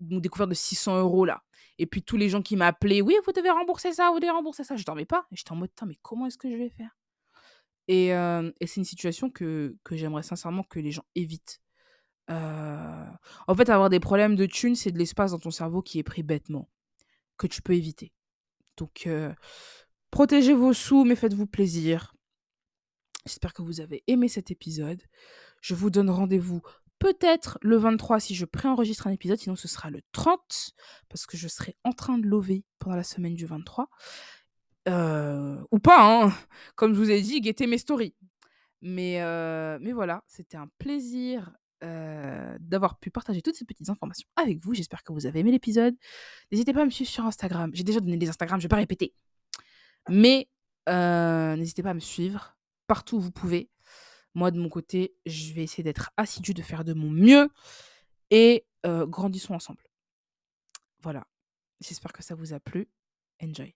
A: mon découvert de 600 euros là. Et puis tous les gens qui m'appelaient, oui, vous devez rembourser ça, vous devez rembourser ça. Je dormais pas. J'étais en mode, mais comment est-ce que je vais faire? Et, euh, et c'est une situation que, que j'aimerais sincèrement que les gens évitent. Euh, En fait, avoir des problèmes de thunes, c'est de l'espace dans ton cerveau qui est pris bêtement, que tu peux éviter. Donc, euh, protégez vos sous, mais faites-vous plaisir. J'espère que vous avez aimé cet épisode. Je vous donne rendez-vous peut-être le 23 si je préenregistre un épisode, sinon ce sera le 30 parce que je serai en train de lover pendant la semaine du 23. Euh, ou pas, hein. *laughs* Comme je vous ai dit, guettez mes stories. Mais, euh, voilà, c'était un plaisir euh, d'avoir pu partager toutes ces petites informations avec vous. J'espère que vous avez aimé l'épisode. N'hésitez pas à me suivre sur Instagram. J'ai déjà donné les Instagrams, je vais pas répéter. Mais n'hésitez pas à me suivre partout où vous pouvez. Moi, de mon côté, je vais essayer d'être assidu, de faire de mon mieux et grandissons ensemble. Voilà. J'espère que ça vous a plu. Enjoy.